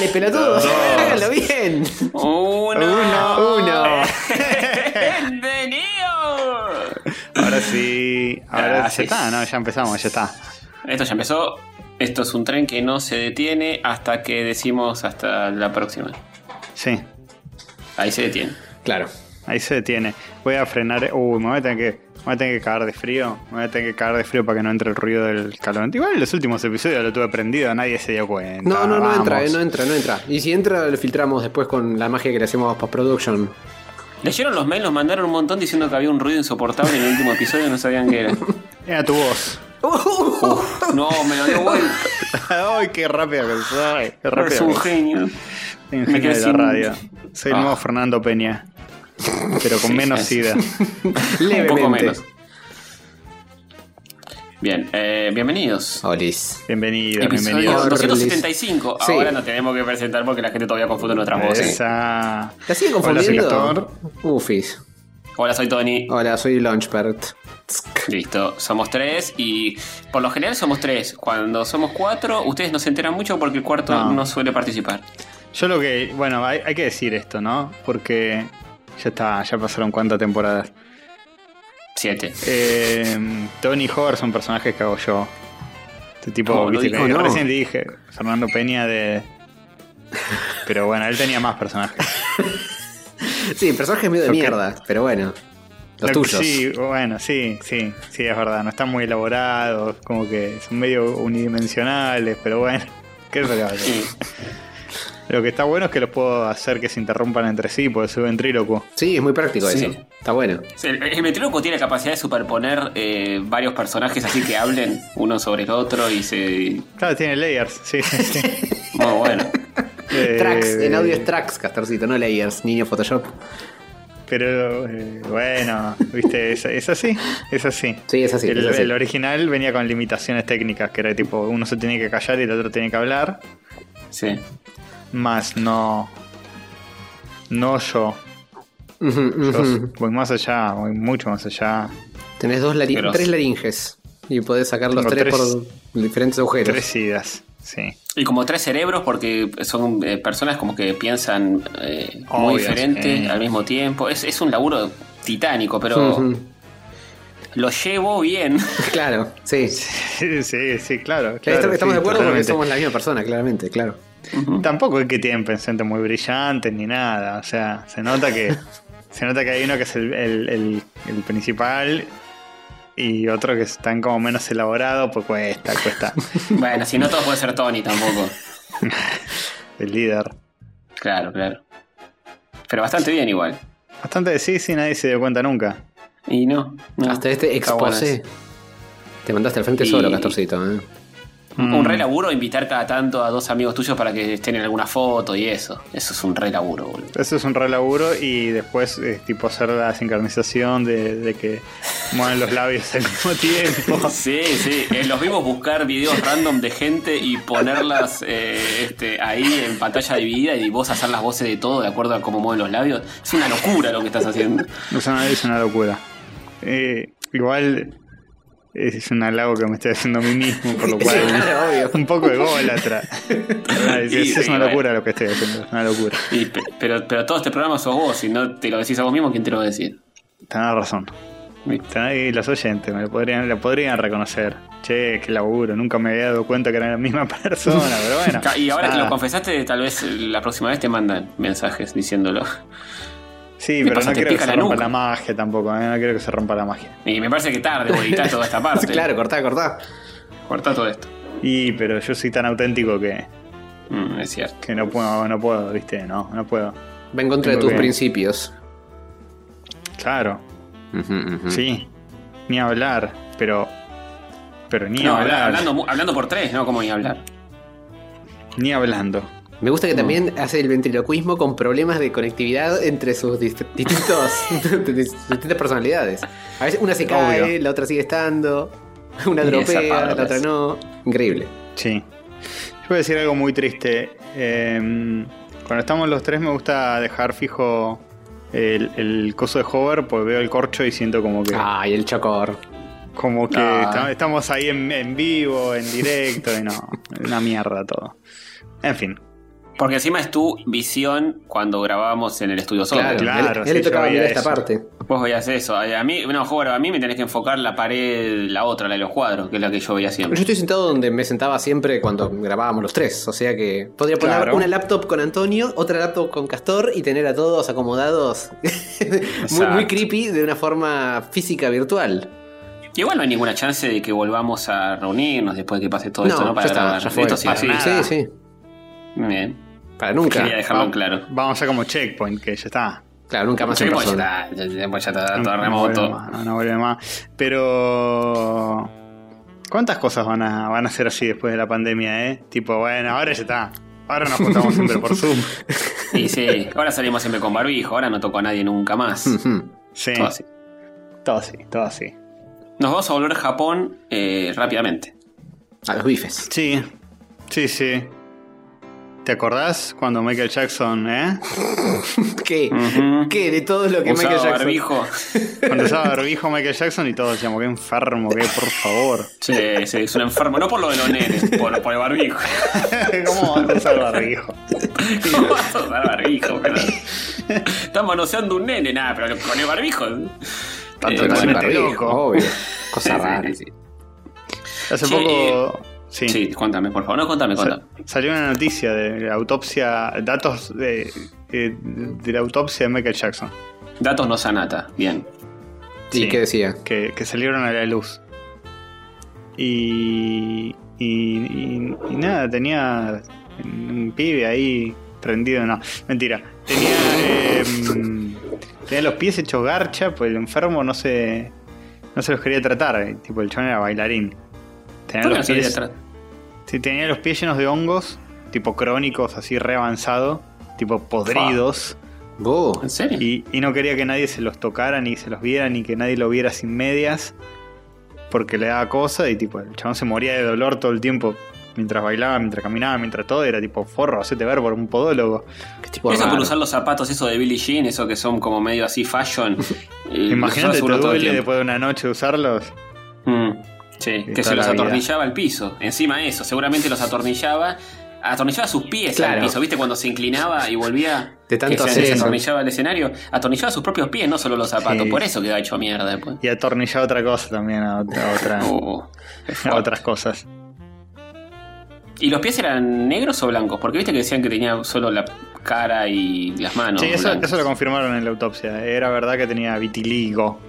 Dale, pelotudo. Háganlo bien. Uno. Uno, uno. Bienvenido. Ahora sí. Ahora Ah, ya está, ¿no? Ya empezamos, ya está. Esto ya empezó. Esto es un tren que no se detiene hasta que decimos hasta la próxima. Sí. Ahí se detiene. Claro. Ahí se detiene. Voy a frenar. Uy, me voy a tener que. Me voy a tener que cagar de frío. Me voy a tener que cagar de frío para que no entre el ruido del calor. Igual en los últimos episodios lo tuve prendido, nadie se dio cuenta. No, no, no Vamos. entra, eh, no entra, no entra. Y si entra, lo filtramos después con la magia que le hacemos post-production. Leyeron los mails, nos mandaron un montón diciendo que había un ruido insoportable en el último episodio y no sabían qué era. Era tu voz. No, me lo dio vuelta. Ay, qué rápido que soy. Qué rápido. Es un genio. Soy un Me genio quedé de la sin- radio. Soy el Ah. nuevo Fernando Peña. Pero con Sí, menos sida. Un poco menos. Bien, eh, bienvenidos. Olis. Bienvenido, Episodio bienvenido. 275. Sí. Ahora nos tenemos que presentar porque la gente todavía confunde nuestras voces. Esa. ¿La sigue Hola, confundiendo? Castor. Ufis. Hola, soy Tony. Hola, soy Launchpad. Listo, somos tres y por lo general somos tres. Cuando somos cuatro, ustedes no se enteran mucho porque el cuarto No. no, suele participar. Yo lo que. Bueno, hay, hay que decir esto, ¿no? Porque ya está, ya pasaron cuántas temporadas. Siete. Eh, Tony y Hover son personajes que hago yo. Este tipo, No, lo viste, dijo, que no. recién dije, Fernando Peña de. Pero bueno, él tenía más personajes. Sí, personaje medio de mierda, pero bueno. Los Lo tuyos. Sí, bueno, sí, sí, sí, es verdad. No están muy elaborados, como que son medio unidimensionales, pero bueno, ¿qué se Lo que está bueno es que los puedo hacer que se interrumpan entre sí, porque soy ventrílocuo. Sí, es muy práctico Sí. eso. Está bueno. Sí, El, el ventríloco tiene la capacidad de superponer eh, varios personajes así que hablen uno sobre el otro y se. Claro, tiene layers, sí. Muy bueno. Eh, Tracks, en audio es tracks, Castorcito, no layers, niño Photoshop. Pero eh, bueno, viste, es, es así, es así. Sí, es así, El, es así. el original venía con limitaciones técnicas, que era tipo, uno se tenía que callar y el otro tenía que hablar. Sí. Más no. No yo. Voy más allá, voy mucho más allá. Tenés dos lari- Grosso. tres laringes. Y podés sacar los tres, tres- por diferentes agujeros. Tres idas, sí. Y como tres cerebros porque son eh, personas como que piensan eh, Obvio, muy diferente sí. al mismo tiempo. Es, es un laburo titánico, pero lo llevo bien. Claro, sí. Sí, sí, sí, claro. Estamos sí, de acuerdo porque somos la misma persona, claramente, claro. Tampoco es que tienen pensamientos muy brillantes ni nada. O sea, se nota que. se nota que hay uno que es el, el- el- el principal y otro que están como menos elaborado, pues cuesta, cuesta. bueno, si no todo puede ser Tony tampoco. el líder. Claro, claro. Pero bastante bien igual. Bastante sí, sí, nadie se dio cuenta nunca. Y no. no. Hasta este exposé. Te mandaste al frente Y- solo, Castorcito. ¿eh? Un Mm. re laburo invitar cada tanto a dos amigos tuyos para que estén en alguna foto y eso. Eso es un re laburo, boludo. Eso es un re laburo y después eh, tipo hacer la sincronización de, de que mueven los labios al mismo tiempo. Sí, sí. Eh, los vimos buscar videos random de gente y ponerlas eh, este, ahí en pantalla dividida y vos hacer las voces de todo de acuerdo a cómo mueven los labios. Es una locura lo que estás haciendo. Es una, es una locura. Eh, igual es un halago que me estoy haciendo a mí mismo, por lo cual claro, obvio. un poco de ególatra. es, Y es una bueno. locura lo que estoy haciendo, es una locura. Y pe- pero, pero todo este programa sos vos, si no te lo decís a vos mismo, ¿quién te lo va a decir? Tenés razón. Y los oyentes me lo podrían, lo podrían reconocer. Che, qué laburo, nunca me había dado cuenta que era la misma persona, pero bueno. Y ahora que nada. lo confesaste, tal vez la próxima vez te mandan mensajes diciéndolo. Sí, ¿Qué pero pasa? no ¿Te quiero que se la rompa la magia tampoco, ¿eh? no quiero que se rompa la magia. Y me parece que tarde, vos editás toda esta parte. Claro, cortá, cortá. Cortá todo esto. Y pero yo soy tan auténtico que, Mm, es cierto. que no puedo, no puedo, viste, no, no puedo. Va en contra de tus que- principios. Claro, sí, ni hablar, pero, pero ni No, hablar, hablando, hablando por tres, ¿no? Como ni hablar. ni hablando. Me gusta que también hace el ventriloquismo con problemas de conectividad entre sus dist- distintos, distintas personalidades. A veces una se cae, Obvio. la otra sigue estando, una dropea, la otra no. Increíble. Sí. Yo voy a decir algo muy triste. Eh, cuando estamos los tres me gusta dejar fijo el, el coso de hover, porque veo el corcho y siento como que, Ay, el chocor. como que Ah. esta- estamos ahí en, en vivo, en directo, y no, una mierda todo. En fin. Porque encima es tu visión cuando grabábamos en el estudio solo. Claro, claro, él, él le sí, yo tocaba mirar esta parte. Vos veías eso. A mí, no, a mí me tenés que enfocar la pared, la otra, la de los cuadros, que es la que yo veía Yo siempre. estoy sentado donde me sentaba siempre cuando grabábamos los tres. O sea que podría poner Claro. una laptop con Antonio, otra laptop con Castor y tener a todos acomodados muy, creepy de una forma física virtual. Igual no hay ninguna chance de que volvamos a reunirnos después de que pase todo esto, ¿no? ya está, ya fue. Esto sí, Para sí. Sí. Bien. Para nunca. Quería dejarlo Vamos- claro. Vamos a hacer como checkpoint, que ya está. Claro, nunca más Sí, en pues ya está, ya- ya- pues está todo No remoto. vuelve más, no, no vuelve más. Pero. ¿Cuántas cosas van a, van a ser así después de la pandemia, eh? Tipo, bueno, ahora ya está. Ahora nos juntamos siempre por Zoom. Y sí, ahora salimos siempre con barbijo, ahora no toco a nadie nunca más. Sí. Todo así. Todo así, todo así. Nos vamos a volver a Japón eh, rápidamente. A los bifes. Sí, sí, sí. ¿Te acordás cuando Michael Jackson, eh? ¿Qué? ¿Qué? De todo lo que Usaba Michael Jackson. barbijo. Cuando usaba barbijo Michael Jackson y todos decíamos, qué enfermo, que por favor. Sí, sí, es un enfermo. No por lo de los nenes, por, por el barbijo. ¿Cómo vas a usar barbijo? ¿Cómo vas a usar barbijo? pero? Estás manoseando un nene, nada, pero con el barbijo. Está Eh, totalmente bueno, loco. Obvio. Cosa sí, rara. sí, sí. Hace Che, poco. Sí. Sí, cuéntame, por favor. No, contame, Sa- contame. Salió una noticia de la autopsia, datos de, eh, de la autopsia de Michael Jackson, Datos no sanata. Bien. ¿Y Sí. qué decía? que, que salieron a la luz. Y, y, y- y nada, tenía un pibe ahí prendido, no, mentira. Tenía, eh, tenía los pies hechos garcha, pues el enfermo no se, no se los quería tratar, eh, tipo el chabón era bailarín. Tenía ¿Por qué no los pies-? Sí, tenía los pies llenos de hongos, tipo crónicos, así re avanzado, tipo podridos. ¿En serio? Y, y no quería que nadie se los tocara, ni se los viera, ni que nadie lo viera sin medias, porque le daba cosa y tipo, el chabón se moría de dolor todo el tiempo mientras bailaba, mientras caminaba, mientras todo, era tipo forro, hacete ver por un podólogo. Qué tipo Eso por usar los zapatos, eso de Billie Jean, eso que son como medio así fashion. Imagínate, te usaba todo el duele después de una noche de usarlos. Mm, sí, que se los atornillaba al piso. Encima eso, seguramente los atornillaba. Atornillaba sus pies al piso, ¿viste? Cuando se inclinaba y volvía. De tanto que se atornillaba el escenario. Atornillaba sus propios pies, no solo los zapatos. Sí. Por eso quedaba hecho mierda después. Y atornillaba otra cosa también, a, otra, a otra- Oh, a otras cosas. ¿Y los pies eran negros o blancos? Porque viste que decían que tenía solo la cara y las manos. sí, eso, eso lo confirmaron en la autopsia. Era verdad que tenía vitiligo.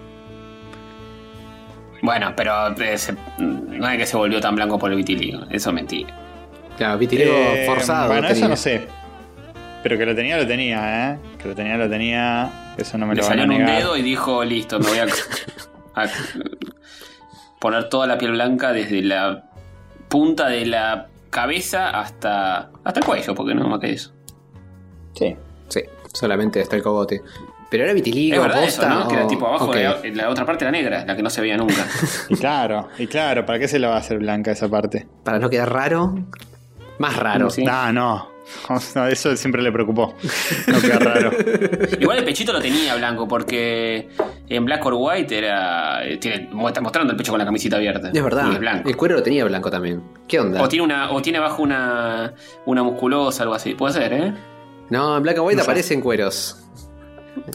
Bueno, pero eh, se- no es que se volvió tan blanco por el vitiligo. Eso es mentira. Claro, vitiligo Eh, forzado. Bueno, tenía. eso no sé. Pero que lo tenía, lo tenía, ¿eh? Que lo tenía, lo tenía. Eso no me Le lo van a salió en un negar. dedo y dijo, listo, me voy a, a poner toda la piel blanca desde la punta de la cabeza hasta, hasta el cuello, porque no más que eso. Sí. Sí, solamente hasta el cogote. Pero era vitiligo, es verdad eso, posta, ¿no? Que era tipo abajo, ok. de la, la otra parte era negra, la que no se veía nunca. Y claro, y claro, ¿para qué se la va a hacer blanca esa parte? Para no quedar raro. Más raro. Sí. Ah, no. No, Eso siempre le preocupó. No queda raro. Igual el pechito lo tenía blanco, porque en Black or White era. eh, Tiene, está mostrando el pecho con la camisita abierta. Es verdad. Y es blanco. El cuero lo tenía blanco también. ¿Qué onda? O tiene una, o tiene abajo una, una musculosa, algo así. Puede ser, ¿eh? No, en Black and White No sé. aparecen cueros.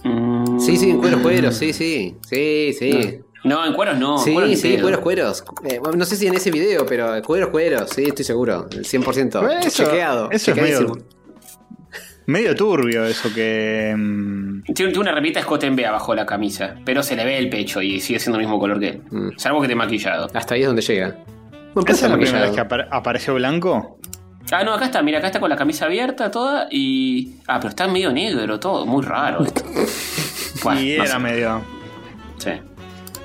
Mm. Sí, sí, en cueros, cueros. Sí, sí. Sí, sí. No, en cueros no. Sí, cueros sí, cueros, cueros. Eh, bueno, no sé si en ese video, pero cueros, cueros. Sí, estoy seguro. El 100%. Bueno, eso- Chequeado. eso es medio- Medio turbio eso que. mm, Tiene, tiene una remita Scott en B abajo de la camisa, pero se le ve el pecho y sigue siendo el mismo color que él. Mm. Salvo que esté maquillado. Hasta ahí es donde llega. Bueno, ¿Esa es la primera vez que apare- apareció blanco? Ah, no, acá está, mira, acá está con la camisa abierta toda y. Ah, pero está medio negro todo, muy raro esto. Bueno, y no era sé. medio. Sí.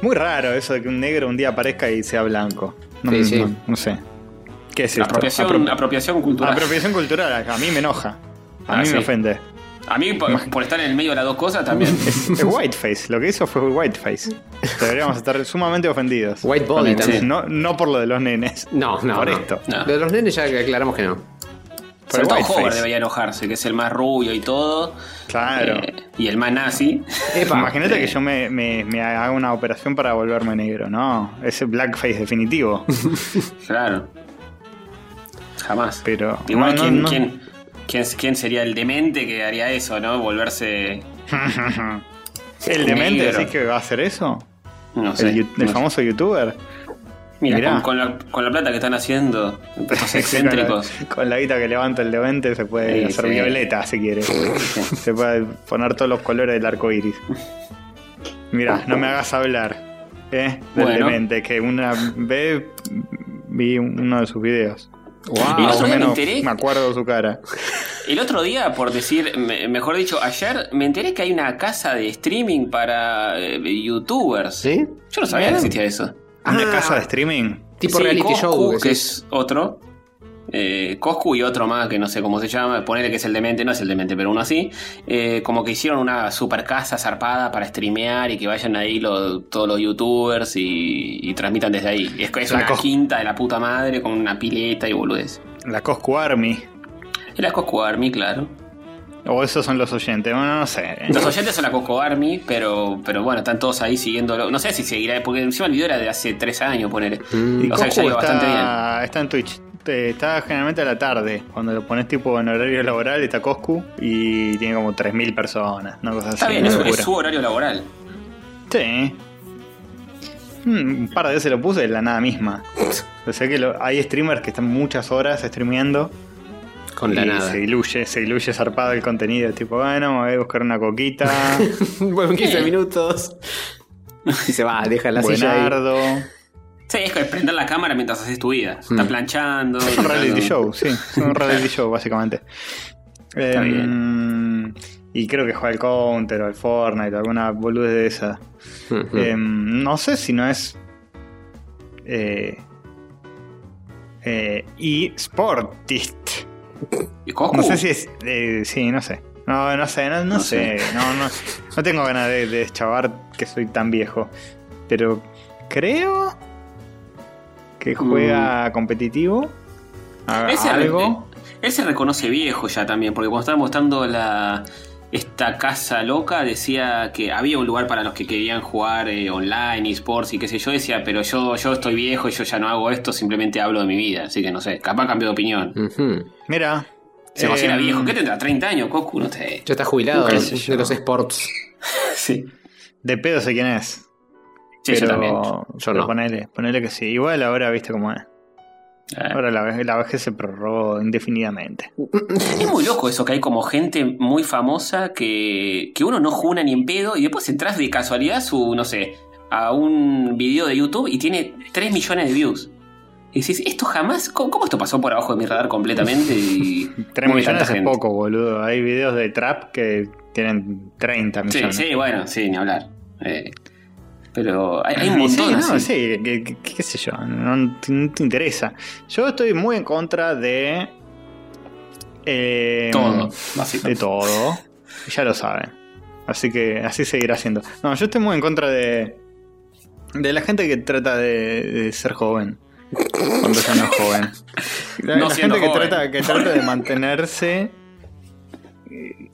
Muy raro eso de que un negro un día aparezca y sea blanco. No, Sí, sí. no- no sé. ¿Qué es esto? Apropiación, Apro- apropiación cultural. apropiación cultural. A mí me enoja. A Ah, mí sí. me ofende. A mí, por, por estar en el medio de las dos cosas, también. Es, es whiteface. Lo que hizo fue whiteface. Deberíamos estar sumamente ofendidos. White body también. No, no por lo de los nenes. No, no. Por no. esto. No. Lo de los nenes ya aclaramos que no. Sobre todo. Howard debería enojarse, que es el más rubio y todo. Claro. eh, y el más nazi. Imagínate eh. que yo me, me- me haga una operación para volverme negro. No, ese blackface definitivo. Claro. Jamás. Pero. Igual, no, no, ¿quién, no. quién- ¿Quién, quién sería el demente que haría eso, no? Volverse. ¿El demente Negro. decís que va a hacer eso? No sé. ¿El, yu- el no sé. famoso youtuber? Mira, Mirá. Con, con la, con la plata que están haciendo, estos excéntricos. con, la, con la guita que levanta el demente se puede Sí, hacer sí. violeta si quiere. se puede poner todos los colores del arco iris. Mirá, no me hagas hablar. ¿eh? Del Bueno. demente, que una vez vi uno de sus videos. Y Más o día me menos enteré- me acuerdo de su cara. El otro día, por decir, me- mejor dicho, ayer me enteré que hay una casa de streaming para eh, youtubers. ¿Sí? Yo no sabía que existía eso. ¿Una Ah. casa de streaming? Tipo Sí, reality Coscu, show. que es otro. Eh, Coscu y otro más que no sé cómo se llama. Ponele que es el demente, no es el demente, pero uno así. Eh, como que hicieron una super casa zarpada para streamear y que vayan ahí lo- todos los youtubers y, y transmitan desde ahí. Es, es La una quinta de la puta madre con una pileta y boludez. La Coscu Army. Era Coscu Army, claro. O esos son los oyentes. Bueno, no sé. Los oyentes son la Coco Army, pero, pero bueno, están todos ahí siguiéndolo. No sé si seguirá, porque encima el video era de hace tres años, ponele. Mm. O sea, que ya Coscu iba bastante bien. está, está en Twitch. Te- Está generalmente a la tarde. Cuando lo pones tipo en horario laboral, está Coscu y tiene como 3.000 personas. Una cosa Está así. bien, es, es su horario laboral. Sí. Mm, Un par de veces lo puse de la nada misma. O sea que lo- hay streamers que están muchas horas streameando Con la y nada. se diluye, se diluye zarpado el contenido. Tipo, bueno, me voy a buscar una coquita. Vuelven 15 minutos. Y se va, deja la silla ahí. Sí, es que prender la cámara mientras haces tu vida. Está Mm. planchando. Es un reality show, sí. Es un reality show, básicamente. Está Em, y creo que juega al Counter o al Fortnite, alguna boludez de esa. Em, no sé si no es. Eh, eh, eSportist. ¿Y Coscu? No sé si es. eh, sí, no sé. No, no sé, no, no No sé. No, no, no tengo ganas de, de chavar que soy tan viejo. Pero creo que juega competitivo. Haga Él se, algo. él se reconoce viejo ya también, porque cuando estaba mostrando la esta casa loca decía que había un lugar para los que querían jugar eh, online, esports y qué sé yo, decía, pero yo, yo estoy viejo y yo ya no hago esto, simplemente hablo de mi vida, así que no sé, capaz cambió de opinión. Ujú. Mira. Se considera em, viejo, ¿qué tendrá? ¿30 años? Coscu, no sé. Ya está jubilado de los sports. Sí, De pedo sé quién es. Sí yo pero también. Yo pero no. Ponele, ponele que sí. Igual ahora viste cómo es. Eh, Ahora la, la vejez se prorrogó indefinidamente. Es muy loco eso que hay como gente muy famosa que, que uno no juna ni en pedo y después entras de casualidad su, no sé, a un video de YouTube y tiene 3 millones de views. Y decís, esto jamás, ¿cómo, cómo esto pasó por abajo de mi radar completamente? Y 3 mueve millones es poco, boludo. Hay videos de trap que tienen 30 Sí, millones. sí, bueno, sí, ni hablar. Eh, pero hay, hay un montón sí, no, sí, que- que- qué sé yo, no, te- no te interesa. Yo estoy muy en contra de... eh, Todo, De básicamente. todo. Ya lo saben. Así que así seguirá siendo. No, yo estoy muy en contra de... De la gente que trata de, de ser joven. Cuando ya no es joven. La, No la gente que joven. trata, que trata de mantenerse... eh,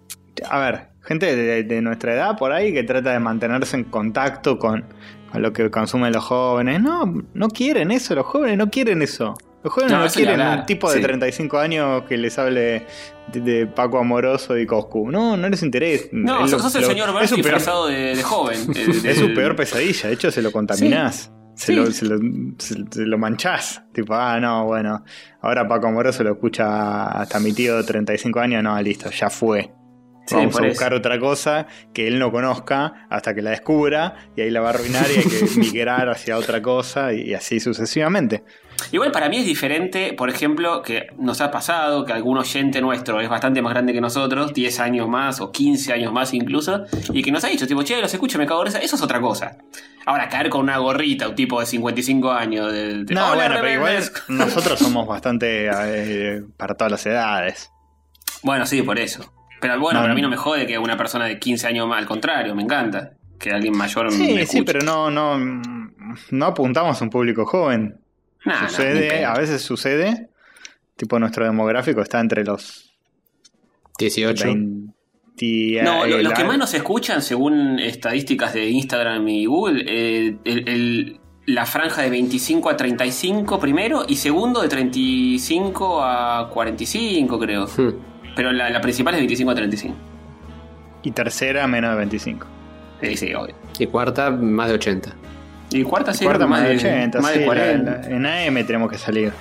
A ver, gente de, de nuestra edad por ahí que trata de mantenerse en contacto con, con lo que consumen los jóvenes. No, no quieren eso, los jóvenes no quieren eso. Los jóvenes No, quieren un tipo de sí. 35 años que les hable de, de Paco Amoroso y Coscu. No, no les interesa. No, Es lo- sos el lo- señor Burns su peor, disfrazado de, de joven. es su peor pesadilla. De hecho, se lo contaminás. Se, Sí. lo, se, lo, se- se lo manchás. Tipo, ah, no, bueno. Ahora Paco Amoroso lo escucha hasta mi tío de 35 años. No, listo, ya fue. Sí, Vamos a eso. buscar otra cosa que él no conozca hasta que la descubra y ahí la va a arruinar y hay que migrar hacia otra cosa y así sucesivamente. Igual para mí es diferente, por ejemplo, que nos ha pasado que algún oyente nuestro es bastante más grande que nosotros, 10 años más o 15 años más incluso, y que nos ha dicho, tipo, che, los escucho, me cago en risa. Eso es otra cosa. Ahora, caer con una gorrita, un tipo de 55 años. De, de, No, "Hola, bueno, pero igual rebeldes". nosotros somos bastante eh, para todas las edades. Bueno, sí, por eso. Pero bueno, No, pero a mí no me jode que una persona de 15 años más, al contrario, me encanta. Que alguien mayor me Sí, escuche. sí, pero no, no, no apuntamos a un público joven. Nah, sucede, a veces sucede. Tipo, nuestro demográfico está entre los 18. 20. No, lo- eh, los que más nos escuchan, según estadísticas de Instagram y Google, eh, el- el- la franja de 25 a 35 primero y segundo de 35 a 45, creo. Hmm. Pero la, la principal es 25 a 35. Y tercera, menos de 25. Sí, sí, obvio. Y cuarta, más de 80. Y cuarta sí, Cuarta, más de 80. más sí, de la- 40. la- en AM tenemos que salir.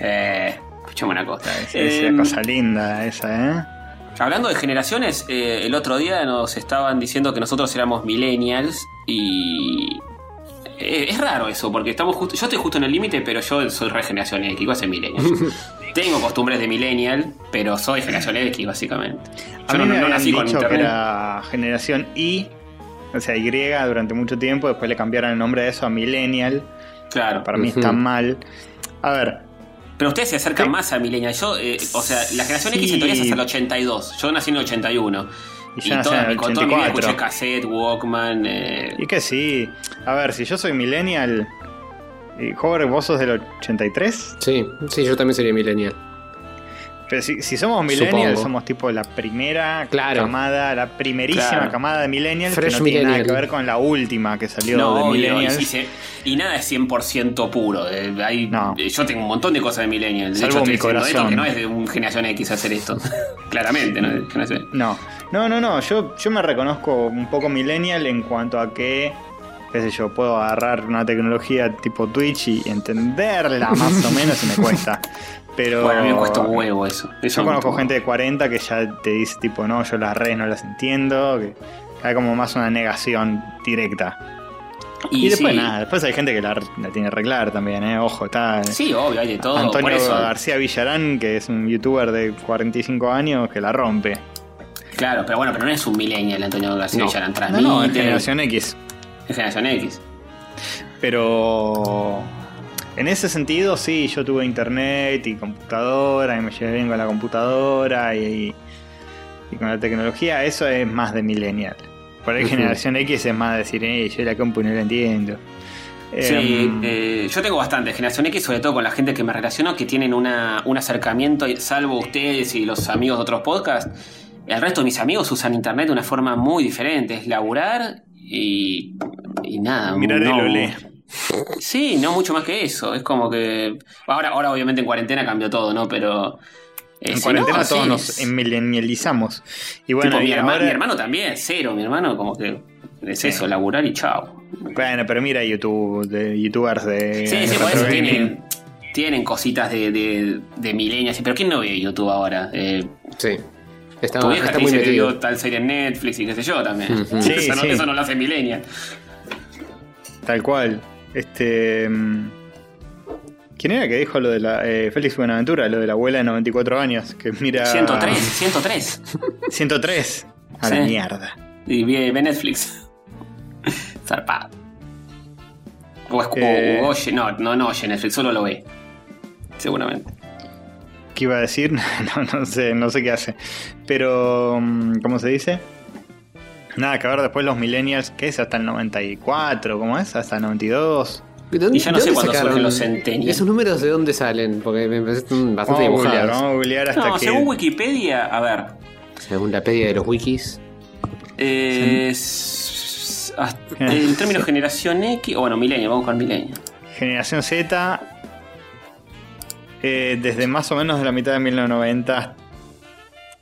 Eh, escuchame una cosa. Esa, esa Eh, cosa linda, esa, ¿eh? Hablando de generaciones, eh, el otro día nos estaban diciendo que nosotros éramos millennials y... eh, es raro eso, porque estamos justo... Yo estoy justo en el límite, pero yo soy re generación X, igual soy millennial. Tengo costumbres de millennial, pero soy generación X, básicamente. A Yo mí no, me no habían nací con dicho que internet. era generación Y, o sea, Y durante mucho tiempo, después le cambiaron el nombre de eso a Millennial. Claro. Para mí está mal. A ver, Pero ustedes se acercan más a millennial. Yo, eh, o sea, la generación Sí. X en teoría es hasta el 82. Yo nací en el 81. Y Y, yo nací toda, en el mi, con toda mi vida 84. escuché cassette, Walkman. eh, y que sí. A ver, si yo soy Millennial. y Jorge, vos sos del 83. Sí, sí, yo también sería millennial. Pero si, si somos Millennial, Supongo. somos tipo la primera Claro. camada, la primerísima Claro. camada de Millennials Fresh que no tiene nada que ver con la última que salió no, de y, Millennials. se- y nada es 100% puro. eh, hay- No. eh, Yo tengo un montón de cosas de millennial. De Salvo hecho, mi esto corazón. que no es de un generación X hacer esto. Claramente, no es de generación No, no, no, no. Yo, yo me reconozco un poco millennial en cuanto a que, qué sé yo, puedo agarrar una tecnología tipo Twitch y entenderla más o menos y me cuesta. Pero Bueno, a mí me cuesta un huevo eso. Eso yo conozco gente de 40 que ya te dice tipo, no, yo las redes no las entiendo, que hay como más una negación directa. Y, después sí, nada, después hay gente que la, la tiene re clara también, ¿eh? Ojo, está... Sí, obvio, hay de todo. por Antonio eso, García Villarán, que es un youtuber de 45 años, que la rompe. Claro, pero bueno, pero no es un millennial Antonio García No. Villarán. No, Transmite. no, es generación X. es generación X. Pero en ese sentido, sí, yo tuve internet y computadora y me llevé bien con la computadora y, y con la tecnología. Eso es más de millennial. Por ahí generación X es más decir, eh, yo la compu no la entiendo. Sí, Em, eh, yo tengo bastante generación X, sobre todo con la gente que me relaciono, que tienen una, un acercamiento, salvo ustedes y los amigos de otros podcasts. El resto de mis amigos usan internet de una forma muy diferente, es laburar y, y nada. Mirar el olé. Sí, no mucho más que eso. Es como que. Ahora, ahora obviamente en cuarentena cambió todo, ¿no? Pero. eh, en si cuarentena no, todos sí, nos millennializamos. Y bueno, tipo, mi, y herma- ahora- mi hermano también, cero. Mi hermano, como que. Es Sí. eso, laburar y chao. Bueno, pero mira YouTube, de youtubers de. Sí, sí, por eso tienen, tienen cositas de, de, de millennials. Pero ¿quién no ve YouTube ahora? Eh, Sí. Está, tu vieja está te muy dice que vio metido. tal serie en Netflix y qué sé yo también. Sí, eso, no, sí. eso no lo hace millennial. Tal cual. Este. mm, ¿Quién era que dijo lo de la. eh, Félix Buenaventura, lo de la abuela de 94 años? Que mira. 103, 103. 103. A la mierda. Y ve, ve Netflix. Zarpado. O, es- Eh. o oye, no, no, no oye Netflix, solo lo ve. Seguramente. ¿Qué iba a decir? No, no sé, no sé qué hace. Pero. mm, ¿Cómo se dice? Nada que ver después los millennials, que es hasta el 94, ¿cómo es? Hasta el 92. ¿De dónde- Y ya no de sé cuándo surgen los centennials. ¿Esos números de dónde salen? Porque me parecen bastante Vamos googlear, vamos a googlear hasta No, que. según Wikipedia, a ver. Según la pedia de los wikis. eh, s- hasta- en términos generación X, o bueno, milenio, vamos con milenio. Generación Z, eh, desde más o menos de la mitad de 1990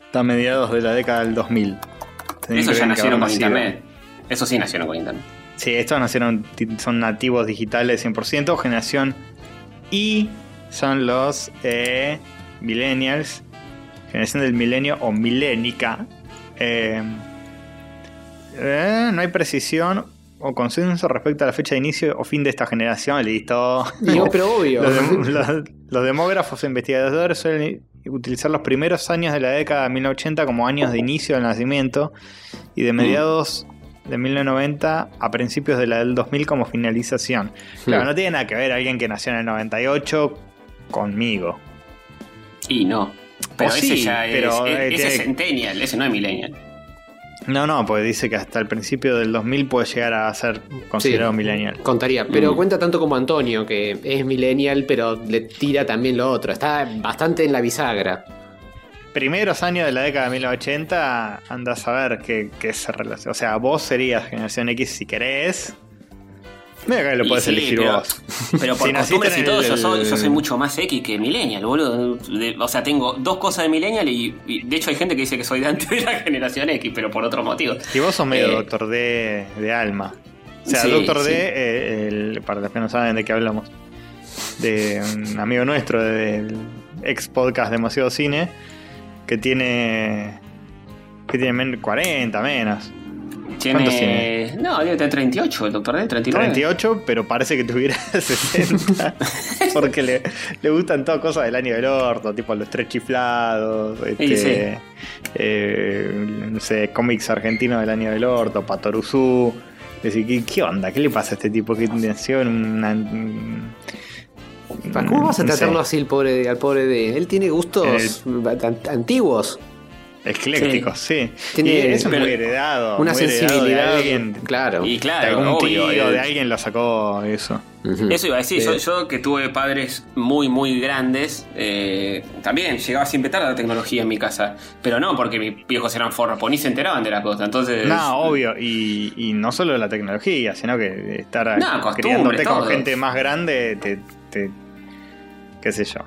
hasta mediados de la década del 2000. Tienen Eso ya nacieron con internet. Eso sí nacieron con internet. Sí, estos nacieron, son nativos digitales 100%. Generación Y son los eh, millennials. Generación del milenio o milénica. Eh, eh, no hay precisión o consenso respecto a la fecha de inicio o fin de esta generación. Listo. No, pero obvio. Los, dem- los- los demógrafos e investigadores suelen utilizar los primeros años de la década de 1980 como años de inicio del nacimiento y de mediados de 1990 a principios de la del 2000 como finalización. Claro, no tiene nada que ver alguien que nació en el 98 conmigo. Y no. Pero O ese sí, ya es. pero, es- eh, ese es centennial, ese no es millennial. No, no, pues dice que hasta el principio del 2000 puede llegar a ser considerado Sí. millennial. Contaría, pero Mm. cuenta tanto como Antonio, que es millennial, pero le tira también lo otro. Está bastante en la bisagra. Primeros años de la década de 1980, anda a saber qué, qué se relaciona. O sea, vos serías generación X si querés. Mira que lo puedes sí, elegir pero- vos. Pero por Si costumbres y todo, el- yo, soy, yo soy mucho más X que Millennial, boludo. De- o sea, tengo dos cosas de Millennial y, y de hecho hay gente que dice que soy de antes de la generación X, pero por otro motivo. Y vos sos medio Eh, Doctor D de alma. O sea, Sí, Doctor sí. D, eh, el- para los que no saben de qué hablamos, de un amigo nuestro del ex podcast Demasiado Cine, que tiene. que tiene men- 40 menos. Tiene. tiene? No, debe tener 38, el doctor D, 39. 38, pero parece que tuviera 60. Porque le, le gustan todas cosas del año del orto, tipo los tres chiflados, este, sí. eh, no sé, cómics argentinos del año del orto, Patoruzú. Decir, ¿qué, ¿qué onda? ¿Qué le pasa a este tipo que nació en una. ¿Cómo vas a no sé, tratarlo así el pobre, al pobre de él? tiene gustos an- antiguos. Eclécticos, sí. Tiene- y eso es muy heredado. Una muy heredado de sensibilidad. alguien, Claro. Y de claro, algún obvio. tío, eh, de alguien lo sacó eso. Eso iba a decir, Eh, yo, yo que tuve padres muy, muy grandes, eh, también llegaba siempre tarde la tecnología en mi casa. Pero no porque mis viejos eran forros, pues ni se enteraban de la cosa. Entonces. No, obvio. Y, y no solo la tecnología, sino que estar No, criándote con gente más grande, te, te- qué sé yo.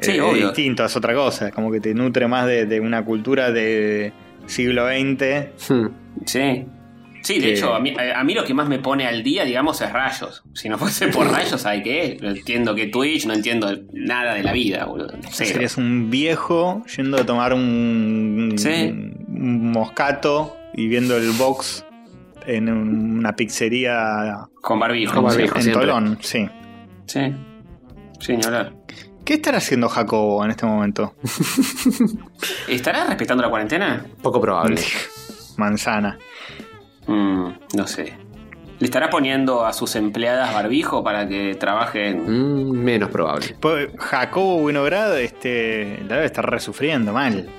Sí, Eh, es obvio. distinto, es otra cosa. Es como que te nutre más de, de una cultura de siglo XX. Hmm. Sí. Sí, de Que- hecho, a mí, a mí lo que más me pone al día, digamos, es rayos. Si no fuese por rayos, ¿sabes qué? No entiendo que Twitch, no entiendo nada de la vida, boludo. Cero. Serías un viejo yendo a tomar un, Sí. un moscato y viendo el box en un- una pizzería Con barbijo. Con barbijo. en siempre. Tolón. Sí. Sí. Sí, ni hablar. ¿Qué estará haciendo Jacobo en este momento? ¿Estará respetando la cuarentena? Poco probable. Manzana. Mm, no sé. ¿Le estará poniendo a sus empleadas barbijo para que trabajen? Mm, menos probable. Pues, Jacobo Winograd este, la debe estar resufriendo mal.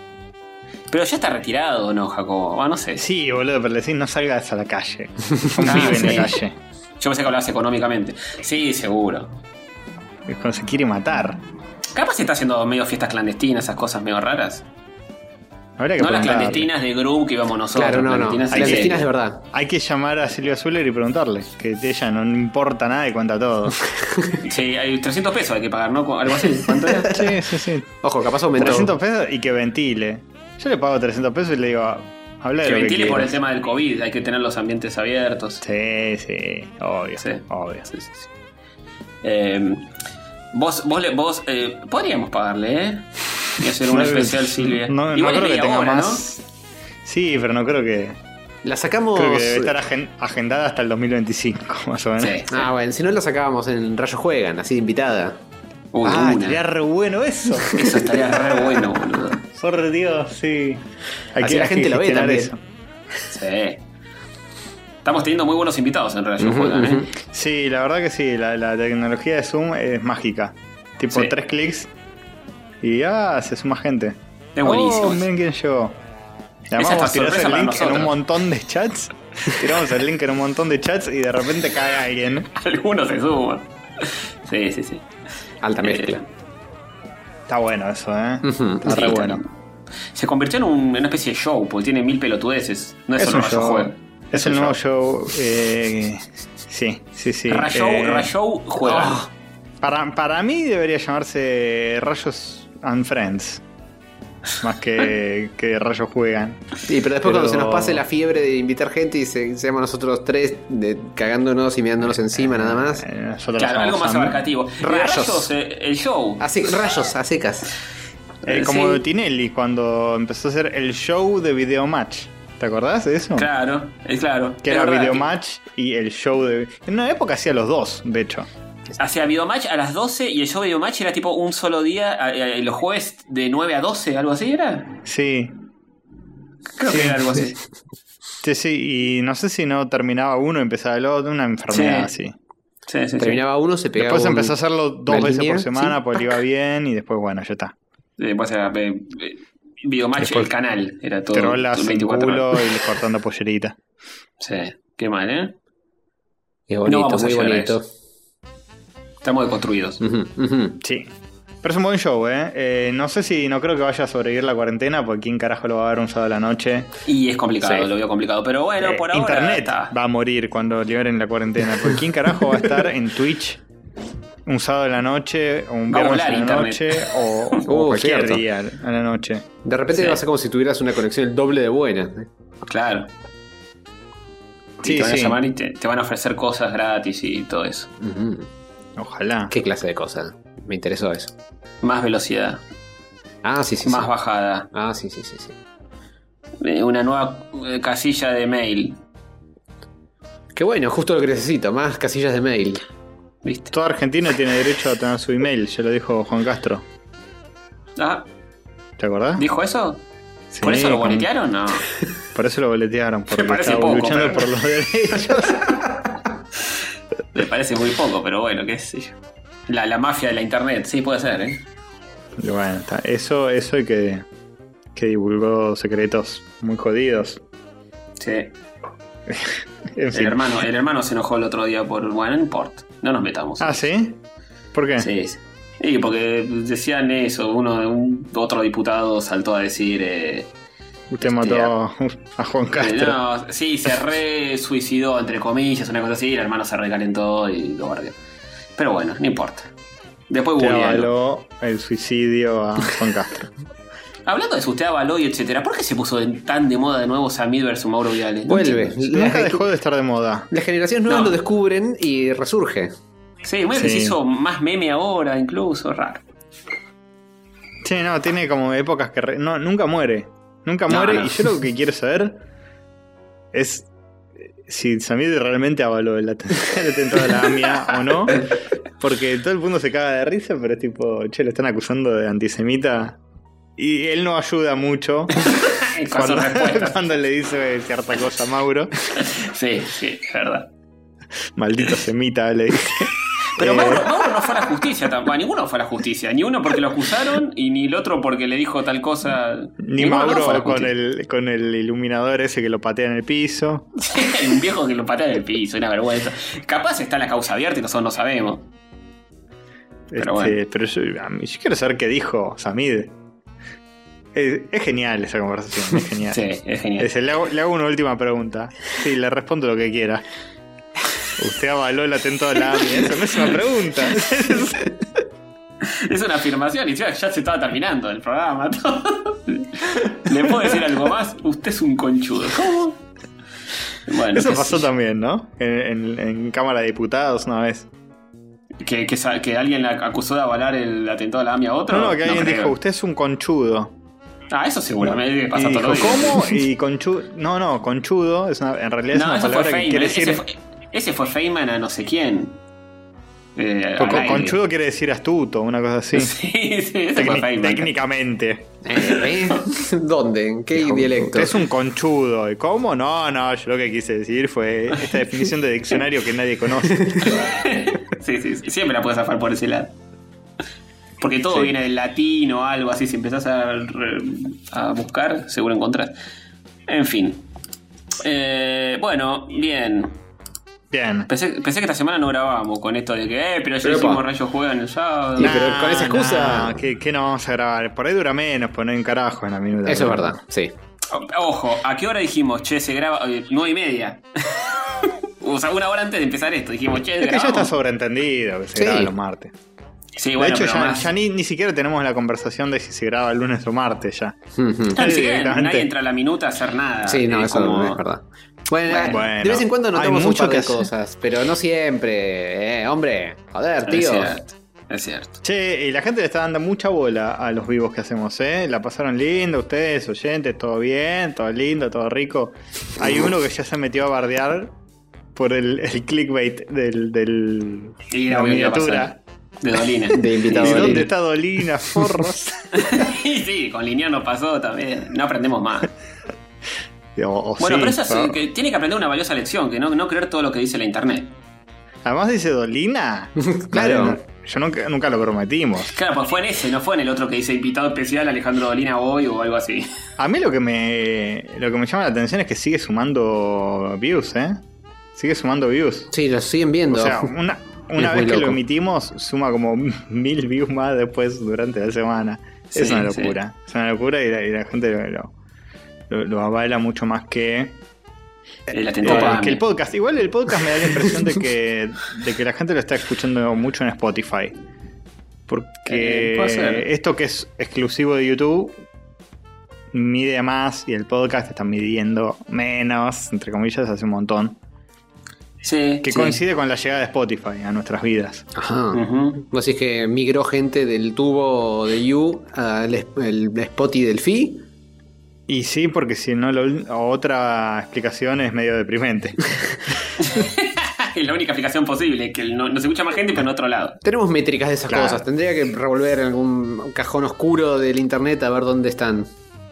Pero ya está retirado, ¿o ¿no, Jacobo? Ah, no sé. Sí, boludo, pero le decís no salgas a la calle. Ah, Convive en sí. la calle. Yo pensé que hablabas económicamente. Sí, seguro. Es cuando se quiere matar. Capaz está haciendo medio fiestas clandestinas, esas cosas medio raras. Habría que No las clandestinas de Group que íbamos nosotros. Claro, no, no. clandestinas Las en destinas serio. de verdad. Hay que llamar a Silvia Zuller y preguntarle. Que ella no importa nada y cuenta todo. Sí, hay 300 pesos hay que pagar, ¿no? Algo así. ¿Cuánto era? sí, sí, sí. Ojo, capaz aumentó. 300 pesos y que ventile. Yo le pago 300 pesos y le digo, habla de Que lo que ventile por el tema del COVID, hay que tener los ambientes abiertos. Sí, sí, obvio, Sí. obvio. Sí, sí, sí. Eh, vos, vos, le- vos eh, podríamos pagarle, ¿eh? Y hacer un No, especial, Silvia. No, no Igual es creo que tenga hora, más. Sí, pero no creo que. La sacamos. Creo que debe estar agen- agendada hasta el 2025, más o ¿no? menos. Sí. sí. Ah, bueno, si no la sacábamos en Rayo Juegan, así de invitada. Uy, ah, una. estaría re bueno eso. Eso estaría re bueno, boludo. Por Dios, sí. Hay Así la hay gente lo ve también. eso. Sí. Estamos teniendo muy buenos invitados en relación Ujú, Juegan, ¿eh? Sí, la verdad que sí. La, la tecnología de Zoom es mágica. Tipo Sí. tres clics y ah, se suma gente. Es buenísimo. Oh, miren quién llegó. Vos tirás el link en un montón de chats. Tiramos el link en un montón de chats y de repente cae alguien. Algunos se suman. Sí, sí, sí. Alta Eh, mezcla. Está bueno eso, ¿eh? Está Sí, re está bueno. bien. Se convirtió en, un- en una especie de show, porque tiene mil pelotudeces. No es, Es solo un show. Juega. Es el nuevo show. eh, sí, sí, sí. Rayo, eh, juega. Ah, para, para mí debería llamarse Rayos and Friends. Más que, que Rayos Juegan. Sí, pero después Pero- cuando se nos pase la fiebre de invitar gente y se, seamos nosotros tres de- cagándonos y mirándonos encima nada más. Eh, Claro, algo más abarcativo. Rayos. Rayos, eh, el show. Así, rayos, a secas. Eh, Eh, como sí. Tinelli cuando empezó a hacer el show de Video Match. ¿Te acordás de eso? Claro, es claro. Que Es era verdad Video que Match y el show de. En una época hacía los dos, de hecho. Hacía videomatch a las 12 y el show de videomatch era tipo un solo día, eh, eh, los jueves de 9 a 12, algo así era. Sí. Creo que era algo así. Sí, sí, y no sé si no terminaba uno y empezaba el otro, una enfermedad Sí. así. Sí, sí, sí. Terminaba uno, se pegaba. Después empezó a hacerlo dos veces línea, por semana sí. porque le iba bien y después, bueno, ya está. Después era videomatch Después el canal, era todo. Trolas todo en 24 culo horas. y cortando pollerita. Sí, qué mal, ¿eh? Qué bonito, No vamos muy bonito. Estamos deconstruidos. Sí. Pero es un buen show, ¿eh? Eh, No sé si, no creo que vaya a sobrevivir la cuarentena, porque quién carajo lo va a ver un sábado a la noche. Y es complicado, Sí. lo veo complicado. Pero bueno, Eh, por ahora. Internet está. va a morir cuando liberen la cuarentena. Porque quién carajo va a estar en Twitch un sábado a la noche, o un a viernes a la internet. noche, o, o Uh, cualquier cierto. día a la noche. De repente Sí. va a ser como si tuvieras una conexión el doble de buena. Claro. Y Sí, te van a llamar y te, te van a ofrecer cosas gratis y todo eso. Ojalá. ¿Qué clase de cosa? Me interesó eso. Más velocidad, Ah, sí, sí. más sí. bajada, Ah, sí, sí, sí, sí. una nueva eh, casilla de mail. Qué bueno, justo lo que necesito, más casillas de mail. ¿Viste? Todo argentino tiene derecho a tener su email, ya lo dijo Juan Castro. Ah, ¿Te acordás? ¿dijo eso? Sí, ¿Por eso lo con- boletearon? No. Por eso lo boletearon, porque parece estaba poco, luchando pero- por los derechos. Me parece muy poco, pero bueno, qué sé yo. La, la mafia de la internet, sí, puede ser, ¿eh? Y bueno, está. Eso, eso y que, que divulgó secretos muy jodidos. Sí. En El fin. hermano, el hermano se enojó el otro día por. Bueno, no importa. No nos metamos. Ah, ¿sí? ¿Por qué? Sí, sí. Y porque decían eso, uno de un otro diputado saltó a decir eh, Usted mató a Juan eh, Castro. no, sí, se re suicidó entre comillas, una cosa así, y el hermano se recalentó y lo bardeó. Pero bueno, no importa. Después googlealo. avaló el suicidio a Juan Castro. Hablando de si usted avaló y etcétera, ¿por qué se puso tan de moda de nuevo Samid versus Mauro Viale? No Vuelve. Nunca dejó de estar de moda. Las generaciones nuevas No. lo descubren y resurge. Sí, muy Sí. se hizo más meme ahora, incluso, raro. Sí, no, tiene como épocas que... re- No, nunca muere. Nunca No, muere. no. Y yo lo que quiero saber es eh, si Samid realmente avaló el at- el atentado a la AMIA o no. Porque todo el mundo se caga de risa, pero es tipo, che, lo están acusando de antisemita. Y él no ayuda mucho cuando, cuando le dice cierta cosa a Mauro. Sí, sí, es verdad. Maldito semita, le dice. Pero Eh, Mauro, Mauro no fue a la justicia tampoco. Ninguno fue a la justicia. Ni uno porque lo acusaron y ni el otro porque le dijo tal cosa. Ni Ninguno Mauro con el, con el iluminador ese que lo patea en el piso. un viejo que lo patea en el piso, una vergüenza. Capaz está la causa abierta y nosotros no sabemos. Pero Este, bueno. pero yo, quiero saber qué dijo Samid. Es, es genial esa conversación, es genial. Sí, es genial. Es- le, hago, le hago una última pregunta. Sí, le respondo lo que quiera. Usted avaló el atentado a la AMI. Eso no es una pregunta. Es una afirmación y ya, ya se estaba terminando el programa. todo. ¿Le puedo decir algo más? Usted es un conchudo. ¿Cómo? Bueno, Eso pasó también, ¿no? En, en- en Cámara de Diputados una vez. Que, que, sa- que alguien la acusó de avalar el atentado a la AMIA a otro. No, no, que alguien dijo, usted es un conchudo. Ah, eso seguramente pasa todo. ¿cómo? Y conchudo. No, no, conchudo es una- en realidad es No, una eso fue palabra que quiere decir. fue, ese fue Feynman a no sé quién. Eh, conchudo quiere decir astuto, una cosa así. Sí, sí, ese fue Feynman. técnicamente. Eh, ¿eh? ¿Dónde? ¿En qué dialecto? Es un conchudo. ¿Y cómo? No, no, yo lo que quise decir fue esta definición de diccionario que nadie conoce. Sí, sí, sí, siempre la puedes zafar por ese lado. Porque todo Sí. viene del latín o algo así. Si empezás a, a buscar, seguro encontrás. En fin. Eh, bueno, bien. Bien. Pensé, pensé que esta semana no grabábamos con esto de que, eh, pero ya Pero, hicimos pa. rayos juegan el sábado. Sí, pero con esa excusa- nah, ¿qué, qué no vamos a grabar? Por ahí dura menos, poner un carajo en la minuta. Eso es verdad, sí. Ojo, ¿a qué hora dijimos, che, se graba? Eh, nueve y media. o sea, una hora antes de empezar esto. Dijimos, che, Es que ya está sobreentendido que se Sí. graba los martes. Sí, De bueno, hecho, pero ya, más- ya ni, ni siquiera tenemos la conversación de si se graba lunes o martes ya. Directamente. nadie entra a la minuta a hacer nada. Sí, no, Es eso como- no es verdad. Bueno, Bueno, de vez en cuando notamos un mucho par de que hacer. cosas, pero no siempre. Eh, hombre, joder, tío. es cierto. Che, y la gente le está dando mucha bola a los vivos que hacemos, ¿eh? La pasaron lindo, ustedes, oyentes, todo bien, todo lindo, todo rico. Hay uno que ya se metió a bardear por el, el clickbait del, del Y la miniatura. De Dolina. De invitado ¿Y a dónde Dolina. está Dolina, forros? Y sí, con Linear nos pasó también. No aprendemos más. O- o Bueno, sí, pero eso pero- sí, que tiene que aprender una valiosa lección, que no, no creer todo lo que dice la internet. Además dice Dolina. Claro. Yo nunca, nunca lo prometimos. Claro, pues fue en ese, no fue en el otro que dice invitado especial Alejandro Dolina hoy o algo así. A mí lo que me lo que me llama la atención es que sigue sumando views, ¿eh? Sigue sumando views. Sí, lo siguen O viendo. sea, una, una vez que lo emitimos, suma como mil views más después durante la semana. Sí, es una sí. locura. Es una locura y la, y la gente lo, lo, lo- avala mucho más que, El eh, que el podcast. Igual el podcast me da la impresión de que, de que la gente lo está escuchando mucho en Spotify. Porque Eh, esto que es exclusivo de YouTube mide más y el podcast está midiendo menos, entre comillas, hace un montón. Sí, Que sí. coincide con la llegada de Spotify a nuestras vidas. Ajá. Ujú. Vos decís que migró gente del tubo de You al el Spotty del Fi. Y sí, porque si no, lo- otra explicación es medio deprimente. es la única explicación posible, que no, no se escucha más gente, pero en otro lado. Tenemos métricas de esas Claro. cosas. Tendría que revolver en algún cajón oscuro del internet a ver dónde están.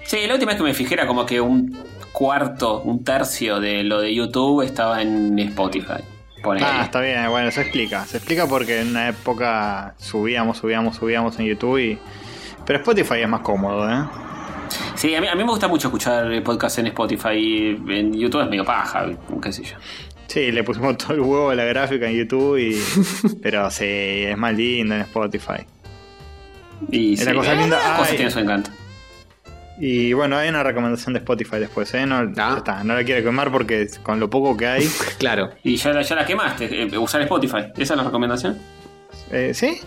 Sí, la última vez que me fijé era como que un cuarto, un tercio de lo de YouTube estaba en Spotify. Ponele. Ah, está bien, bueno, se explica. Se explica porque en una época subíamos, subíamos, subíamos en YouTube y... Pero Spotify es más cómodo, ¿eh? Sí, a mí, a mí me gusta mucho escuchar podcast en Spotify y en YouTube es medio paja, qué sé yo. Sí, le pusimos todo el huevo a la gráfica en YouTube y... Pero sí, es más lindo en Spotify. Y Es sí, la cosa linda. cosa Ay. tiene su encanto. Y bueno, hay una recomendación de Spotify después, ¿eh? No, ya está, no la quiero quemar porque con lo poco que hay... Claro. Y ya, la- ya la quemaste, eh, usar Spotify. ¿Esa es la recomendación? Eh, ¿Sí?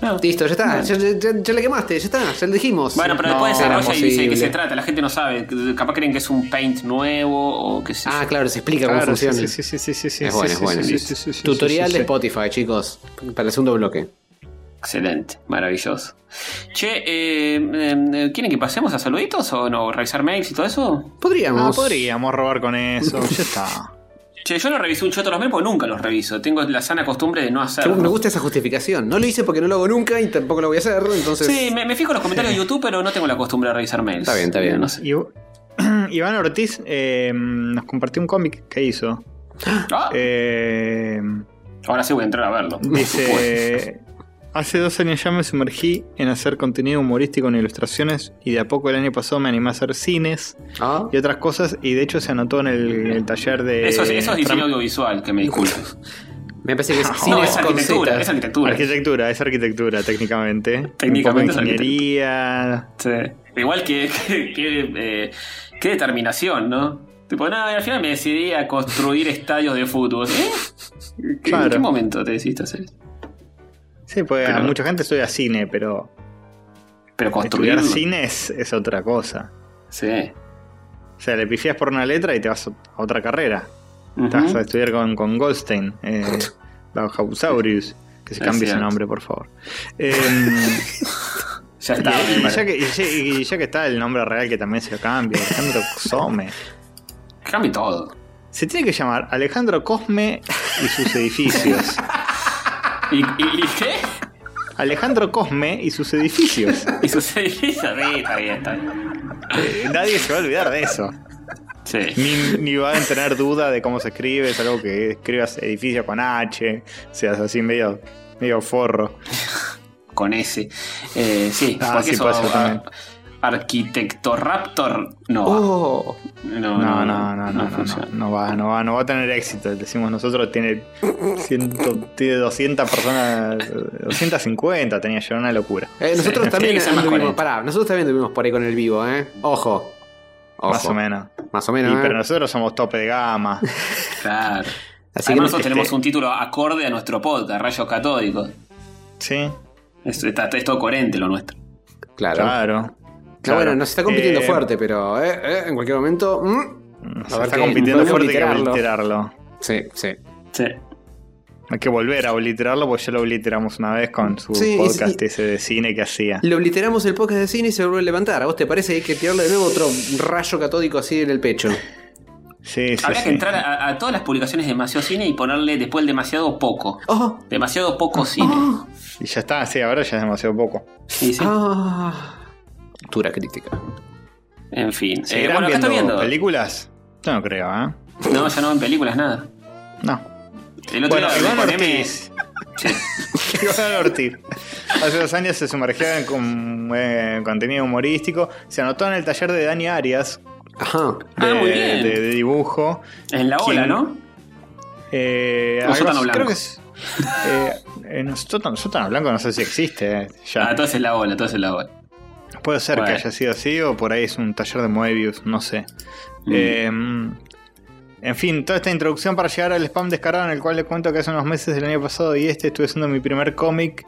No. Listo, ya está. Bueno. Ya, ya- ya- ya la quemaste, ya está. Ya lo dijimos. Bueno, pero No, después desarrolla y dice de qué se trata. La gente no sabe. Capaz creen que es un paint nuevo o qué sé Ah, yo. claro, se explica cómo Claro, funciona. sí, sí, sí, sí, sí, Es bueno, sí, es bueno. sí, sí, sí, sí, Tutorial sí, de sí. Spotify, chicos. Para el segundo bloque. Excelente, maravilloso. Che, eh, eh, ¿quieren que pasemos a saluditos o no? ¿Revisar mails y todo eso? Ah, Podríamos. podríamos robar con eso, ya está. Che, yo no revisé un choto los mails porque nunca los reviso. Tengo la sana costumbre de no hacerlo. Me gusta esa justificación. No lo hice porque no lo hago nunca y tampoco lo voy a hacer, entonces. Sí, me, me fijo en los comentarios de YouTube, pero no tengo la costumbre de revisar mails. Está bien, está bien. No sé. Y- Iván Ortiz eh, nos compartió un cómic que hizo. Ah, Eh, ahora sí voy a entrar a verlo. dice: Hace dos años ya me sumergí en hacer contenido humorístico en ilustraciones y de a poco el año pasado me animé a hacer cines Ah. y otras cosas y de hecho se anotó en el, el taller de... Eso, es- eso es diseño audiovisual, que me disculpes. Me parece que es No, cines es arquitectura, es arquitectura. Arquitectura, es arquitectura técnicamente. Técnicamente Un poco ingeniería. Sí. Igual que, que, que, eh, qué determinación, ¿no? Tipo, nada, al final me decidí a construir estadios de fútbol. ¿Eh? ¿Qué- Claro. ¿En qué momento te decidiste hacer eso? Sí, pues Pero- mucha gente estudia cine, pero Pero construir. estudiar cine es, es otra cosa. Sí. O sea, le pifias por una letra y te vas a otra carrera. Te vas a estudiar con, con Goldstein, eh, Bauhausaurus. Que se cambie ese nombre, por favor. Eh, Ya está. y, ya que, y ya- y ya que está el nombre real, que también se lo cambie. Alejandro Some. Cambie todo. Se tiene que llamar Alejandro Cosme y sus edificios. ¿Y, y, y qué? Alejandro Cosme y sus edificios. Y sus edificios. Sí, está bien, está bien. Eh, nadie se va a olvidar de eso. Sí. Ni, ni va a tener duda de cómo se escribe. Es algo que escribas edificio con H. Seas así medio, medio forro. Con ese. Eh, sí, Ah, sí, eso. puede ser también. Arquitecto Raptor no va. Oh. No, No, no, no, no, no, no, va, no va, no va a tener éxito. Decimos nosotros, tiene, ciento, tiene 200 personas, 250 tenía yo, una locura. Eh, nosotros Sí, también que anduvimos, pará, nosotros también anduvimos por ahí con el vivo, ¿eh? Ojo. Ojo. Más o menos. Más o menos. Y, ¿eh? pero nosotros somos tope de gama. Claro. Así que Además, nosotros este- tenemos un título acorde a nuestro podcast, Rayos Catódicos. Sí, Es, está- es todo coherente lo nuestro. Claro. claro. No, bueno, nos está compitiendo Eh, fuerte, pero eh, eh, en cualquier momento. mm, Se A ver está compitiendo fuerte que obliterarlo. sí, sí. Sí. Hay que volver a obliterarlo porque ya lo obliteramos una vez con su Sí, y- podcast ese de cine que hacía. Le obliteramos el podcast de cine y se vuelve a levantar. ¿A vos te parece que hay que tirarle de nuevo otro rayo catódico así en el pecho? Sí, sí, Habría sí. que entrar a, a todas las publicaciones de demasiado cine y ponerle después el demasiado poco. ¡Oh! Demasiado poco cine. ¡Oh! Y ya está, sí, ahora ya es demasiado poco. Sí, sí. ¡Ah! Dura crítica. En fin. Eh, ¿Seguirán bueno, ¿qué está viendo películas? Yo no creo, ¿eh? No, ya no ven películas, nada. No. El otro Bueno, día Iván Ortiz. Sí. Iván Ortiz. Hace dos años se sumergió en con- eh, contenido humorístico. Se anotó en el taller de Dani Arias Ajá. de, Ah, muy bien. de- de dibujo. En la ola, ¿Quién? ¿no? Eh, O sótano blanco. creo que es Eh, no, sótano, sótano blanco no sé si existe. eh, ya. Ah, entonces es la bola, entonces es la bola. Puede ser Bueno. que haya sido así o por ahí es un taller de Moebius, no sé. Mm. Eh, en fin, toda esta introducción para llegar al spam descarado en el cual les cuento que hace unos meses del año pasado y este estuve haciendo mi primer cómic.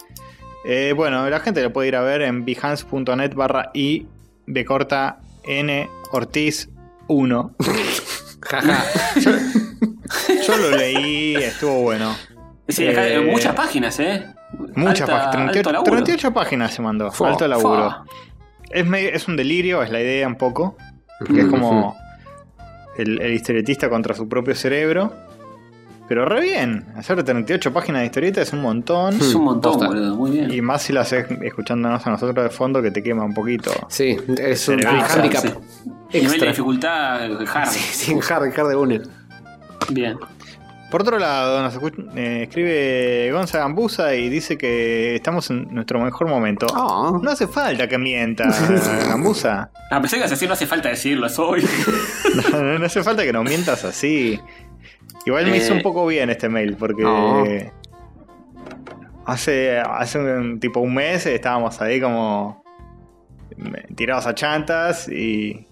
Eh, bueno, la gente lo puede ir a ver en behance.net barra i de corta n ortiz 1. Jaja. Yo lo leí, estuvo bueno. Sí, acá, Eh, muchas páginas, ¿eh? Muchas páginas, alto 38, laburo. 38 páginas se mandó, Fua, alto laburo. Fua. Es, medio- es un delirio, es la idea un poco. Que es como el, el historietista contra su propio cerebro. Pero re bien. Hacer 38 páginas de historieta es un montón. Es un montón, Posta. boludo, muy bien. Y más si lo haces escuchándonos a nosotros de fondo que te quema un poquito. Sí, es un Cerebral. handicap sí. Nivel de extra. dificultad hard. Sí, sin hard, hard de una. Bien. Por otro lado, nos eh, escribe Gonza Gambusa y dice que estamos en nuestro mejor momento. Oh. No hace falta que mienta, Gambusa. A pesar de que así no hace falta decirlo, soy. No, no hace falta que nos mientas así. Igual me Eh. hizo un poco bien este mail porque hace, hace un, tipo un mes estábamos ahí como tirados a chantas y,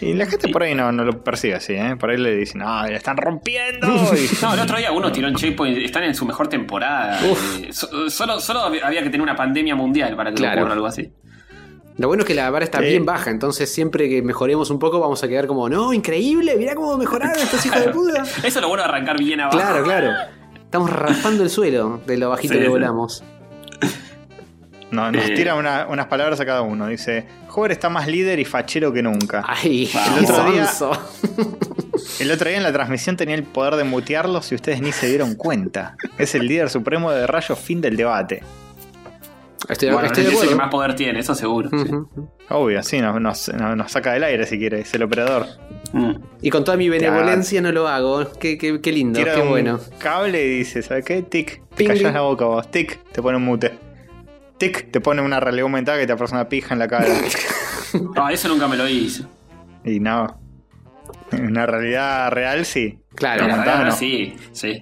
y la gente por ahí no, no lo percibe así, ¿eh? Por ahí le dicen, ah, la están rompiendo. y- No, el otro día uno tiró en Checkpoint, están en su mejor temporada. Uf. Eh, so- solo, solo había que tener una pandemia mundial para que Claro. ocurra algo así. Lo bueno es que la vara está Sí. bien baja, entonces siempre que mejoremos un poco vamos a quedar como, no, increíble, mirá cómo mejoraron estos hijos de puta. Eso es lo bueno de arrancar bien abajo. Claro, claro. Estamos raspando el suelo de lo bajito Sí, que sí. volamos. No, nos Eh. tira una- unas palabras a cada uno. Dice, Hover está más líder y fachero que nunca. Ay, el otro día-. El otro día en la transmisión tenía el poder de mutearlos y ustedes ni se dieron cuenta. Es el líder supremo de rayos fin del debate. Estoy, Bueno, estoy es de el que acuerdo. más poder tiene, eso seguro. sí. Obvio, sí, nos, nos- nos- nos saca del aire si quiere, es el operador. Mm. Y con toda mi benevolencia no lo hago. Qué, qué, qué lindo, Tira qué un bueno. cable y dice, ¿sabes qué? Tic, te Ping. callas la boca vos. Tic, te pone un mute. Tic, te pone una realidad aumentada que te aparece una pija en la cara. Ah, eso nunca me lo hizo. y no. En una realidad real sí. Claro. Pero La aumentada verdad, no. sí, sí.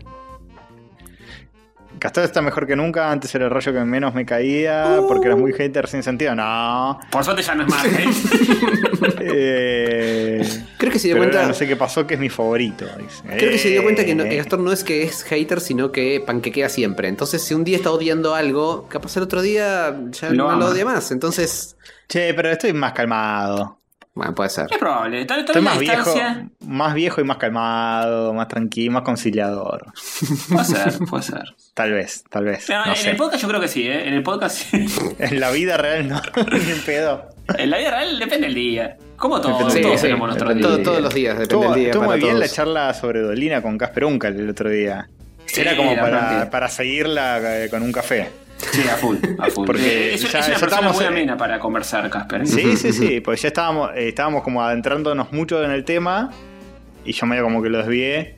Castor está mejor que nunca, antes era el rayo que menos me caía porque eras muy hater sin sentido. No. Por suerte ya no es más. ¿eh? Eh, Creo que se dio pero cuenta. ahora no sé qué pasó, que es mi favorito. dice. Creo que se dio cuenta que no- Eh. Gastón no es que es hater, sino que panquequea siempre. Entonces, si un día está odiando algo, capaz el otro día ya Lo no ama. lo odia más. Entonces, Che, pero estoy más calmado. Bueno, puede ser. es probable. Tal, tal Estoy más viejo, distancia. más viejo y más calmado, más tranquilo, más conciliador. Puede ser, puede ser. Tal vez, tal vez. No, no en sé. el podcast yo creo que sí, ¿eh? En el podcast sí. En la vida real no, ni en pedo. En la vida real depende del día. Como todos, Depende- todos sí, sí, tenemos nuestro Todo- día. todos los días, depende Estuvo, del día. estuvo para muy bien todos. la charla sobre Dolina con Casper Uncal el otro día. Sí, Era como para, para seguirla eh, con un café. Sí, a full, a full. Porque Eh, es, ya- es ya una persona estábamos muy en- amena para conversar, Casper. Sí, sí, sí, pues ya estábamos, eh, estábamos como adentrándonos mucho en el tema y yo medio como que lo desvié,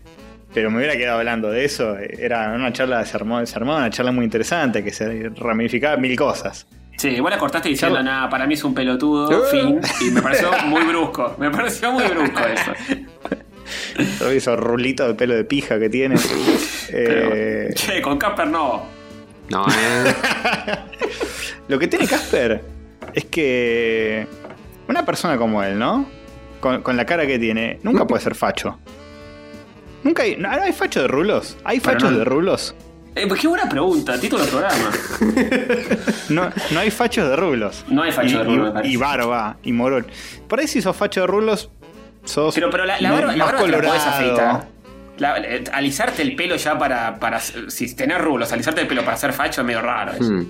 pero me hubiera quedado hablando de eso. Era una charla, se armó, se armó una charla muy interesante que se ramificaba mil cosas. Sí, igual la cortaste diciendo, nada, para mí es un pelotudo, Eh. fin. Y me pareció muy brusco. Me pareció muy brusco eso. Todo esos rulitos de pelo de pija que tiene. Eh, che, con Casper no. No, eh. Lo que tiene Casper es que una persona como él, ¿no? Con, con la cara que tiene, nunca puede ser facho. Nunca hay, no, no hay facho de rulos. ¿Hay Pero fachos no- de rulos? Eh, pues qué buena pregunta, título del programa. No, no hay fachos de rulos. No hay facho Y- de rulos, y- me parece. Y barba, y morón. Por ahí si sos facho de rulos, sos Pero, pero la, la más- barba, la más barba te la podés colorado. afeitar. La- eh, alisarte el pelo ya para, para. Si tener rulos, alisarte el pelo para hacer facho es medio raro. eso. Hmm.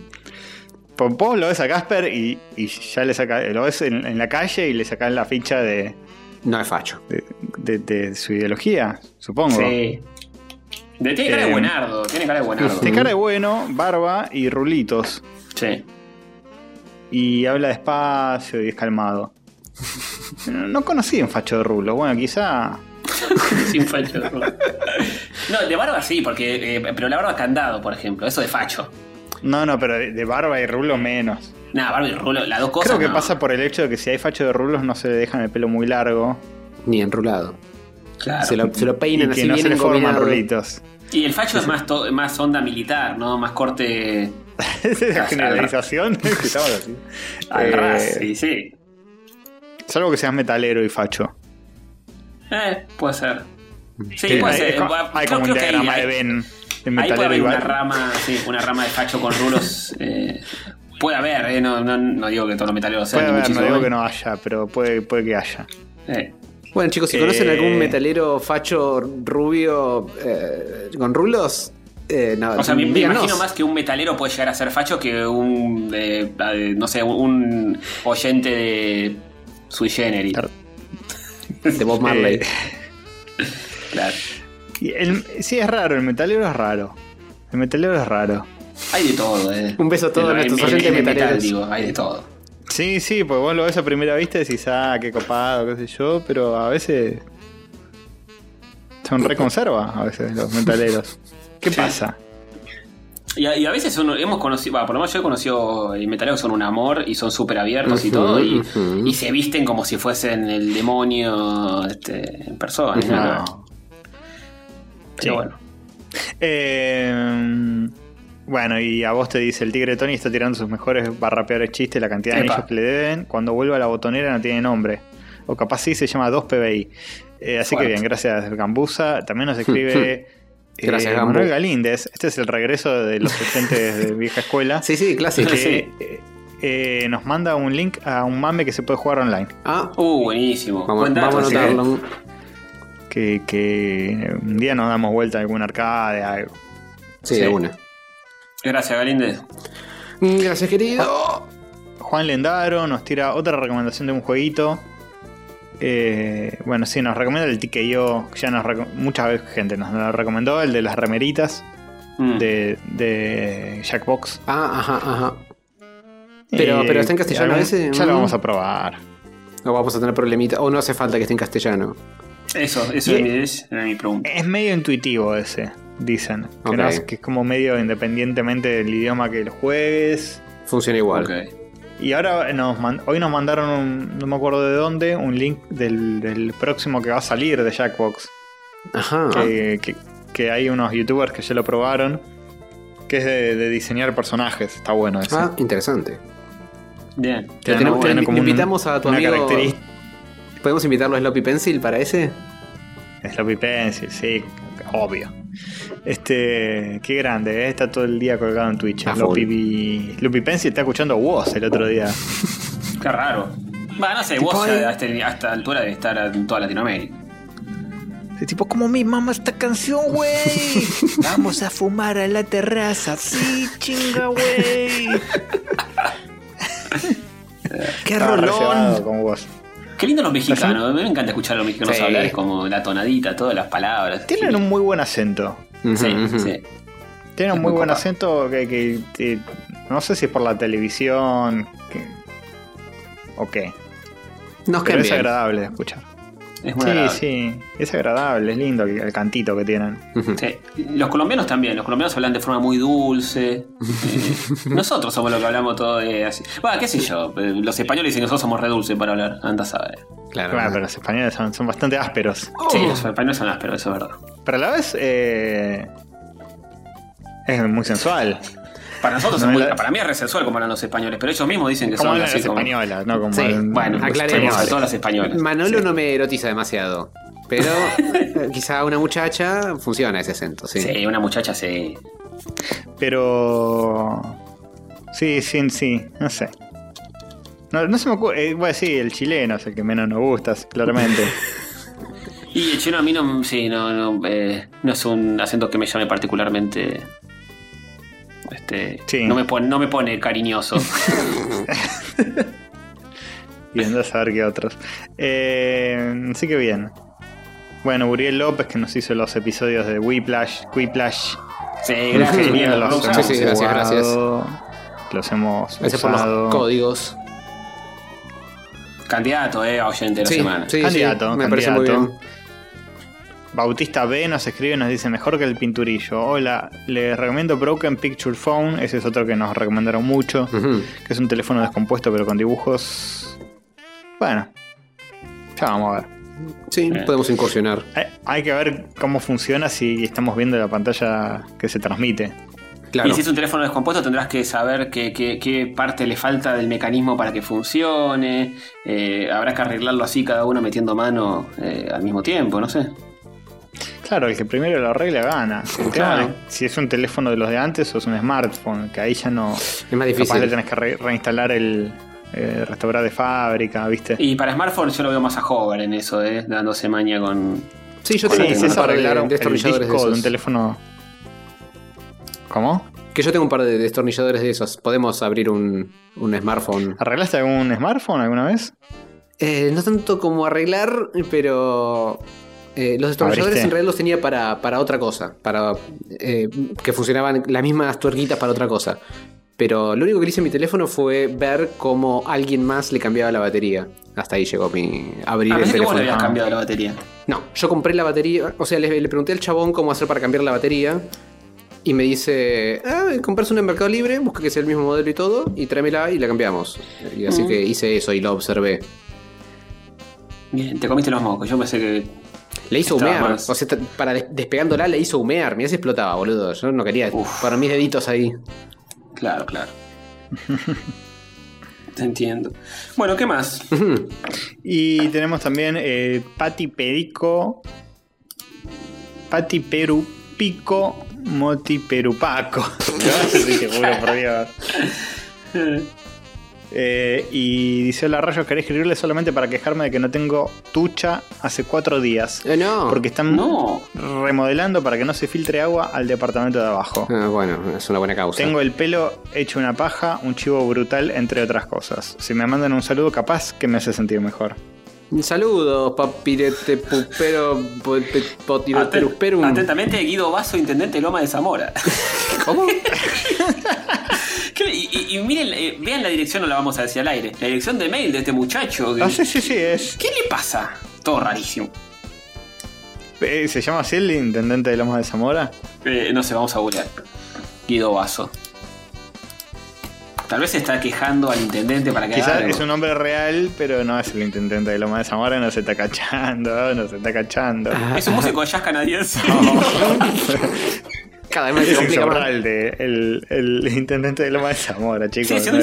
Vos- lo ves a Casper y, y ya le saca, lo ves en, en la calle y le sacás la ficha de, No es facho. de, de- de su ideología, supongo. Sí. De- tiene cara de Eh, buenardo, tiene cara de buenardo. Tiene cara de bueno, barba y rulitos. Sí. Y habla despacio y es calmado. No, no conocí un facho de rulos. Bueno, quizá. Sin facho. No, de barba sí, porque. eh, pero la barba candado, por ejemplo, eso de facho. No, no, pero de, de barba y rulo menos. Nada, barba y rulo, las dos cosas. Creo que no. pasa por el hecho de que si hay facho de rulos no se le dejan el pelo muy largo. Ni enrulado. Claro. Se, lo, se lo Y peinan así que no bien se le forman engominado. rulitos. Y el facho es más, to- más onda militar, ¿no? Más corte Esa es la Al- generalización que estamos así. al Eh, ras. Sí, sí. Salvo que seas metalero y facho. Eh, puede ser. Sí, Sí, puede hay, ser. es como- Va- hay creo- como un diagrama de Ben. Ahí puede metalero haber una rama, sí, una rama de facho con rulos. eh, puede haber, eh, no, no, no digo que todos los metaleros sean. Puede haber, no digo que no haya, pero puede, puede que haya. Eh, Bueno, chicos, si conocen Eh. algún metalero facho rubio eh, con rulos, eh, nada, O sea, me, imagino más que un metalero puede llegar a ser facho que un, eh, eh, no sé, un oyente de sui generis. Claro. De Bob Marley. Claro. y el- sí, es raro, el metalero es raro. El metalero es raro. Hay de todo, eh. Un beso a todos En- nuestros en- oyentes metal, metaleros. digo, hay de todo. Sí, sí, pues vos lo ves a primera vista y decís, ah, qué copado, qué sé yo, pero a veces son reconserva, a veces los metaleros. ¿Qué Sí. pasa? Y a, y a veces uno- hemos conocido, va, por lo menos yo he conocido eh, metaleros que son un amor y son súper abiertos y todo, y, se visten como si fuesen el demonio este, en persona. Ujú. ¿no? Pero Sí. bueno. Eh, bueno, y a vos te dice el tigre Tony está tirando sus mejores barra peores chistes, la cantidad de Epa. anillos que le deben. Cuando vuelva a la botonera no tiene nombre. O capaz sí se llama 2 PBI. Eh, así Fuerte. que bien, gracias Gambusa. También nos escribe Gracias, eh. Manuel Galíndez. Este es el regreso de los oyentes de vieja escuela. Sí, sí, clásico. que Sí. eh, eh, nos manda un link a un mame que se puede jugar online. Ah, Uh, buenísimo. vamos, a anotarlo. Que, que un día nos damos vuelta a algún arcade, algo. Sí, Sí. de una. Gracias, Galíndez. Mm, Gracias, querido. Juan Lendaro nos tira otra recomendación de un jueguito. Eh, bueno, sí, nos recomienda el TKO. Ya nos reco- mucha vez gente nos lo recomendó, el de las remeritas Mm. de, de Jackbox. Ah, ajá, ajá. Pero- pero está en castellano algún- ese, Ya lo vamos a probar. O vamos a tener problemita. O no hace falta que esté en castellano. Eso, eso es mi- es mi pregunta. Es medio intuitivo ese, dicen. Que, Ok. no es, que es como medio independientemente del idioma que lo juegues. Funciona igual. Ok. Y ahora nos man- hoy nos mandaron, un- no me acuerdo de dónde, un link del, del próximo que va a salir de Jackbox. Ajá. que, que- que hay unos youtubers que ya lo probaron. Que es de, de diseñar personajes. Está bueno eso. Ah, interesante. Bien. Te tenemos- tiene te como un- invitamos a tu una amigo. ¿Podemos invitarlo a Sloppy Pencil para ese? Sloppy Pencil, sí, obvio. Este, qué grande, ¿eh? está todo el día colgado en Twitch. A Sloppy, Sloppy Pencil está escuchando vos el otro día. Qué raro. Va, no sé, ay. ya a, este- a esta altura de estar en toda Latinoamérica. Es tipo, como mi mamá esta canción, güey. Vamos a fumar a la terraza. Sí, chinga, güey. ¡Qué Estaba rolón! con vos. Qué lindo los mexicanos. A mí me encanta escuchar a los mexicanos Sí. hablar. Es como la tonadita, todas las palabras. Tienen un muy buen acento. Sí, sí. Tiene un Es muy muy buen copado. acento que, que- que- no sé si es por la televisión que- o qué, Nos pero es bien. agradable de escuchar. Es muy Sí, agradable. sí, es agradable, es lindo el el cantito que tienen. Sí. Los colombianos también, los colombianos hablan de forma muy dulce. Eh, nosotros somos los que hablamos todo de así. Bueno, qué sé yo, eh, los españoles dicen que nosotros somos re dulces para hablar, anda a saber. Claro. Bueno, pero los españoles son, son bastante ásperos. Sí, Oh. los españoles son ásperos, eso es verdad. Pero a la vez eh, es muy sensual. Para nosotros, No, es muy- la- para mí es re sensual como hablan los españoles, pero ellos mismos dicen que Como son así las como- españolas, no como Sí, bueno, aclaremos. Sobre españoles. todo los españoles. Manolo Sí. no me erotiza demasiado. Pero quizá una muchacha funciona ese acento, sí. Sí, una muchacha sí. Pero. Sí, sí, sí, no sé. No, no se me ocurre. eh, bueno, sí, el chileno es el que menos nos gusta, claramente. Y el chino a mí no, sí, no, no, eh, no es un acento que me llame particularmente. Este, Sí. no, me pone, no me pone cariñoso. y a saber qué otros. Eh, así que bien. Bueno, Uriel López que nos hizo los episodios de Whiplash. Whiplash. sí, gracias, Genial, los Sí, sí, gracias, Los hemos Gracias por los códigos. Candidato, eh, oyente de la Sí, semana. sí, Candidato, sí, me parece muy candidato. bien. Bautista B nos escribe y nos dice mejor que el pinturillo. Hola, les recomiendo Broken Picture Phone. Ese es otro que nos recomendaron mucho. Que es un teléfono descompuesto pero con dibujos. Bueno, ya vamos a ver. Sí, Bien. podemos incursionar. Hay, hay que ver cómo funciona si estamos viendo la pantalla que se transmite. Claro. Y si es un teléfono descompuesto tendrás que saber qué, qué- qué parte le falta del mecanismo para que funcione. Eh, habrá que arreglarlo así cada uno metiendo mano eh, al mismo tiempo, no sé. Claro, el que primero lo arregla gana. Claro. si es un teléfono de los de antes o es un smartphone, que ahí ya no. Es más Capaz difícil. le tenés que re- reinstalar el eh, restaurar de fábrica, ¿viste? Y para smartphone yo lo veo más a Hover en eso, eh, dándose maña con... Sí, yo Sí, tengo Sí, un si es par de un- el disco de un esos. teléfono. ¿Cómo? Que yo tengo un par de destornilladores de esos. Podemos abrir un, un smartphone. ¿Arreglaste algún smartphone alguna vez? Eh, no tanto como arreglar, pero eh, los destornilladores ¿Abriste? en realidad los tenía para, para otra cosa. Para eh, que funcionaban las mismas tuerquitas para otra cosa. Pero lo único que hice en mi teléfono fue ver cómo alguien más le cambiaba la batería. Hasta ahí llegó mi abrir el teléfono. le habías cambiado la batería. No, yo compré la batería. O sea, le, le pregunté al chabón cómo hacer para cambiar la batería. Y me dice, ah, compras una en Mercado Libre, busca que sea el mismo modelo y todo, y tráemela y la cambiamos. Y así Mm. que hice eso y lo observé. Bien, te comiste los mocos. Yo pensé que... Le hizo Estaba humear. más. O sea, para des- despegándola le hizo humear. Mirá si explotaba, boludo. Yo no quería Uf. para mis deditos ahí. Claro, claro. Te entiendo. Bueno, ¿qué más? Y tenemos también eh, Pati Perico. Pati Perupico. Moti Perupaco. Te juro por Dios. Eh, y dice: Hola Rayos, quería escribirle solamente para quejarme de que no tengo tucha hace cuatro días. Eh, no. Porque están No. remodelando para que no se filtre agua al departamento de abajo. Ah, bueno, es una buena causa. Tengo el pelo hecho una paja, un chivo brutal, entre otras cosas. Si me mandan un saludo, capaz que me hace sentir mejor. Saludos, papirete pupero, po- pe- potiroterusperum. Atentamente, Guido Vaso, intendente de Loma de Zamora. ¿Cómo? Y, y- y miren, eh, vean la dirección, no la vamos a decir al aire. La dirección de mail de este muchacho. que- Ah, sí, sí, sí, es. ¿Qué le pasa? Todo rarísimo. eh, ¿Se llama así el intendente de Lomas de Zamora? Eh, no sé, vamos a googlear. Guido Vaso. Tal vez se está quejando al intendente para que haga Quizás algo. es un nombre real, pero no es el intendente de Lomas de Zamora, no se está cachando, no se está cachando. Es un músico de jazz canadiense. Cada vez Es complica más. El, el intendente de Lomas de Zamora, chicos. ¿Sigue siendo?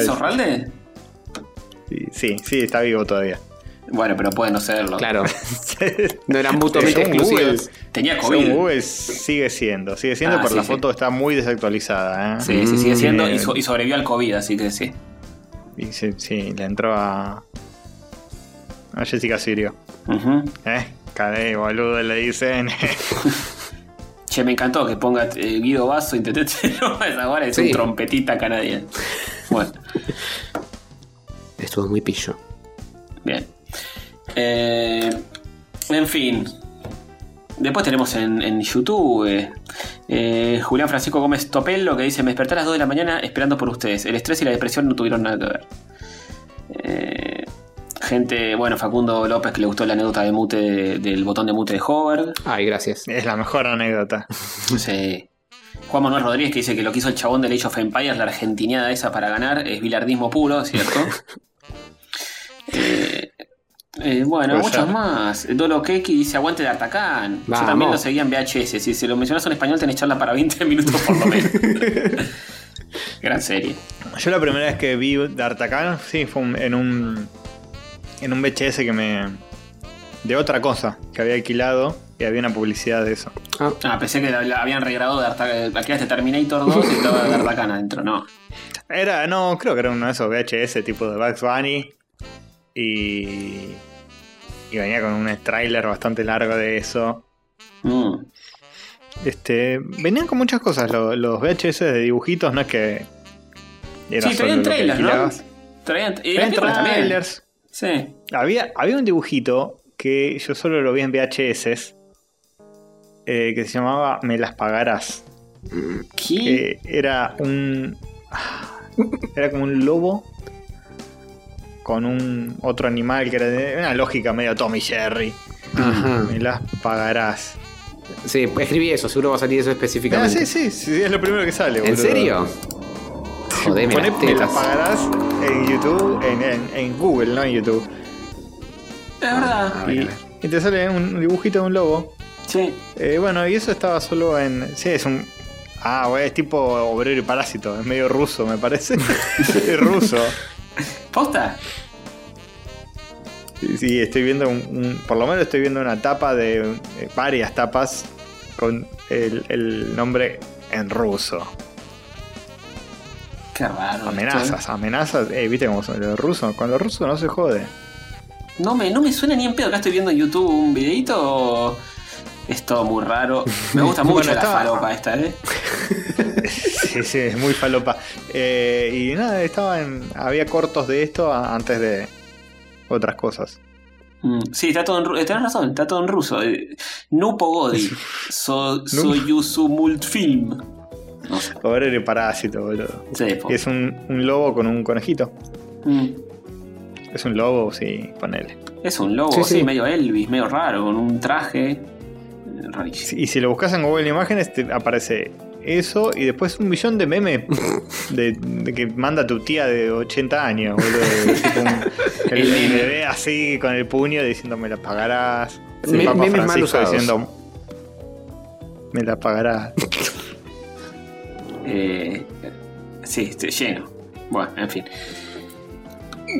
Sí, sí, sí, está vivo todavía. Bueno, pero puede no serlo. Claro. No eran mutuamente exclusivos. Tenía según COVID. Google sigue siendo, sigue siendo, Ah, pero sí, la sí. foto está muy desactualizada. ¿eh? Sí, sí, sigue siendo. Mm, Y, so- y sobrevivió al COVID, así que sí. Y sí, sí, le entró a. a Jessica Sirio. Ujú. ¿Eh? Cadé, boludo, le dicen. Che, me encantó que ponga eh, Guido de Loma de Zamora, es Sí. un trompetita canadiense. Bueno, Estuvo muy pillo. bien. Eh, en fin. Después tenemos en, en YouTube eh, eh, Julián Francisco Gómez Topello que dice: Me desperté a las 2 de la mañana esperando por ustedes. El estrés y la depresión no tuvieron nada que ver. Eh, gente, bueno, Facundo López que le gustó la anécdota de mute de- del botón de mute de Hover. Ay, gracias. es la mejor anécdota. Sí. Juan Manuel Rodríguez que dice que lo que hizo el chabón de Age of Empires, la argentiniada esa para ganar, es bilardismo puro, ¿cierto? Eh, eh, bueno, Puede muchos ser. más. Dolo Keki dice aguante de Artacán. Yo también lo seguía en VHS. Si se lo mencionas en español tenés charla para 20 minutos por lo menos. Gran serie. Yo la primera vez que vi D'Artagnan, sí, fue un- en un. En un VHS que me. de otra cosa que había alquilado y había una publicidad de eso. Ah, Ah, pensé que la, la habían regrabado de. Aquí de Terminator 2 y estaba de Artacán adentro. No. Era, no, creo que era uno de esos VHS tipo de Bugs Bunny. Y. y venía con un tráiler bastante largo de eso. Mm. Este, venían con muchas cosas lo- los VHS de dibujitos, no es que era Sí, traían trailers, ¿no? Traían, y también. Sí. Había, había un dibujito que yo solo lo vi en VHS eh, que se llamaba Me las pagarás. ¿Qué? Que era un. Era como un lobo con un otro animal que era de una lógica medio Tommy Jerry. ajá. Me las pagarás. Sí, escribí eso, seguro va a salir eso Ah, específicamente. sí, sí, sí, es lo primero que sale. ¿En boludo. serio? Jodeme Poné las Me las pagarás en YouTube, en, en- en Google, no en YouTube. Es verdad. A ver, Y, te sale un dibujito de un lobo. Sí. Eh, bueno, y eso estaba solo en. Sí, es un. Ah, güey, es tipo obrero y parásito. Es medio ruso, me parece. es ruso. ¿Posta? Sí, sí, estoy viendo un, un- Por lo menos estoy viendo una tapa de. eh, varias tapas con el, el nombre en ruso. Qué raro. Amenazas, amenazas. Eh, ¿viste cómo son los rusos? Con los rusos no se jode. No me, no me suena ni en pedo. Acá estoy viendo en YouTube un videito. Es todo muy raro. Me gusta mucho Bueno, la estaba- falopa esta, ¿eh? Sí, sí, es muy falopa. Eh, y nada, estaba en, había cortos de esto antes de otras cosas. Mm, Sí, está todo en ruso. Tenés razón, está todo en ruso. Eh, No pogodi. So, Soyuzu Multfilm. No sé. Obrero y parásito, boludo. Sí, po. Es un, un lobo con un conejito. Mm. Es un lobo, sí, ponele. Es un lobo, Sí, sí, sí. medio Elvis, medio raro, con un traje. eh, Rarísimo. Y si lo buscas en Google Imágenes, te aparece eso y después un millón de memes de, de que manda tu tía de 80 años, boludo. Tipo un- el, El bebé así con el puño diciendo me la pagarás. Me- El Papa Francisco diciendo me la pagarás. Eh, sí, estoy lleno. Bueno, en fin.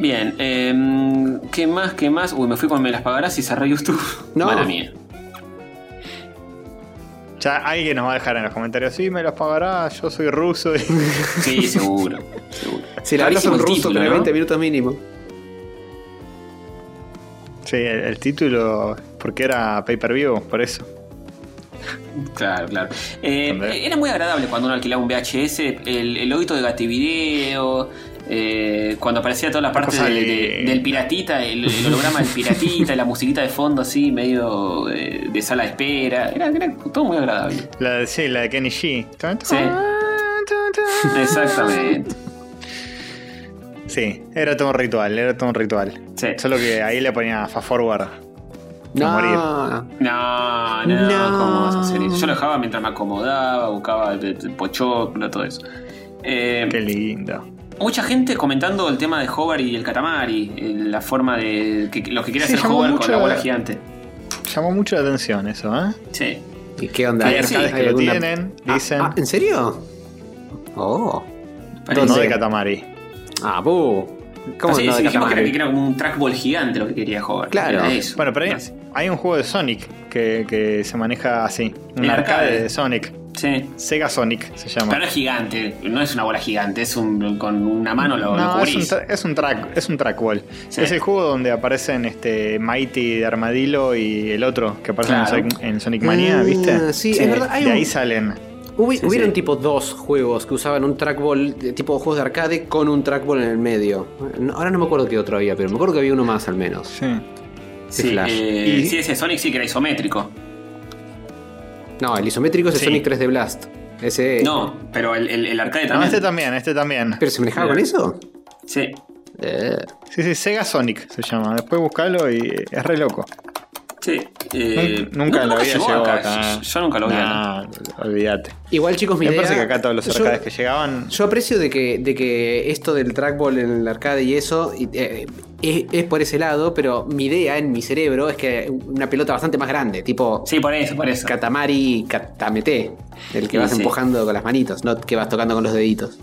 Bien, em, ¿qué más? ¿Qué más? Uy, me fui con Me las pagarás y cerré YouTube. No. Mala mía. Ya alguien nos va a dejar en los comentarios, sí, me las pagarás, yo soy ruso. y- Sí, seguro. seguro. Si la hablas el ruso, tenés ¿no? 20 minutos mínimo. sí, el, el título, porque era pay per view, por eso. Claro, claro. Eh, era muy agradable cuando uno alquilaba un VHS, el, el oído de Gativideo, eh, cuando aparecía toda la parte de- de- del piratita, el, el holograma del piratita, la musiquita de fondo así, medio eh, de sala de espera. Era, era todo muy agradable. La, de- sí, la de Kenny G. Sí. Exactamente. Sí, era todo un ritual, era todo un ritual. Sí. Solo que ahí le ponía fast forward. No, morir. No, no, No. ¿cómo vas a hacer eso? Yo lo dejaba mientras me acomodaba, buscaba el, el pochoclo, todo eso. Eh, Qué lindo. Mucha gente comentando el tema de Hover y el Katamari, eh, la forma de que, lo que quiere Sí, hacer Hover mucho con la bola la- gigante. Llamó mucho la atención eso, ¿eh? Sí. ¿Y qué onda? Hay ¿Hay arcades que lo alguna- tienen, Ah, dicen. ah, ¿En serio? Oh. Parece. No de Katamari. Ah, buh. ¿Cómo no sí, de dijimos que era, Katamari? que era como un trackball gigante lo que quería Hover. Claro. Bueno, pero hay, Así. Hay un juego de Sonic que, que se maneja así. Un arcade. arcade. de Sonic. Sí. Sega Sonic se llama. Pero no es gigante, no es una bola gigante, es un con una mano lo, lo No, es un, es un track, es un trackball. Sí. Es el juego donde aparecen este Mighty de Armadillo y el otro que aparece Claro. en, Sonic, en Sonic Mania, ¿viste? Ah, sí, Sí. es verdad. Hay de un- ahí salen. hubi- Sí, hubieron sí. tipo dos juegos que usaban un trackball, tipo juegos de arcade con un trackball en el medio. No, ahora no me acuerdo qué otro había, pero me acuerdo que había uno más al menos. Sí. Sí, Flash. eh, Y- sí, ese Sonic sí que era isométrico. No, el isométrico es el Sí. Sonic 3 de Blast. Ese. No, pero el, el- el arcade No, también. este también, este también. ¿Pero se manejaba con eso? Sí. Eh, Sí, sí, Sega Sonic se llama. Después buscalo y es re loco. Sí. eh, Nun- nunca, lo había llegado acá. acá. Yo, yo nunca lo vi. Nah, olvídate. Igual, chicos, mi Me idea. parece que acá todos los yo- arcades que llegaban. Yo aprecio de que, de que esto del trackball en el arcade y eso eh, es, es por ese lado, pero mi idea en mi cerebro es que una pelota bastante más grande, tipo Sí, por eso, por eso. Katamari Katamete, el que Sí, vas sí. empujando con las manitos, no que vas tocando con los deditos.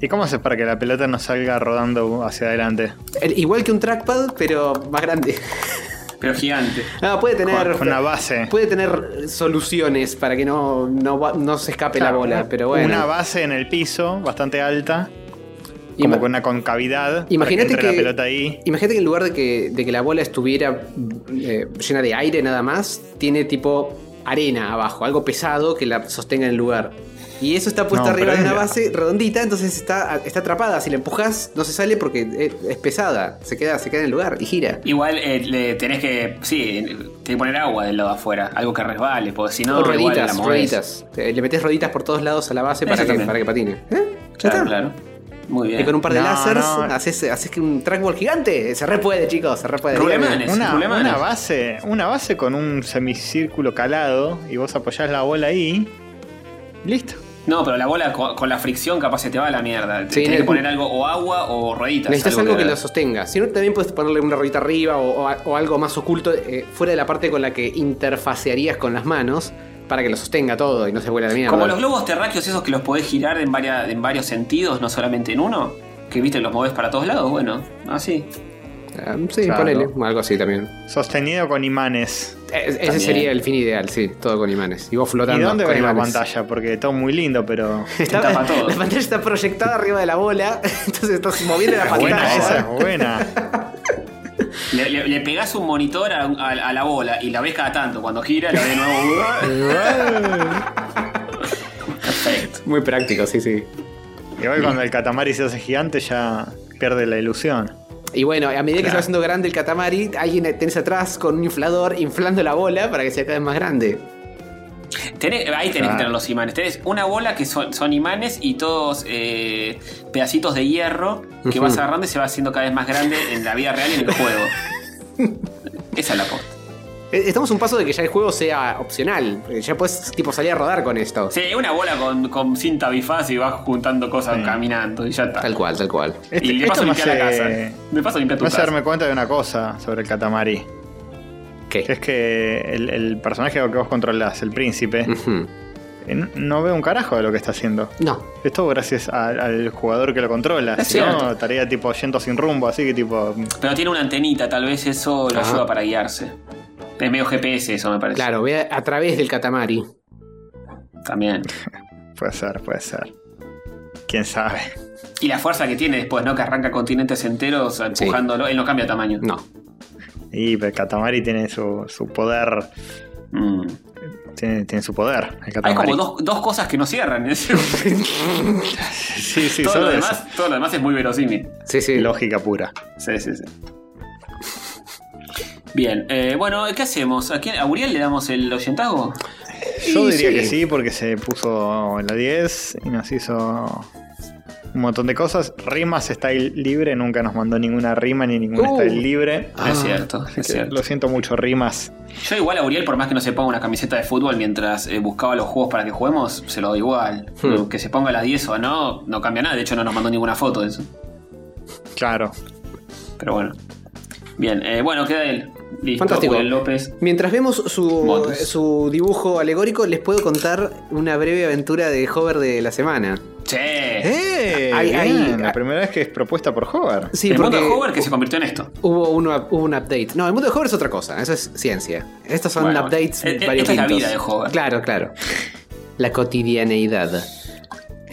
¿Y cómo haces para que la pelota no salga rodando hacia adelante? El- igual que un trackpad, pero más grande. Pero gigante. No, puede tener. Con, con una base. Puede tener soluciones para que no, no, no se escape la bola, pero bueno. Una base en el piso, bastante alta, como con una concavidad. Imagínate para que, entre que- la pelota ahí. Imagínate que en lugar de que, de que la bola estuviera eh, llena de aire nada más, tiene tipo arena abajo, algo pesado que la sostenga en el lugar. Y eso está puesto No, arriba de una la- base redondita, entonces está, está atrapada. Si la empujas, no se sale porque es, es pesada. Se queda, se queda en el lugar y gira. Igual eh, le tenés que. Sí, tenés que poner agua del lado de afuera. Algo que resbale, porque si no. o igual la rueditas, movés. rueditas. Eh, Le metes rueditas por todos lados a la base para que, Exactamente. para que patine. ¿Eh? Ya Claro, está. claro. Muy bien. Y con un par de No, lásers no. haces, haces que un trackball gigante. Se re puede, chicos, se re puede. Rulemanes. Una, rulemanes. una base, una base con un semicírculo calado y vos apoyás la bola ahí. Listo. No, pero la bola con, con la fricción capaz se te va a la mierda. Sí, Tienes que ne- poner algo o agua o rueditas. Necesitas algo que lo sostenga. Si no, también puedes ponerle una ruedita arriba o, o- o algo más oculto eh, fuera de la parte con la que interfacearías con las manos para que lo sostenga todo y no se vuela de mierda. Como los globos terráqueos esos que los podés girar en, en varios sentidos, no solamente en uno. Que viste, los moves para todos lados. Bueno, así. Ah, sí, Claro. ponele, algo así también. Sostenido con imanes. Ese También. sería el fin ideal, sí, todo con imanes. Y vos flotando ¿Y dónde con ves la pantalla? Porque todo muy lindo, pero. Está- tapa todo. La pantalla está proyectada arriba de la bola, entonces estás moviendo la Es buena, pantalla. esa es buena. Le, le- le pegás un monitor a, a- a la bola y la ves cada tanto. Cuando gira, la ves de nuevo. Perfecto. Muy práctico, sí, sí. Igual cuando el catamari se hace gigante ya pierde la ilusión. Y bueno, a medida que se va haciendo grande el catamari, alguien tenés atrás con un inflador inflando la bola para que sea cada vez más grande. Tenés- ahí tenés Claro. que tener los imanes. Tenés una bola que son, son imanes y todos eh, pedacitos de hierro que vas agarrando y se va haciendo cada vez más grande en la vida real y en el juego. Esa es la posta. Eh, Estamos a un paso de que ya el juego sea opcional. Ya puedes tipo salir a rodar con esto. Sí, una bola con, con cinta bifaz y vas juntando cosas Sí. caminando y ya está. Tal cual, tal cual. Este- y de paso limpiar la casa. hace, De paso limpiar tu me hace casa. darme cuenta de una cosa sobre el catamari. ¿Qué? Es que el, el personaje que vos controlás, el príncipe, no- no ve un carajo de lo que está haciendo. No. Es todo gracias a- al jugador que lo controla. Es Si no, estaría tipo yendo sin rumbo, así que tipo. Pero tiene una antenita, tal vez eso lo Ajá. ayuda para guiarse. Es medio GPS eso, me parece. Claro, ve a, a través del catamari. También. Puede ser, puede ser. Quién sabe. Y la fuerza que tiene después, ¿no? Que arranca continentes enteros empujándolo. Él no cambia tamaño. No. Y pero el Katamari tiene su, su poder. Mm. Tiene, tiene su poder. El Hay como dos, dos cosas que no cierran. Sí, sí, todo, solo lo demás, todo lo demás es muy verosímil. Sí, sí. Lógica pura. Sí, sí, sí. Bien, eh, bueno, ¿qué hacemos? ¿A, quién, ¿A Uriel le damos el oyentago? Yo Y diría sí. que sí, porque se puso en la 10 y nos hizo un montón de cosas. Rimas style libre, nunca nos mandó ninguna rima ni ningún Uh. style libre. Ah, es cierto, es cierto. Lo siento mucho, rimas. Yo igual a Uriel, por más que no se ponga una camiseta de fútbol mientras eh, buscaba los juegos para que juguemos, se lo doy igual. Hmm. Que se ponga las 10 o no, no cambia nada. De hecho, no nos mandó ninguna foto de eso. Claro. Pero bueno. Bien, eh, bueno, queda él. Listo, Fantástico. Uriel López. Mientras vemos su, su dibujo alegórico, les puedo contar una breve aventura de Hover de la semana. Che. ¡Eh! Ahí- ahí- bien, la ah. primera vez que es propuesta por Hover. Sí, el mundo porque de Hover que se convirtió en esto. hubo, uno, hubo un update. No, el mundo de Hover es otra cosa, eso es ciencia. Estos son Bueno, updates eh, eh, variopintos. esta es la vida de Hover. Claro, claro. La cotidianeidad.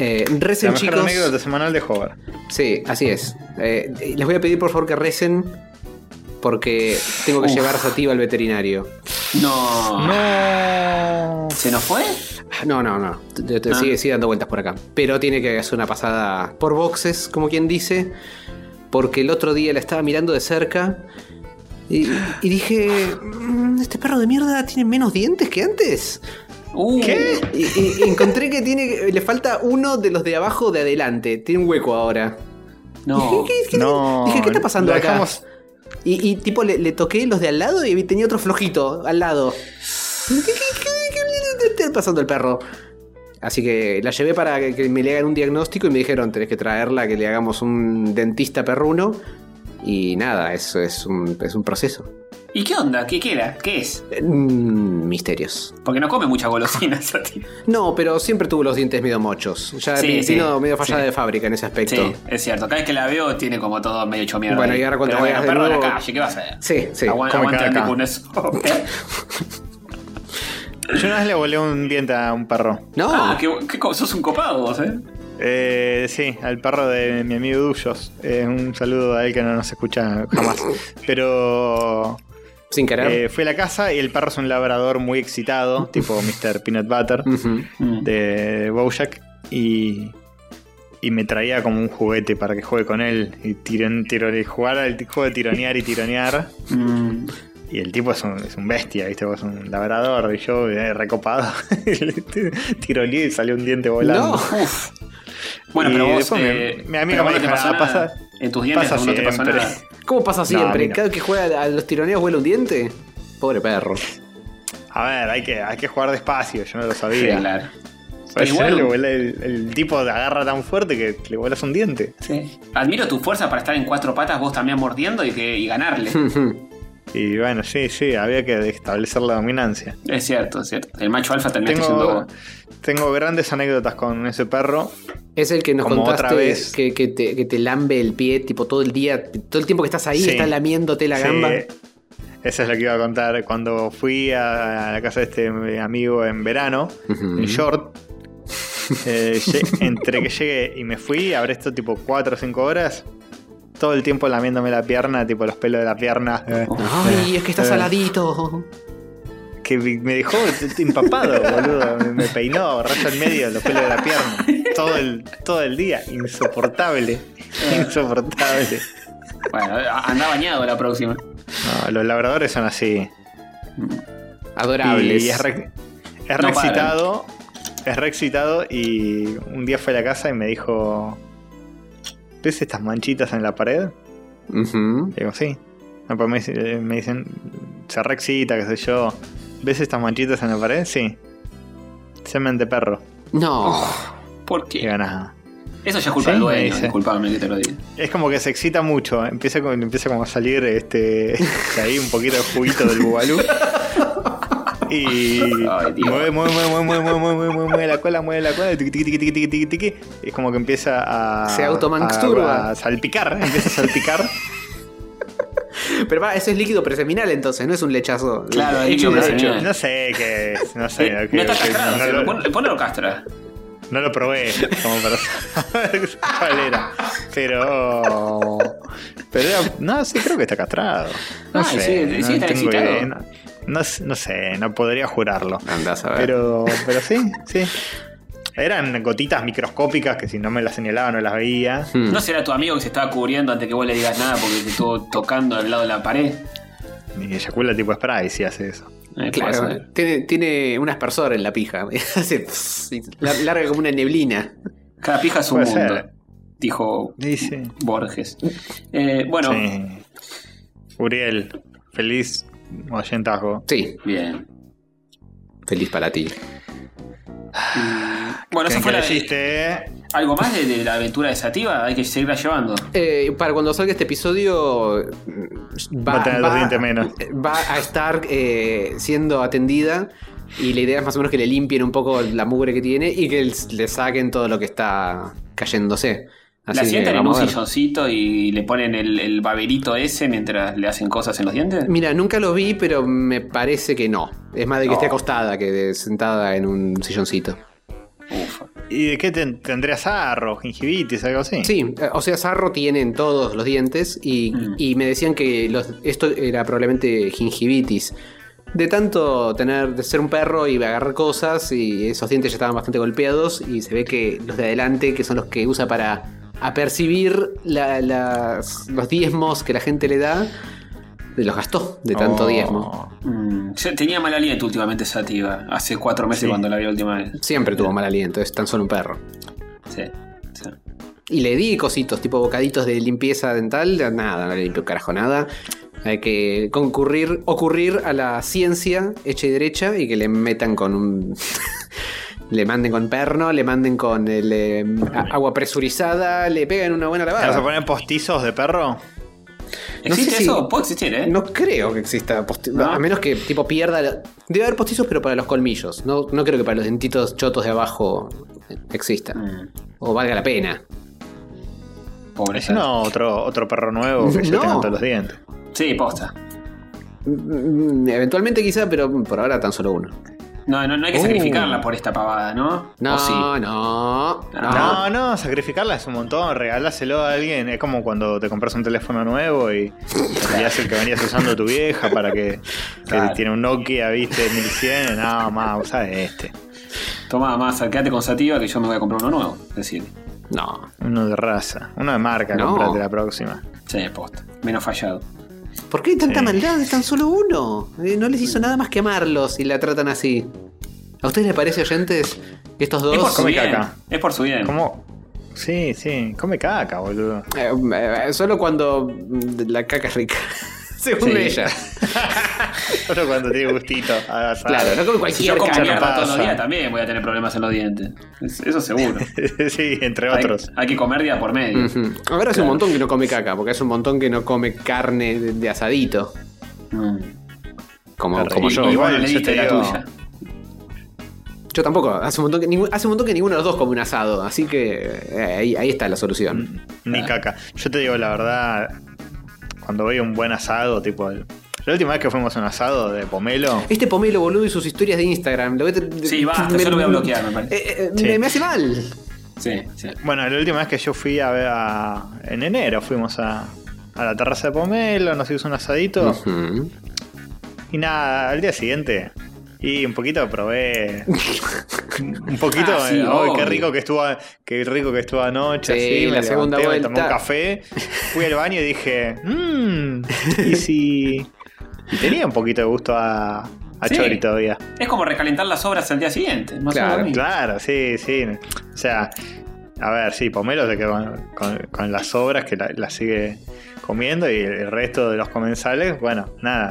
Eh, recen, La mejor chicos. anécdota semanal de Hover. Sí, así es. Eh, les voy a pedir por favor que recen porque tengo que Uf. llevar a Sativa al veterinario. No. No. ¿Se nos fue? No, no, no. Te- te- Ah. Sigue, sigue dando vueltas por acá. Pero tiene que hacer una pasada por boxes, como quien dice. Porque el otro día la estaba mirando de cerca. Y, y dije. "Mm, Este perro de mierda tiene menos dientes que antes. Uh, ¿Qué? Y, encontré que tiene. Le falta uno de los de abajo de adelante. Tiene un hueco ahora. No. Dije, ¿qué, qué- No. dije, ¿qué está pasando Lo acá? Y, tipo le, toqué los de al lado y tenía otro flojito al lado. ¿Qué, está pasando el perro? Así que la llevé para que, que me le hagan un diagnóstico y me dijeron, tenés que traerla, que le hagamos un dentista perruno. Y nada, eso es un, es un proceso. ¿Y qué onda? ¿Qué, qué era? ¿Qué es? Mm, misterios. Porque no come muchas golosinas a ti. No, pero siempre tuvo los dientes medio mochos. Ya Sí, sí, medio fallada sí. de fábrica en ese aspecto. Sí, es cierto. Cada vez que la veo tiene como todo medio hecho mierda. Bueno, ahí. y ahora cuando Pero bueno, perro de nuevo- la calle, ¿qué va a hacer? Sí, sí. Aguanta, come aguanta con eso. Yo una vez le volé un diente a un perro. No, Ah, qué, qué sos un copado vos, ¿eh? Eh, sí, al perro de mi amigo Dullos. Eh, un saludo a él que no nos escucha jamás. Pero sin querer. eh, fui a la casa y el perro es un labrador muy excitado, tipo Mr. Peanut Butter. Mm. de Bojack. Y, y me traía como un juguete para que juegue con él. Y tiron, tiro- jugar al juego de tironear y tironear. Mm. Y el tipo es un, es un bestia, ¿viste? Vos un labrador. Y yo, eh, recopado, tironeé y salió un diente volando. No. Uf. Bueno, Y pero vos. después mi- eh, mi amiga me no te dijo, pasó "Ah, nada. pasa- En tus dientes pasa no te pasó siempre". nada. ¿Cómo pasa siempre? no. Cada vez que juega a los tironeos vuela un diente. Pobre perro. A ver, hay que, hay que jugar despacio, yo no lo Sí, sabía. claro. Pues igual- el, el tipo agarra tan fuerte que le vuelas un diente. Sí. Admiro tu fuerza para estar en cuatro patas, vos también mordiendo y, que, y ganarle. Y bueno, sí, sí, había que establecer la dominancia. es cierto, es cierto. El macho alfa terminaste Tengo, siendo tengo grandes anécdotas con ese perro. Es el que nos Como contaste otra vez. Que, que te, que te lambe el pie tipo todo el día, todo el tiempo que estás ahí, Sí. está lamiéndote la Sí, gamba. Eso es lo que iba a contar. Cuando fui a la casa de este amigo en verano, en short, eh, entre que llegué y me fui, habré estado tipo 4 o 5 horas, todo el tiempo lamiéndome la pierna, tipo los pelos de la pierna. eh, Ay, es que está Eh. saladito. que me me dejó empapado, boludo. Me, me peinó, rayo en medio, los pelos de la pierna. Todo el, todo el día. Insoportable. Insoportable. Bueno, anda bañado la próxima. No, los labradores son así. Adorables. Y es re, es No re excitado. Es re excitado y un día fue a la casa y me dijo: ¿Ves estas manchitas en la pared? Ujú. Y digo, sí. No, pues me, dice- me dicen, se re excita, qué sé yo. ¿Ves estas manchitas en la pared? Sí. Semen de perro. No. ¿Por qué? digo, "Nah". Eso ya es culpa Sí, del dueño, dice. disculpame que te lo diga. Es como que se excita mucho. Empieza, como- empieza como a salir este de ahí un poquito de juguito del bubalú. Y mueve, mueve, mueve, mueve, mueve, mueve, mueve, mueve la cola, mueve la cola. Es como que empieza a. Se automaxturba. A, salpicar, empieza a salpicar. Pero va, eso es líquido preseminal entonces, no es un lechazo. Claro, líquido preseminal. No sé qué es, no sé. Eh, no está castrado, ponelo castra. No lo probé como para saber cuál era. Pero. Pero era. No, sí, creo que está castrado. No ah, sé. Sí, no sí, está excitado. Idea, no no, no sé, no podría jurarlo. Andás a ver. Pero, pero sí, sí. Eran gotitas microscópicas que si no me las señalaba no las veía. Hmm. ¿No será tu amigo que se estaba cubriendo antes que vos le digas nada porque te estuvo tocando al lado de la pared? Y eyacula tipo spray si hace eso. Eh, Claro, tiene, tiene un aspersor en la pija. Hace larga como una neblina. Cada pija es un Puede mundo, ser. dijo Dice. Borges. Eh, bueno, Sí. Uriel, feliz oyentajo. Sí, bien. feliz para ti. Bueno, eso ¿Qué fue la? ¿Algo más de, de la aventura de Sativa? Hay que seguirla llevando. Eh, para cuando salga este episodio, mm, va, Va a tener los dientes menos. va a estar eh, siendo atendida. Y la idea es más o menos que le limpien un poco la mugre que tiene y que le saquen todo lo que está cayéndose. Así ¿La sientan en un silloncito y le ponen el, el baberito ese mientras le hacen cosas en los dientes? Mira, nunca lo vi, pero me parece que no. Es más de que No. esté acostada que de- sentada en un silloncito. Ufa. ¿Y de qué ten- tendría sarro, gingivitis, algo así? Sí, eh, o sea, sarro tiene en todos los dientes y, Mm. y me decían que los- esto era probablemente gingivitis. De tanto tener, de ser un perro y agarrar cosas y esos dientes ya estaban bastante golpeados y se ve que los de adelante, que son los que usa para apercibir la- las- los diezmos que la gente le da, los gastó de tanto Oh. diezmo. Mm, yo tenía mal aliento últimamente Sativa. Hace cuatro meses Sí. cuando la vi la última vez. Siempre tuvo mal aliento, es tan solo un perro. Sí. sí. Y le di cositos, tipo bocaditos de limpieza dental, nada, no le limpio carajo nada. Hay que concurrir, ocurrir a la ciencia hecha y derecha y que le metan con un. le manden con perno, le manden con el, eh, agua presurizada, le pegan una buena ¿Vas a lavada. poner postizos de perro? ¿Existe sé si- eso? Puede existir, ¿eh? No creo que exista posti- ¿No? A menos que tipo pierda. la- Debe haber postizos, pero para los colmillos. No, no creo que para los dentitos chotos de abajo exista. Mm, O valga la pena. pobre Si no, otro, otro perro nuevo que ya No. tenga todos los dientes. Sí, posta. Mm, Eventualmente quizá, pero por ahora tan solo uno. No, no, no hay que Uh. sacrificarla por esta pavada, ¿no? No, ¿O sí? no, no. No, no, sacrificarla es un montón, regaláselo a alguien. Es como cuando te compras un teléfono nuevo y y es el que venías usando tu vieja para que, que Claro. tiene un Nokia, viste, 1100. No, más, usa este. Toma más, quédate con Sativa que yo me voy a comprar uno nuevo. Es decir, No. Uno de raza, uno de marca, No. comprate la próxima. sí, posta. Menos fallado. ¿Por qué hay tanta Sí. maldad? Es tan solo uno. Eh, no les hizo nada más que amarlos y la tratan así. ¿A ustedes les parece, oyentes, que estos Es por dos... su come bien. caca. Es por su bien. ¿Cómo? Sí, sí, come caca, boludo. Eh, eh, solo cuando la caca es rica. Según Sí. ella. Solo cuando tiene gustito. a. Claro, no come Si yo cualquier como carne. mierda todos los días también voy a tener problemas en los dientes. Es- Eso seguro. sí, entre otros. hay que comer día por medio. Ujú. Ahora hace un montón que no come caca, porque hace un montón que no come carne de, de asadito. Mm. Como, como Y, yo. y Igual, bueno, le yo diste la digo- tuya. Yo tampoco. Hace un, montón que, hace un montón que ninguno de los dos come un asado. Así que eh, ahí, ahí está la solución. Ni caca. Yo te digo la verdad, cuando veo un buen asado, tipo. el- la última vez que fuimos a un asado de pomelo. Este pomelo, boludo, y sus historias de Instagram. Lo voy a- Sí, basta, yo lo voy a bloquear, me parece. Eh, eh, Sí. me, me hace mal. Sí, sí. Bueno, la última vez que yo fui a ver a- en enero, fuimos a, a la terraza de pomelo, nos hicimos un asadito. Y nada, al día siguiente. Y un poquito probé. un poquito. Ah, sí, eh, "Ay, obvio. qué rico que estuvo. Qué rico que estuvo anoche. Sí, así, me la segunda levanté, me tomé un café. Fui al baño y dije. Mmm. Y si. Y tenía un poquito de gusto a, a Sí. Chori todavía. Es como recalentar las obras al día siguiente. Más o Claro, menos. Claro, sí, sí. O sea, a ver, sí, Pomelo se quedó con, con- con las obras que la, la sigue comiendo y el resto de los comensales, bueno, nada,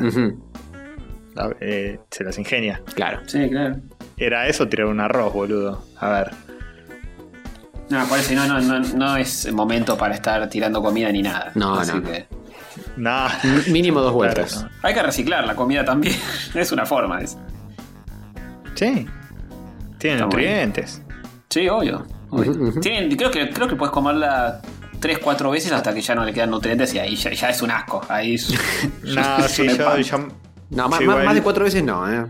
eh, se las ingenia. Claro. Sí, claro. Era eso tirar un arroz, boludo. A ver. No, por eso no, no, no, no es momento para estar tirando comida ni nada. No, Así no. que No. M- Mínimo dos Claro, vueltas. no. hay que reciclar la comida también. es una forma. Es. Sí. Tiene Está nutrientes. Sí, obvio. Tienen- creo, que, creo que puedes comerla tres, cuatro veces hasta que ya no le quedan nutrientes y ahí ya, ya es un asco. Ahí es, No, es sí, un yo, yo- No, más, más- igual- más de cuatro veces no, ¿eh?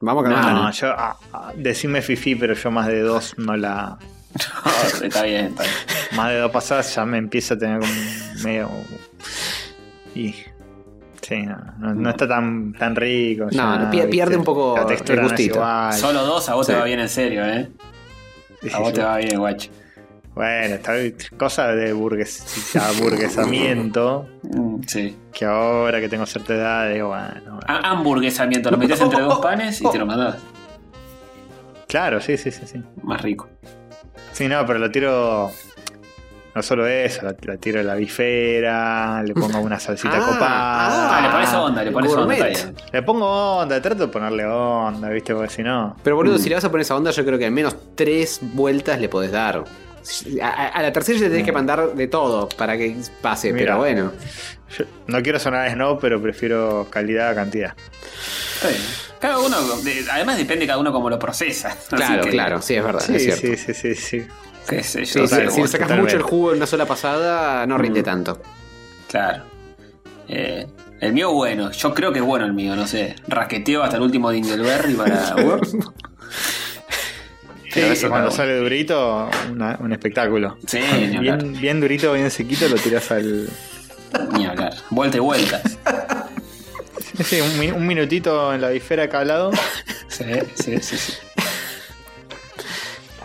Vamos a calmar. No, yo. ah, ah, decime fifi, pero yo más de dos no la. No, está bien, está bien. Más de dos pasadas ya me empieza a tener como medio. Y. Sí, no, no, no está tan, tan rico. No, ya, no, pierde ¿viste? un poco La textura el no gustito. Solo dos a vos Sí. te va bien en serio, ¿eh? Sí, A sí, vos sí. te va bien, guacho. Bueno, está cosa de burgues, burguesamiento. Mm, Sí. Que ahora que tengo cierta edad, digo, bueno. bueno. Ha- Hamburguesamiento, lo metes entre dos panes y te lo mandás. Claro, sí, sí, sí, sí. Más rico. Sí, no, pero lo tiro. No solo eso, lo, lo tiro a la bifera, le pongo una salsita Ah, copada. Ah, le pones onda, le pones onda. bien. Le pongo onda, trato de ponerle onda, ¿viste? Porque si no. Pero boludo, Mm. si le vas a poner esa onda, yo creo que al menos tres vueltas le podés dar. A, la tercera ya tenés que mandar de todo para que pase, Mira. pero bueno. yo no quiero sonar snob, pero prefiero calidad a cantidad. Está bien. Cada uno, de- además depende cada uno cómo lo procesa. Claro, que, claro, sí, es verdad, Sí, es cierto. sí, sí, sí, yo, Total, si le sacas totalmente. mucho el jugo en una sola pasada, no rinde Mm. tanto. Claro. Eh, el mío bueno, yo creo que es bueno el mío, no sé. Raqueteo hasta el último Dingleberry para. Sí, eso cuando sale durito, una- un espectáculo. Sí. Bien, bien durito, bien sequito, lo tiras al. Ni hablar. Vuelta y vuelta. Sí, un, mi- un minutito en la bifera acá al lado. Sí, sí, sí, sí.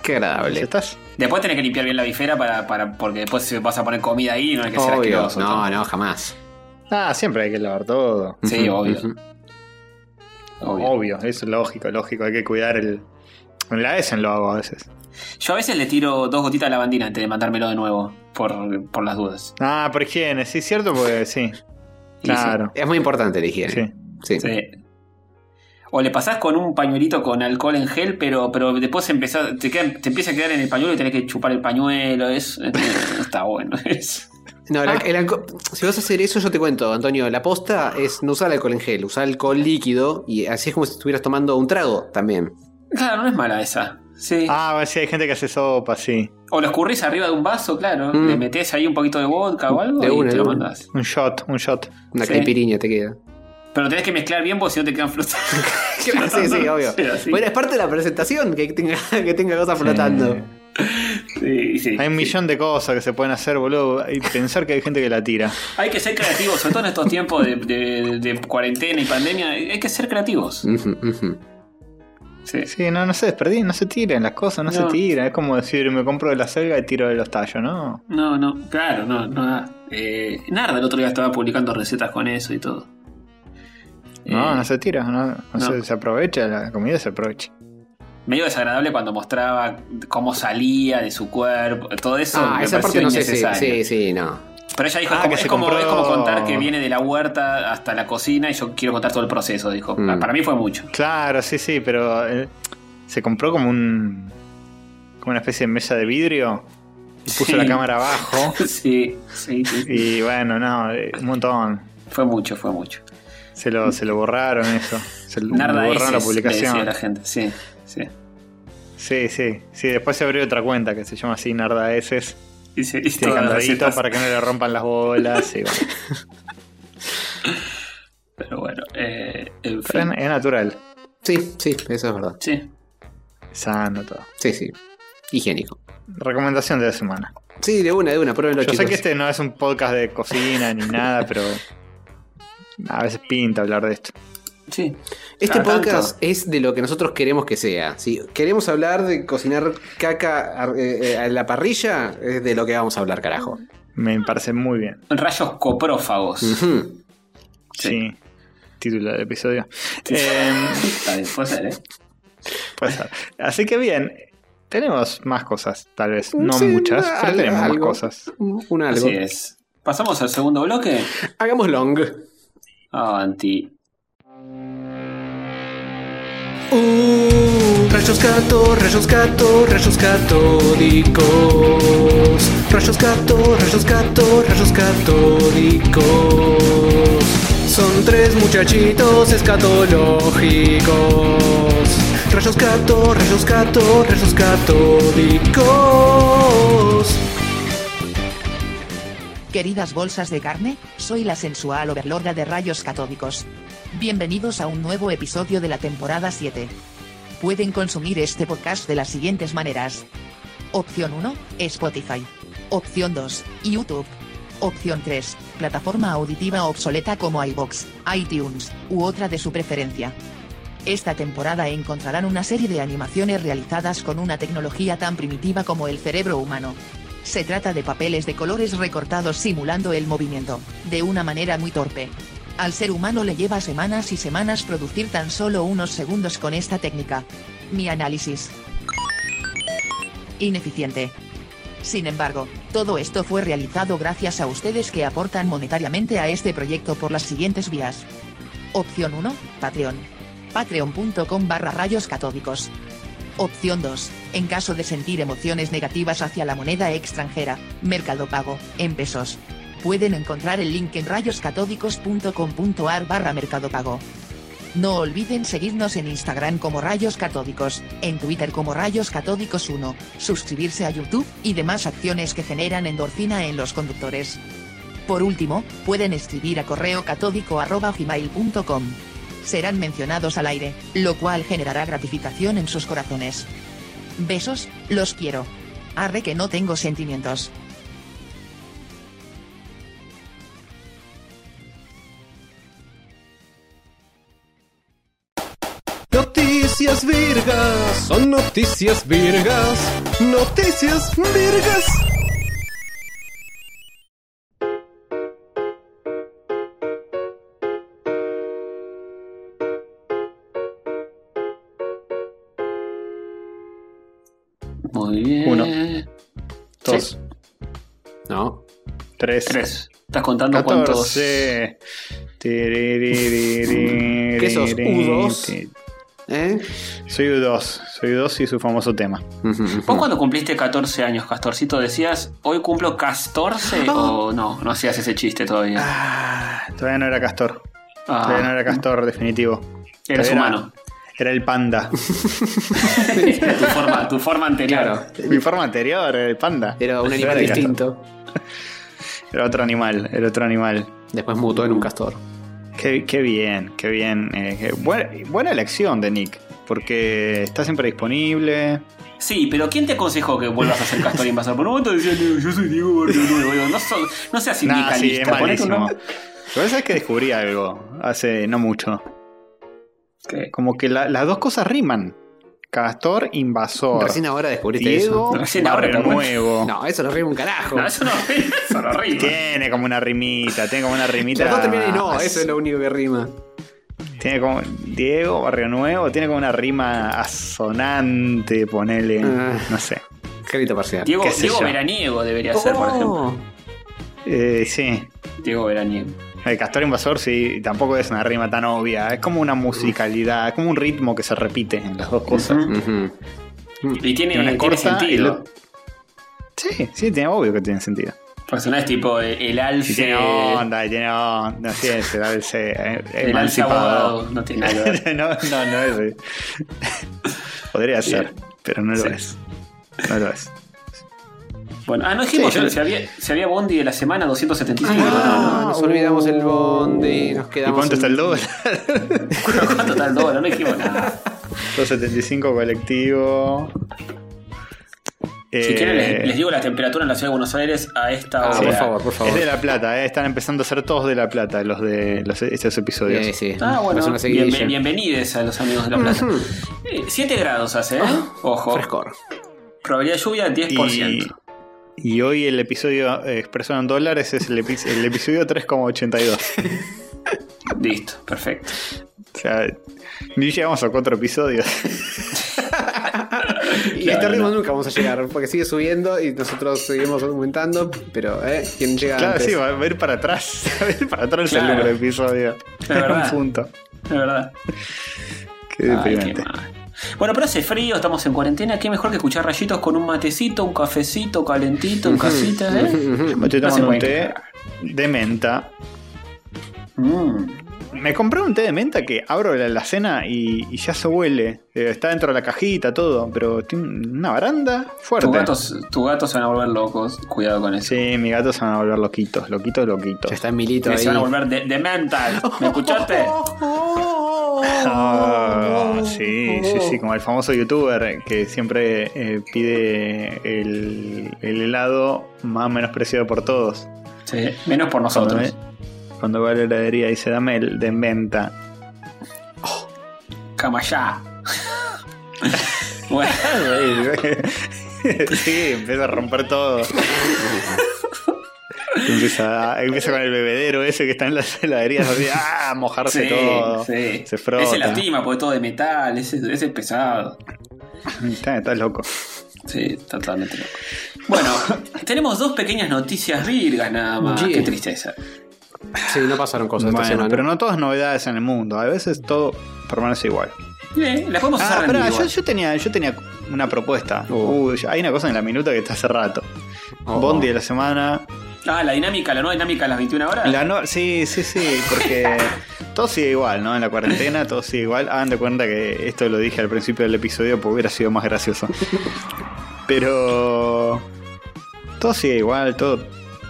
Qué ¿Ya agradable. estás? Después tenés que limpiar bien la bifera para, para, porque después se vas a poner comida ahí y no hay que ser asqueroso. No, no, jamás. Ah, siempre hay que lavar todo. Sí, obvio. obvio. Obvio, eso es lógico, lógico. Hay que cuidar el. En la Essen lo hago a veces. Yo a veces le tiro dos gotitas de lavandina antes de mandármelo de nuevo, por, por las dudas. Ah, por higiene, sí, cierto, porque sí. Claro. Es muy importante la higiene. Sí. Sí. Sí. O le pasás con un pañuelito con alcohol en gel, pero, pero después empezás, te, queda- te empieza a quedar en el pañuelo y tenés que chupar el pañuelo. Es, no está bueno. Es, No, el, el si vas a hacer eso, yo te cuento, Antonio. La posta es no usar alcohol en gel, usar alcohol líquido y así es como si estuvieras tomando un trago también. Claro, no es mala esa. Sí. Ah, a ver si hay gente que hace sopa, sí. O lo escurrís arriba de un vaso, claro. Mm. Le metés ahí un poquito de vodka o algo De y una, te lo mandás. Un shot, un shot. Una Sí. caipiriña te queda. Pero tenés que mezclar bien porque si no te quedan frutas. sí, sí, obvio. Sí. Bueno, es parte de la presentación que tenga, que tenga cosas flotando. Sí. Sí, sí, Hay un sí. millón de cosas que se pueden hacer, boludo. Y pensar que hay gente que la tira. Hay que ser creativos, sobre todo en estos tiempos de, de- de cuarentena y pandemia. Hay que ser creativos. Ujú, ujú. Sí. Sí, no, no se desperdicien, no se tiren las cosas, no, No. se tiran. Es como decir, me compro de la selga y tiro de los tallos, ¿no? No, no, claro, no, no. Eh, Narda el otro día estaba publicando recetas con eso y todo. No, Eh, no se tira, no, no no. Se, se aprovecha, la comida se aprovecha. Medio desagradable cuando mostraba cómo salía de su cuerpo, todo eso. Ah, me esa parte no sé. Sí, sí, no. Pero ella dijo, Ah, es, como, es como- compró- es como contar que viene de la huerta hasta la cocina y yo quiero contar todo el proceso, dijo. Mm. Para mí fue mucho. Claro, sí, sí, pero eh, se compró como un. como una especie de mesa de vidrio y puso Sí. la cámara abajo. sí, sí, sí. Y bueno, no, eh, un montón. Fue mucho, fue mucho. Se lo, se lo borraron eso. Se lo Narda borraron la publicación. la gente. Sí, sí. Sí, sí, sí. Después se abrió otra cuenta que se llama así Narda S. Y se- y para que no le rompan las bolas. y bueno. Pero bueno, eh, en Pero fin. es, es natural. Sí, sí, eso es verdad. Sí. Sano todo. Sí, sí. Higiénico. Recomendación de la semana. Sí, de una, de una, pruébenlo, Yo chicos. sé que este no es un podcast de cocina ni nada, pero a veces pinta hablar de esto. Sí. Este Cada podcast tanto. es de lo que nosotros queremos que sea. Si queremos hablar de cocinar caca a, eh, eh, a la parrilla, es de lo que vamos a hablar, carajo. Me parece muy bien. Rayos coprófagos. Sí. Título del episodio. Eh, Está bien, puede ser, ¿eh? puede ser. Así que bien. Tenemos más cosas, tal vez. No Sí, muchas, pero tenemos algo. más cosas. Un algo. Así es. Pasamos al segundo bloque. Hagamos long. Avanti. Uh, rayos gato, rayos gato, rayos catódicos. Rayos gato, rayos gato, rayos catódicos. Son tres muchachitos escatológicos. Rayos gato, rayos gato, rayos catódicos. Queridas bolsas de carne, soy la sensual overlorda de rayos catódicos. Bienvenidos a un nuevo episodio de la temporada 7. Pueden consumir este podcast de las siguientes maneras. Opción 1, Spotify. Opción 2, YouTube. Opción 3, plataforma auditiva obsoleta como iBox, iTunes, u otra de su preferencia. Esta temporada encontrarán una serie de animaciones realizadas con una tecnología tan primitiva como el cerebro humano. Se trata de papeles de colores recortados simulando el movimiento, de una manera muy torpe. Al ser humano le lleva semanas y semanas producir tan solo unos segundos con esta técnica. Mi análisis. Ineficiente. Sin embargo, todo esto fue realizado gracias a ustedes que aportan monetariamente a este proyecto por las siguientes vías. Opción 1, Patreon. Patreon.com barra rayos catódicos. Opción 2. En caso de sentir emociones negativas hacia la moneda extranjera, Mercado Pago, en pesos. Pueden encontrar el link en rayoscatódicos.com.ar barra Mercado Pago. No olviden seguirnos en Instagram como Rayos Catódicos, en Twitter como Rayos Catódicos 1, suscribirse a YouTube y demás acciones que generan endorfina en los conductores. Por último, pueden escribir a correo catódico arroba gmail.com. Serán mencionados al aire, lo cual generará gratificación en sus corazones. Besos, los quiero. Arre que no tengo sentimientos. Noticias virgas, son noticias virgas, noticias virgas. 3. 3. Estás contando 14. cuántos. ¿Qué sos? U2. ¿Eh? Soy U2, soy U2 y su famoso tema. ¿Vos cuando cumpliste 14 años, Castorcito, decías, hoy cumplo 14 oh. o ah. no? No hacías ese chiste todavía. Ah, todavía no era Castor. Ah. Todavía no era Castor, definitivo. Eres todavía humano. Era el panda. tu, forma, tu, forma, anterior. Claro. Mi forma anterior era el panda. Era un animal distinto. Era otro animal, era otro animal. Después mutó en un castor. Qué, qué bien, qué bien. eh, qué buena, buena elección de Nick, porque está siempre disponible. Sí, pero ¿quién te aconsejó que vuelvas a ser castor y invasor? Por un momento decía, "No, yo soy Diego Barrio Nuevo. No, so- no seas Nah, sí, sindicalista. es malísimo. Lo que pasa es que descubrí algo hace no mucho. ¿Qué? Como que la- las dos cosas riman. Castor, invasor. Recién ahora descubriste Diego, eso. Recién ahora nuevo. No, eso no rima un carajo. No, eso no, eso no rima. Tiene como una rimita, tiene como una rimita. Las dos terminan y no, eso es lo único que rima. Tiene como Diego, Barrio Nuevo, tiene como una rima asonante, ponele. Ah. No sé. Crédito parcial. Diego. Veraniego debería ser, por ejemplo. Oh, Eh, sí. Diego Veraniego. El castor invasor sí, tampoco es una rima tan obvia. Es como una musicalidad, es como un ritmo que se repite en las dos cosas. Y tiene, Una tiene corta y sentido. lo- Sí, sí, tiene obvio que tiene sentido. Porque no es tipo el, el alce. Y tiene onda, y tiene onda, sí, eh, el alce emancipado. abogado. No tiene nada no, no, no es. eh. Podría ser, Bien. pero no lo Sí. es. No lo es. Bueno, ah, no dijimos Sí, yo- si, había, si había Bondi de la semana 275. Ah, nos uh. olvidamos el bondi, nos ¿Y quedamos. cuánto está el dólar? ¿no? ¿Cuánto está el dólar? No dijimos nada. 275 colectivo. Si Eh, quieren, les, les digo la temperatura en la ciudad de Buenos Aires a esta Ah, hora. por favor, por favor. Es de La Plata, eh, están empezando a ser todos de La Plata los de los, estos episodios. Sí, sí. Ah, bueno, bien, bienvenidos a los amigos de La Plata. Ujú. 7 grados hace, ¿eh? Ojo. Frescor. Probabilidad de lluvia 10%. Y, y hoy el episodio eh, expresado en dólares es el, epi- el episodio 3,82. Listo, perfecto. o sea, ni llegamos a cuatro episodios. Y a este ritmo no. nunca vamos a llegar, porque sigue subiendo y nosotros seguimos aumentando, pero ¿eh? ¿quién llega claro, antes? sí, va a ir para atrás. Va a ir para atrás el número de episodio. Es verdad. Un punto. Es verdad. Qué Ay, deprimente. qué mal. Bueno, pero hace frío, estamos en cuarentena. Qué mejor que escuchar rayitos con un matecito, un cafecito calentito en casita, ¿eh? Estoy No un té de menta. Mm. Me compré un té de menta que abro la alacena y, y ya se huele. Eh, Está dentro de la cajita, todo, pero tiene una baranda fuerte. Tus gatos, tus gatos se van a volver locos. Cuidado con eso. Sí, mis gatos se van a volver loquitos, loquitos, loquitos. Ya está Milito ahí. Se van a volver de, de mental. ¿Me escuchaste? Ah, sí, sí, sí, como el famoso youtuber que siempre eh, pide el, el helado más menospreciado por todos. Sí, menos por nosotros. cuando va a la heladería dice, dame el de menta. Camayá. bueno, sí, empieza a romper todo. Empieza, empieza con el bebedero ese que está en las heladerías así, ¡ah! mojarse sí, todo. sí. Se frota. Ese lastima porque todo de metal, ese, ese es pesado. Está, está loco. Sí, totalmente loco. Bueno, tenemos dos pequeñas noticias virgas nada más. Sí. Qué tristeza. Sí, no pasaron cosas esta Bueno, semana. pero no todas novedades en el mundo. A veces todo permanece igual. Podemos Ah, hacer yo, igual. yo tenía, yo tenía una propuesta. Oh. Uy, hay una cosa en la minuta que está hace rato. Oh. Bondi de la semana. Ah, la dinámica, la nueva dinámica a las 21 horas. La no- sí, sí, sí, porque todo sigue igual, ¿no? En la cuarentena todo sigue igual. Hagan de cuenta que esto lo dije al principio del episodio porque hubiera sido más gracioso. Pero todo sigue igual, todo,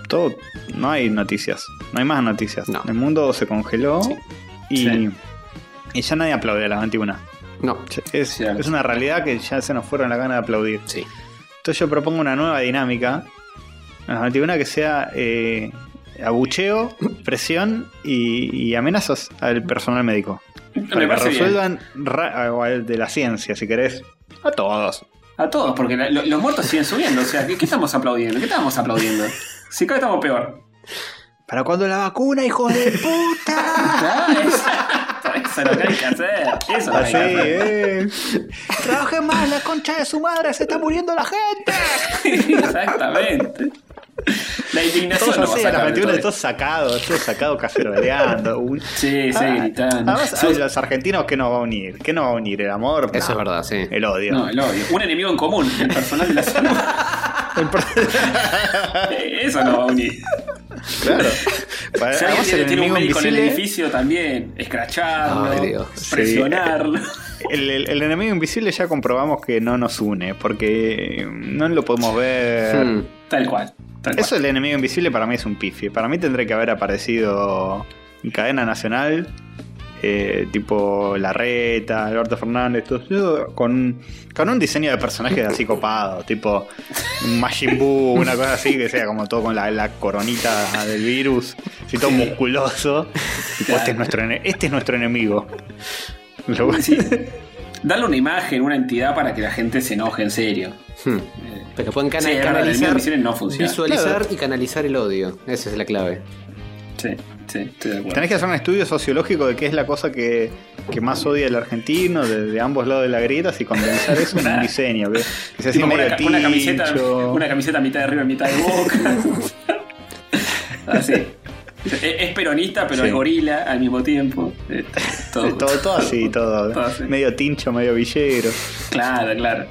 todo, no hay noticias, no hay más noticias. No. El mundo se congeló y, Sí. y ya nadie aplaude a las 21. No, Es, una realidad que ya se nos fueron la gana de aplaudir. sí. Entonces yo propongo una nueva dinámica. Una dinámica que sea eh, abucheo, presión y, y amenazas al personal médico. Me Para que resuelvan al de la ciencia, si querés. A todos. A todos, porque la- lo- los muertos siguen subiendo. O sea, ¿qué, qué estamos aplaudiendo? ¿Qué estamos aplaudiendo? Si cada vez estamos peor. ¿Para cuando la vacuna, hijo de puta? Exacto, Eso es lo que hay que hacer. Eso es lo que hay Así, que hacer. eh. Trabaje más, la concha de su madre, se está muriendo la gente. Exactamente. La indignación Todos a así, a de 21 todo todos sacados, todos sacados caceroleando. Uy. Sí, sí, Ah, gritando. Además, Sí, los argentinos, ¿qué nos va a unir? ¿Qué nos va a unir? ¿El amor? Eso No. es verdad, sí. El odio. No, el odio. Un enemigo en común, el personal de la salud. Eso no va a unir. Claro. Para- Si alguien el tiene un enemigo médico en el invisible. edificio también, escracharlo, presionarlo. El, el- el enemigo invisible ya comprobamos que no nos une, porque no lo podemos ver. Hmm. Tal cual. Tal cual. Eso del enemigo invisible para mí es un pifie. Para mí tendría que haber aparecido en cadena nacional, eh, tipo Larreta, Alberto Fernández, todo con, con un diseño de personajes así copado, tipo un Majin Buu, una cosa así, que sea como todo con la, la coronita del virus, así todo musculoso. Tipo, este, es nuestro, ene- este es nuestro enemigo. Lo- Sí. Darle una imagen, una entidad para que la gente se enoje en serio. Hmm. Pero que puedan cana- Sí, canalizar, no funciona. visualizar Claro. y canalizar el odio. Esa es la clave. Sí, sí, estoy de acuerdo. Tenés que hacer un estudio sociológico de qué es la cosa que, que más odia el argentino de, de ambos lados de la grieta y condensar eso en un diseño. Que, Tipo, una, ca- una camiseta, una camiseta mitad de arriba y mitad de boca. Así. Es, es peronista, pero Sí. es gorila al mismo tiempo. Eh, Todo, todo, todo así, todo. Todo así. Medio tincho, medio villero. Claro, claro.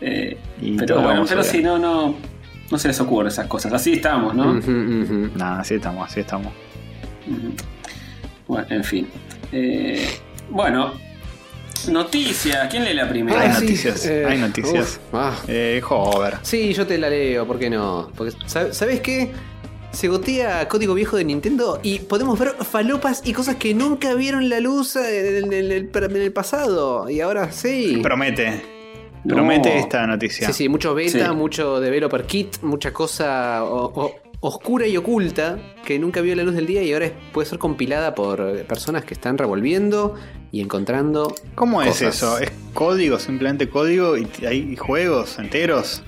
Eh, pero bueno, vamos a pero ver. sí, no, no. No se les ocurre esas cosas. Así estamos, ¿no? Ujú. Nada, así estamos, así estamos. Bueno, en fin. Eh, bueno, noticias. ¿Quién lee la primera? Hay Ah, noticias, hay noticias. uf, ah. Eh, Hover. Sí, yo te la leo, ¿por qué no? Porque, ¿sab- ¿sabes qué? Se gotea código viejo de Nintendo y podemos ver falopas y cosas que nunca vieron la luz en el, en el- en el pasado. Y ahora sí. Promete. No. Promete esta noticia. Sí, sí, mucho beta, Sí. mucho developer kit, mucha cosa o- o- oscura y oculta que nunca vio la luz del día y ahora es- puede ser compilada por personas que están revolviendo y encontrando. ¿Cómo es eso? ¿Es código, simplemente código? ¿Y hay juegos enteros?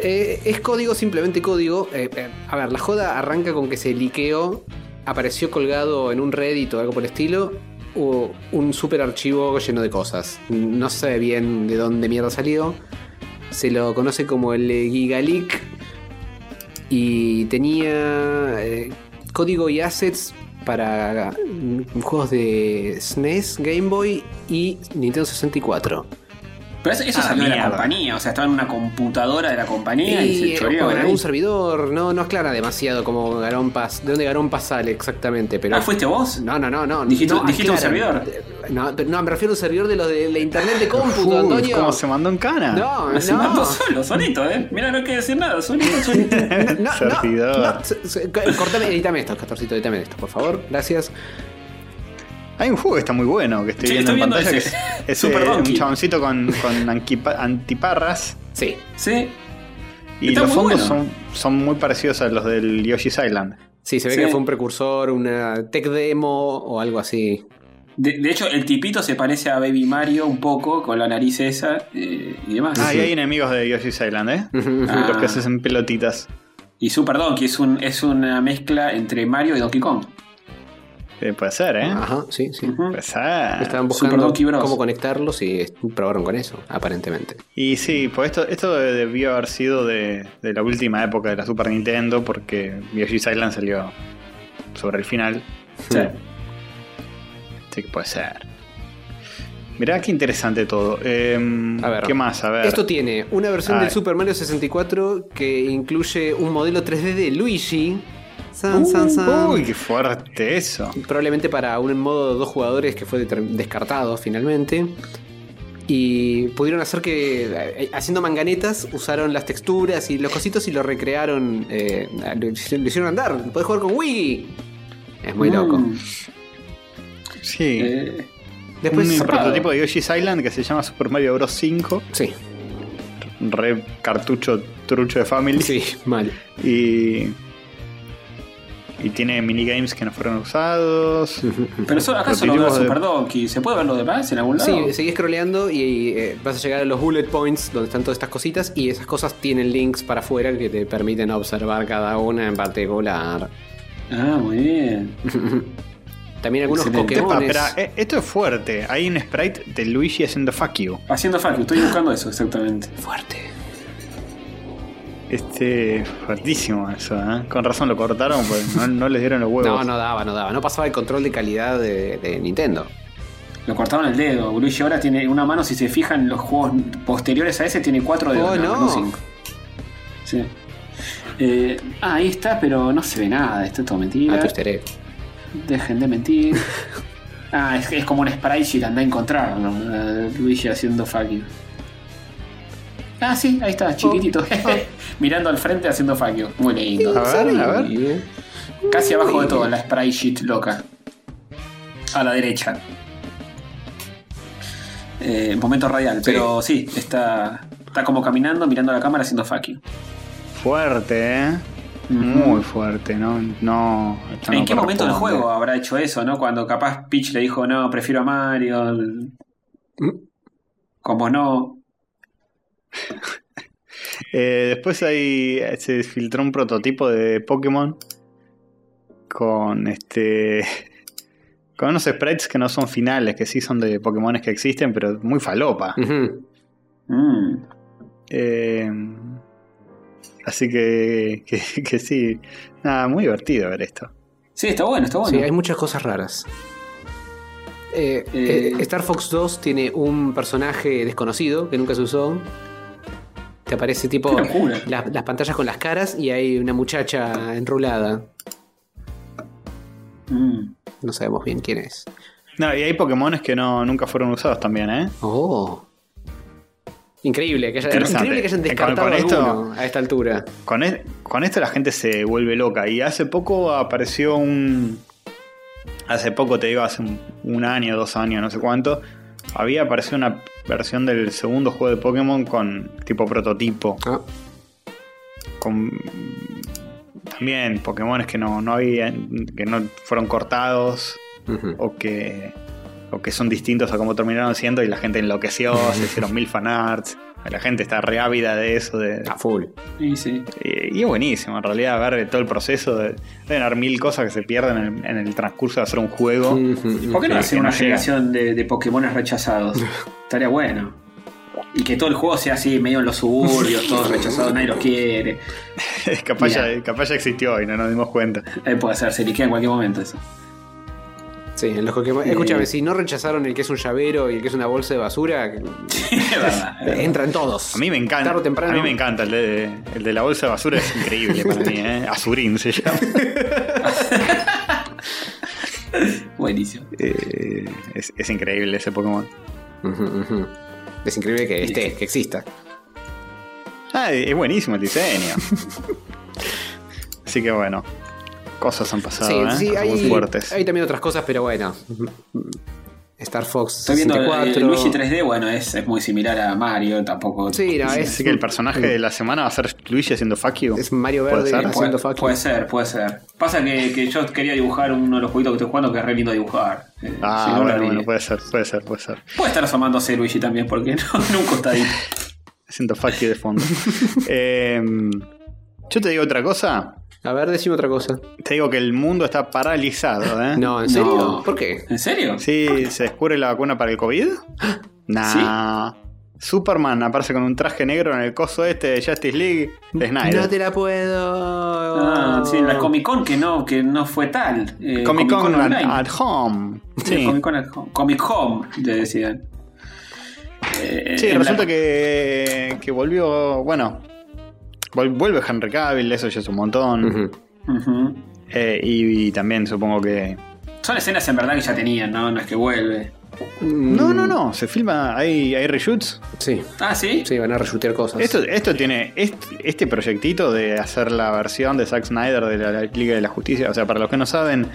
Eh, es código, simplemente código. Eh, eh, a ver, la joda arranca con que se liqueó, apareció colgado en un Reddit o algo por el estilo, un super archivo lleno de cosas. No se sabe bien de dónde mierda salió. Se lo conoce como el Gigaleak. Y tenía eh, código y assets para juegos de SNES, Game Boy y Nintendo 64. Pero eso, eso Ah, salió de la compañía. O sea, estaba en una computadora de la compañía y, Y se choreó. en algún servidor, no, no aclara demasiado como Garompas, de dónde Garompas sale exactamente, pero. Ah, ¿fuiste vos? No, no, no, no. Dijiste- no dijiste un aclaran. No, pero no, me refiero a un servidor de los de la internet de cómputo, Uy, Antonio. ¿Cómo se mandó en cana? No, Se no. mandó solo, solito, ¿eh? Mira, no hay que decir nada, solito, solito. No, no, Servidor. no, se- se- cortame, edítame esto, Castorcito, edítame esto, por favor, gracias. Hay un juego que está muy bueno que estoy Sí, viendo estoy en viendo pantalla ese. que es, es, Super eh, un chaboncito con, con antiparras Sí, Sí. y Está los fondos bueno. son, son muy parecidos a los del Yoshi's Island. sí, se ve Sí. que fue un precursor, una tech demo o algo así. De, de hecho, el tipito se parece a Baby Mario un poco, con la nariz esa eh, y demás. Ah, y hay enemigos de Yoshi's Island, ¿eh? Ah. Los que se hacen pelotitas. Y Super Donkey es, un, es una mezcla entre Mario y Donkey Kong. Eh, puede ser, ¿eh? Ajá, sí, sí. Ujú. Puede ser. Estaban buscando cómo conectarlos y probaron con eso, aparentemente. Y sí, pues esto, esto debió haber sido de, de la última época de la Super Nintendo porque Yoshi's Island salió sobre el final. Sí. Así que puede ser. Mirá qué interesante todo. Em, A ver. ¿Qué más? A ver. Esto tiene una versión Ay. del Super Mario 64 que incluye un modelo 3D de Luigi. San, san, san. Uy, qué fuerte eso. Probablemente para un modo de dos jugadores que fue descartado finalmente. Y pudieron hacer que, eh, haciendo manganetas, usaron las texturas y los cositos y lo recrearon. eh, lo, hicieron- lo hicieron andar. Podés jugar con Wii. Es muy loco. Mm, Sí. eh, Después. un prototipo de Yoshi's Island que se llama Super Mario Bros. 5. Sí, Re cartucho trucho de Family. sí, mal. Y. Y tiene minigames que no fueron usados. pero eso, acá solo veo de- Super Donkey. ¿Se puede ver lo demás en algún lado? Sí, seguís scrolleando y eh, vas a llegar a los bullet points donde están todas estas cositas y esas cosas tienen links para afuera que te permiten observar cada una en particular. Ah, muy bien. También algunos Excelente. Epa, eh, esto es fuerte. Hay un sprite de Luigi haciendo fuck you. Haciendo fuck you, estoy buscando eso exactamente. Fuerte. Este, fuertísimo eso, ¿eh? Con razón lo cortaron, pues no, no les dieron los huevos. No, no daba, no daba. No pasaba el control de calidad de, de Nintendo. Lo cortaron el dedo. Luigi ahora tiene una mano, si se fijan, los juegos posteriores a ese tiene cuatro dedos. Oh, no. no cinco. Sí. Eh, ah, ahí está, pero no se ve nada. Esto es todo mentira. Ah. Dejen de mentir. ah, es, es como un sprite sheet, anda a encontrarlo. Eh, Luigi haciendo fuck you. Ah, sí, ahí está, chiquitito. Mirando al frente haciendo you. Muy lindo. A ver, a ver. Casi abajo de todo, la sprite sheet loca. A la derecha. Eh, momento radial, pero sí, está, está como caminando, mirando a la cámara haciendo you. Fuerte, ¿eh? Muy fuerte, ¿no? no ¿En no qué momento del juego habrá hecho eso, no? Cuando capaz Peach le dijo, no, prefiero a Mario. Como no. Eh, después ahí se filtró un prototipo de Pokémon con este. con unos sprites que no son finales, que sí son de Pokémones que existen, pero muy falopa. Mm. Eh, Así que, que, que sí. Nada, muy divertido ver esto. Sí, está bueno, está bueno. Sí, hay muchas cosas raras. Eh, Eh. eh, Star Fox 2 tiene un personaje desconocido que nunca se usó. Te aparece tipo la- las pantallas con las caras y hay una muchacha enrulada. Mm. No sabemos bien quién es. No, y hay Pokémones que no, nunca fueron usados también, ¿eh? Oh. Increíble que, haya- increíble que hayan descartado con esto- a esta altura. Con, e- con esto la gente se vuelve loca. Y hace poco apareció un. Hace poco, te digo, hace un, un año, dos años, no sé cuánto. Había aparecido una versión del segundo juego de Pokémon con tipo prototipo. Ah, Con también Pokémones que no, no habían. que no fueron cortados. O que. O que son distintos a cómo terminaron siendo. Y la gente enloqueció, se hicieron mil fanarts. La gente está re ávida de eso. De, A full. Sí, sí. y y es buenísimo, en realidad, ver todo el proceso. De, deben haber mil cosas que se pierden en, en el transcurso de hacer un juego. ¿Por qué no hacer una no generación de, de Pokémones rechazados? Estaría bueno. Y que todo el juego sea así, medio en los suburbios, todos rechazados, nadie los quiere. capaz, ya, capaz ya existió y no nos dimos cuenta. Eh, puede ser, se liquea en cualquier momento eso. Sí, en los Pokémon. Eh. Escúchame, si no rechazaron el que es un llavero y el que es una bolsa de basura, es verdad. es verdad. entran todos. A mí me encanta. Tarde o temprano. A mí me encanta. El de, el de la bolsa de basura es increíble para mí. ¿eh? Azurín se llama. Buenísimo. Eh, es, es increíble ese Pokémon. Es increíble que esté, que exista. Ah, es buenísimo el diseño. Así que bueno. Cosas han pasado, Sí, ¿eh? sí, Cosas muy hay, fuertes. hay también otras cosas, pero bueno. Star Fox Estoy viendo el, 64. el Luigi 3D, bueno, es, es muy similar a Mario, tampoco. Sí, no, es, Así que el personaje de la semana va a ser Luigi haciendo fuck you. es Mario ¿Puede Verde ser? haciendo Puede, fuck you. puede ser, puede ser. Pasa que, que yo quería dibujar uno de los jueguitos que estoy jugando que es re lindo dibujar. Eh, Ah, si no, lo bueno, bueno, puede ser, puede ser, puede ser. Puede estar asomándose Luigi también, porque no, nunca está ahí. Haciendo fuck you de fondo. Eh, yo te digo otra cosa. A ver, decime otra cosa. Te digo que el mundo está paralizado, ¿eh? No, ¿en serio? No. ¿Por qué? ¿En serio? Sí, se descubre la vacuna para el COVID. Nah. Superman aparece con un traje negro en el coso este de Justice League de Snyder. No te la puedo. Ah, sí, en la Comic Con que no, que no fue tal. Eh, Comic Con at, Home. Sí, Sí, Comic Con at Home. Comic Home, le decían. Eh, Sí, en resulta la- que, que volvió. Bueno, vuelve Henry Cavill, eso ya es un montón. Eh, y, y también supongo que. Son escenas en verdad que ya tenían, ¿no? No es que vuelve. No, Mm, no, no, se filma, hay, hay reshoots. Sí, Ah, ¿sí? sí, van a reshutear cosas. Esto, esto tiene. Este, este proyectito de hacer la versión de Zack Snyder de la, la Liga de la Justicia. O sea, para los que no saben,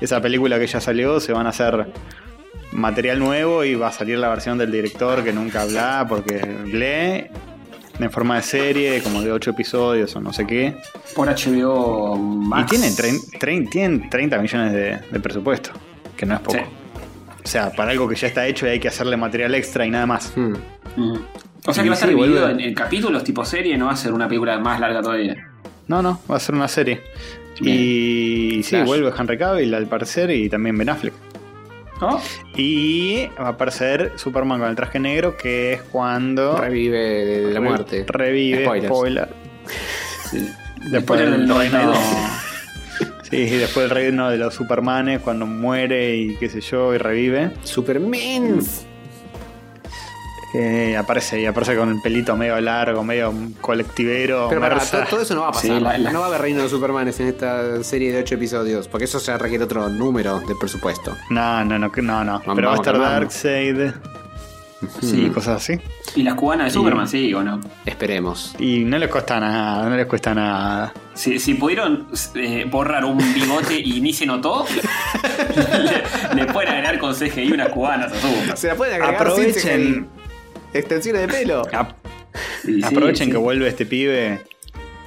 esa película que ya salió, se van a hacer material nuevo y va a salir la versión del director que nunca habla porque lee en forma de serie, como de 8 episodios o no sé qué. Por HBO Max. Y tiene, tienen 30 millones de, de presupuesto, que no es poco. Sí. O sea, para algo que ya está hecho y hay que hacerle material extra y nada más. Mm. Mm. O sea que va a estar dividido en, en capítulos tipo serie, no va a ser una película más larga todavía. No, no, va a ser una serie. Bien. Y sí, Flash. vuelve Henry Cavill al parecer y también Ben Affleck. ¿No? Y va a aparecer Superman con el traje negro, que es cuando Revive de la muerte. revive. Spoilers. Spoiler. Sí. Después del reino. 92. Sí, y después el reino de los Supermanes, cuando muere y qué sé yo, y revive. Superman. Eh, aparece y aparece con el pelito medio largo, medio colectivero. Pero pará, Mersa. to- todo eso no va a pasar. Sí, la- la- No va a haber reino de Supermanes en esta serie de 8 episodios. Porque eso ya requiere otro número de presupuesto. No, no, no, que- no, no. Vamos, Pero va a estar. Darkseid Sí. y cosas así. ¿Y las cubanas de. Superman, sí o no? Esperemos. Y no les cuesta nada, no les cuesta nada. Si, si pudieron eh, borrar un bigote y ni se notó, le, le pueden agregar con CGI unas cubanas a Superman. Se la pueden agregar Aprovechen. sin CGI. Extensiones de pelo. Ap- Sí, sí, aprovechen sí. que vuelve este pibe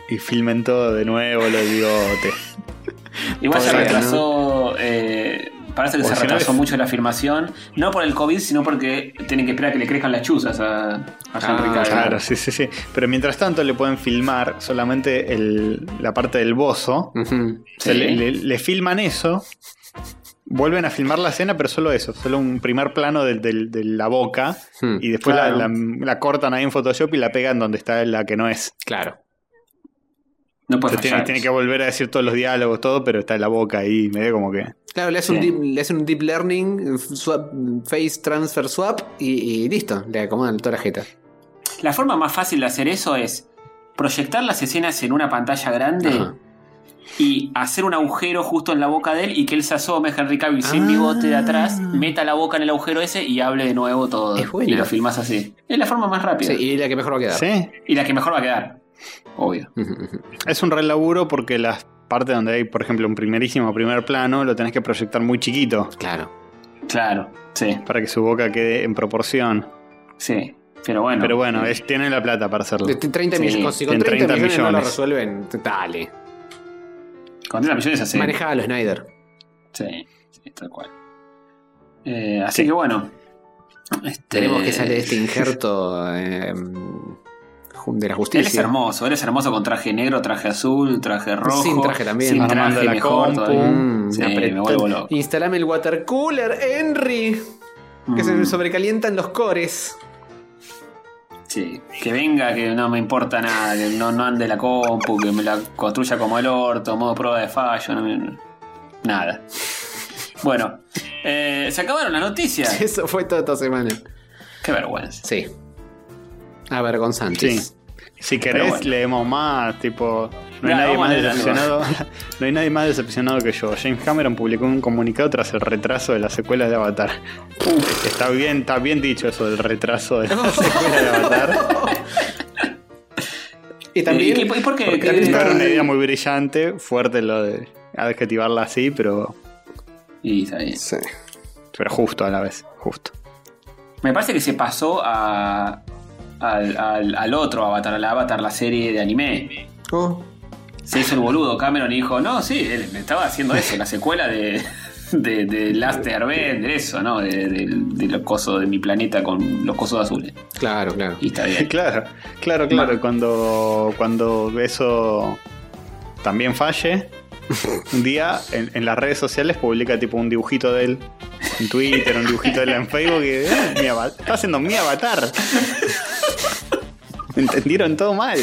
y filmen todo de nuevo los bigotes. Igual se retrasó. eh, parece que O se si no retrasó mucho la filmación. No por el COVID, sino porque tienen que esperar a que le crezcan las chuzas a, a Henry Cavill. Claro, sí, sí, sí. Pero mientras tanto le pueden filmar solamente el- la parte del bozo. Ujú. O sea, Sí. le, le- le filman eso. Vuelven a filmar la escena, pero solo eso, solo un primer plano de, de- de la boca. Hmm, Y después la- claro. la, la cortan ahí en Photoshop y la pegan donde está la que no es. Claro. No puede tiene, tiene que volver a decir todos los diálogos, todo, pero está en la boca ahí, medio como que. Claro, le hace, un deep, le hace un deep learning, swap, face transfer swap y, y listo, le acomodan toda la jeta. La forma más fácil de hacer eso es proyectar las escenas en una pantalla grande Ajá. Y hacer un agujero justo en la boca de él y que él se asome, Henry Cavill, sin Ah. bigote de atrás, meta la boca en el agujero ese y hable de nuevo todo. Es buena. Y lo filmas así. Es la forma más rápida. Sí, y la que mejor va a quedar. Sí, Y la que mejor va a quedar. Obvio. Es un re laburo porque las partes donde hay, por ejemplo, un primerísimo primer plano, lo tenés que proyectar muy chiquito Claro. Claro, sí, para que su boca quede en proporción. sí. Pero bueno. Pero bueno, es, tienen la plata para hacerlo. De 30 Sí, millones. Si con en 30, 30 millones, no lo millones. resuelven, dale. Con 30 millones hace. Manejalo, Snyder. Sí, sí, tal cual. Eh, así que bueno. Este, Tenemos que sale este injerto eh, de la justicia. Él es hermoso, él es hermoso con traje negro, traje azul, traje rojo. Sin traje también. Sin Armando traje la mejor. Mm, Sí, me vuelvo loco. Instalame el water cooler, Henry. Que se Mm, me sobrecalientan los cores. Sí, que venga, que no me importa nada, que no, no ande la compu, que me la construya como el orto, modo prueba de fallo, no me- nada. Bueno, eh, se acabaron las noticias. Eso fue toda esta semana. Qué vergüenza. Sí. Avergonzantes. Sí. Si querés, bueno. leemos más, tipo. No hay nadie más decepcionado. no hay nadie más decepcionado que yo. James Cameron publicó un comunicado tras el retraso de las secuelas de Avatar. Está bien, está bien dicho eso del retraso de las secuelas de Avatar. Y también. ¿Y- y por qué? porque ¿Qué- también No era una idea muy brillante, fuerte lo de adjetivarla así, pero, Y está bien. Sí. pero justo a la vez. Justo. Me parece que se pasó a, al, al- al otro Avatar, al Avatar, la serie de anime. Oh, Se hizo el boludo Cameron y dijo, no, sí, él estaba haciendo eso, la secuela de, de, de Last Airbender, eso, ¿no? De, de, de los cosos de mi planeta con los cosos azules. claro, claro. Y está bien. Claro, claro, claro. Cuando, cuando eso también falle, un día en, en las redes sociales publica tipo un dibujito de él en Twitter, un dibujito de él en Facebook y eh, mi está haciendo mi avatar. Entendieron todo mal.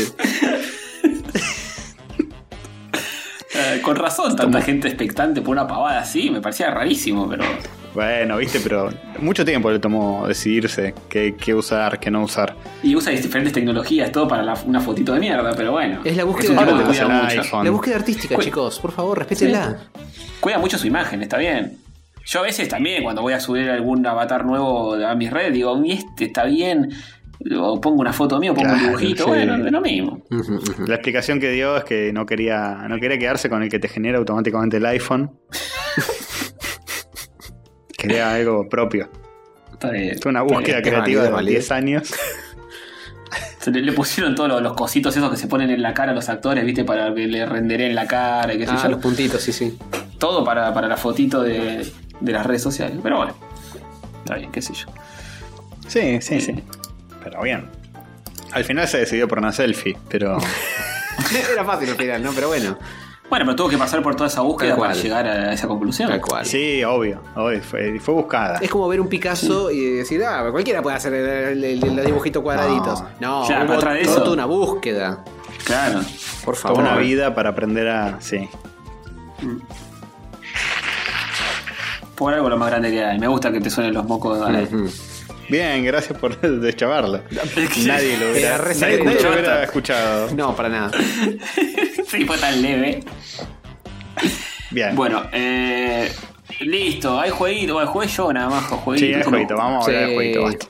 Eh, con razón, tanta gente expectante por una pavada así, me parecía rarísimo, pero... Bueno, viste, pero mucho tiempo le tomó decidirse qué, qué usar, qué no usar. Y usa diferentes tecnologías, todo para la- una fotito de mierda, pero bueno. Es la búsqueda la- mucho. búsqueda artística, Cu- chicos. Por favor, respétenla. Cuida mucho su imagen, está bien. Yo a veces también, cuando voy a subir algún avatar nuevo a mis redes, digo, "Mi, este está bien. O pongo una foto mía, o pongo un dibujito. sí. Bueno, es lo mismo. La explicación que dio es que no quería, no quería quedarse con el que te genera automáticamente el iPhone. quería algo propio. Está bien. Fue una está búsqueda bien. creativa de es válido. 10 años. Se le, le pusieron todos los, los cositos esos que se ponen en la cara a los actores, ¿viste? Para que le renderen la cara y qué sé Ah, yo. los puntitos, sí, sí. Todo para, para la fotito de, de las redes sociales. Pero bueno. Está bien, qué sé yo. Sí, sí, sí. Pero bien. Al final se decidió por una selfie, pero Era fácil al final, ¿no? Pero bueno. Bueno, pero tuvo que pasar por toda esa búsqueda para llegar a esa conclusión. Tal cual. sí, obvio, obvio, fue, fue buscada. Es como ver un Picasso y decir, ah, cualquiera puede hacer los dibujitos cuadraditos. No, Claro, hubo atrás de toda una búsqueda. Claro. Por Toda favor. una vida para aprender a. Sí. Por algo lo más grande que hay. Me gusta que te suenen los mocos aire. Ujú. Bien, gracias por deschavarlo. Nadie lo hubiera, nadie secreto. lo hubiera escuchado. No, para nada. Sí, fue tan leve. Bien. Bueno, eh, listo, hay jueguito. Bueno, jugué yo nada más, jueguito. sí, hay jueguito, vamos a hablar de Sí. jueguito. basta.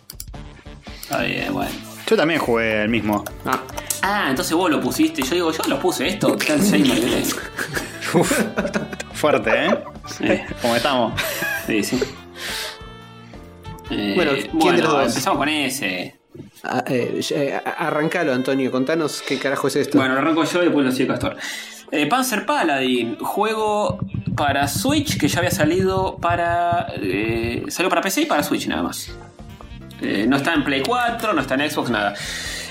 Está bien, bueno. Yo también jugué el mismo. Ah, Ah, entonces vos lo pusiste. Yo digo, yo lo puse esto. Tengo. Fuerte, ¿eh? Sí, Como estamos. sí. sí. Eh, Bueno, ¿quién de los dos? empezamos con ese. ah, eh, eh, arrancalo, Antonio. Contanos qué carajo es esto. Bueno, lo arranco yo y después lo sigue Castor. Eh, Panzer Paladin, juego para Switch que ya había salido para. eh, salió para PC y para Switch nada más. Eh, no está en Play 4, no está en Xbox, nada.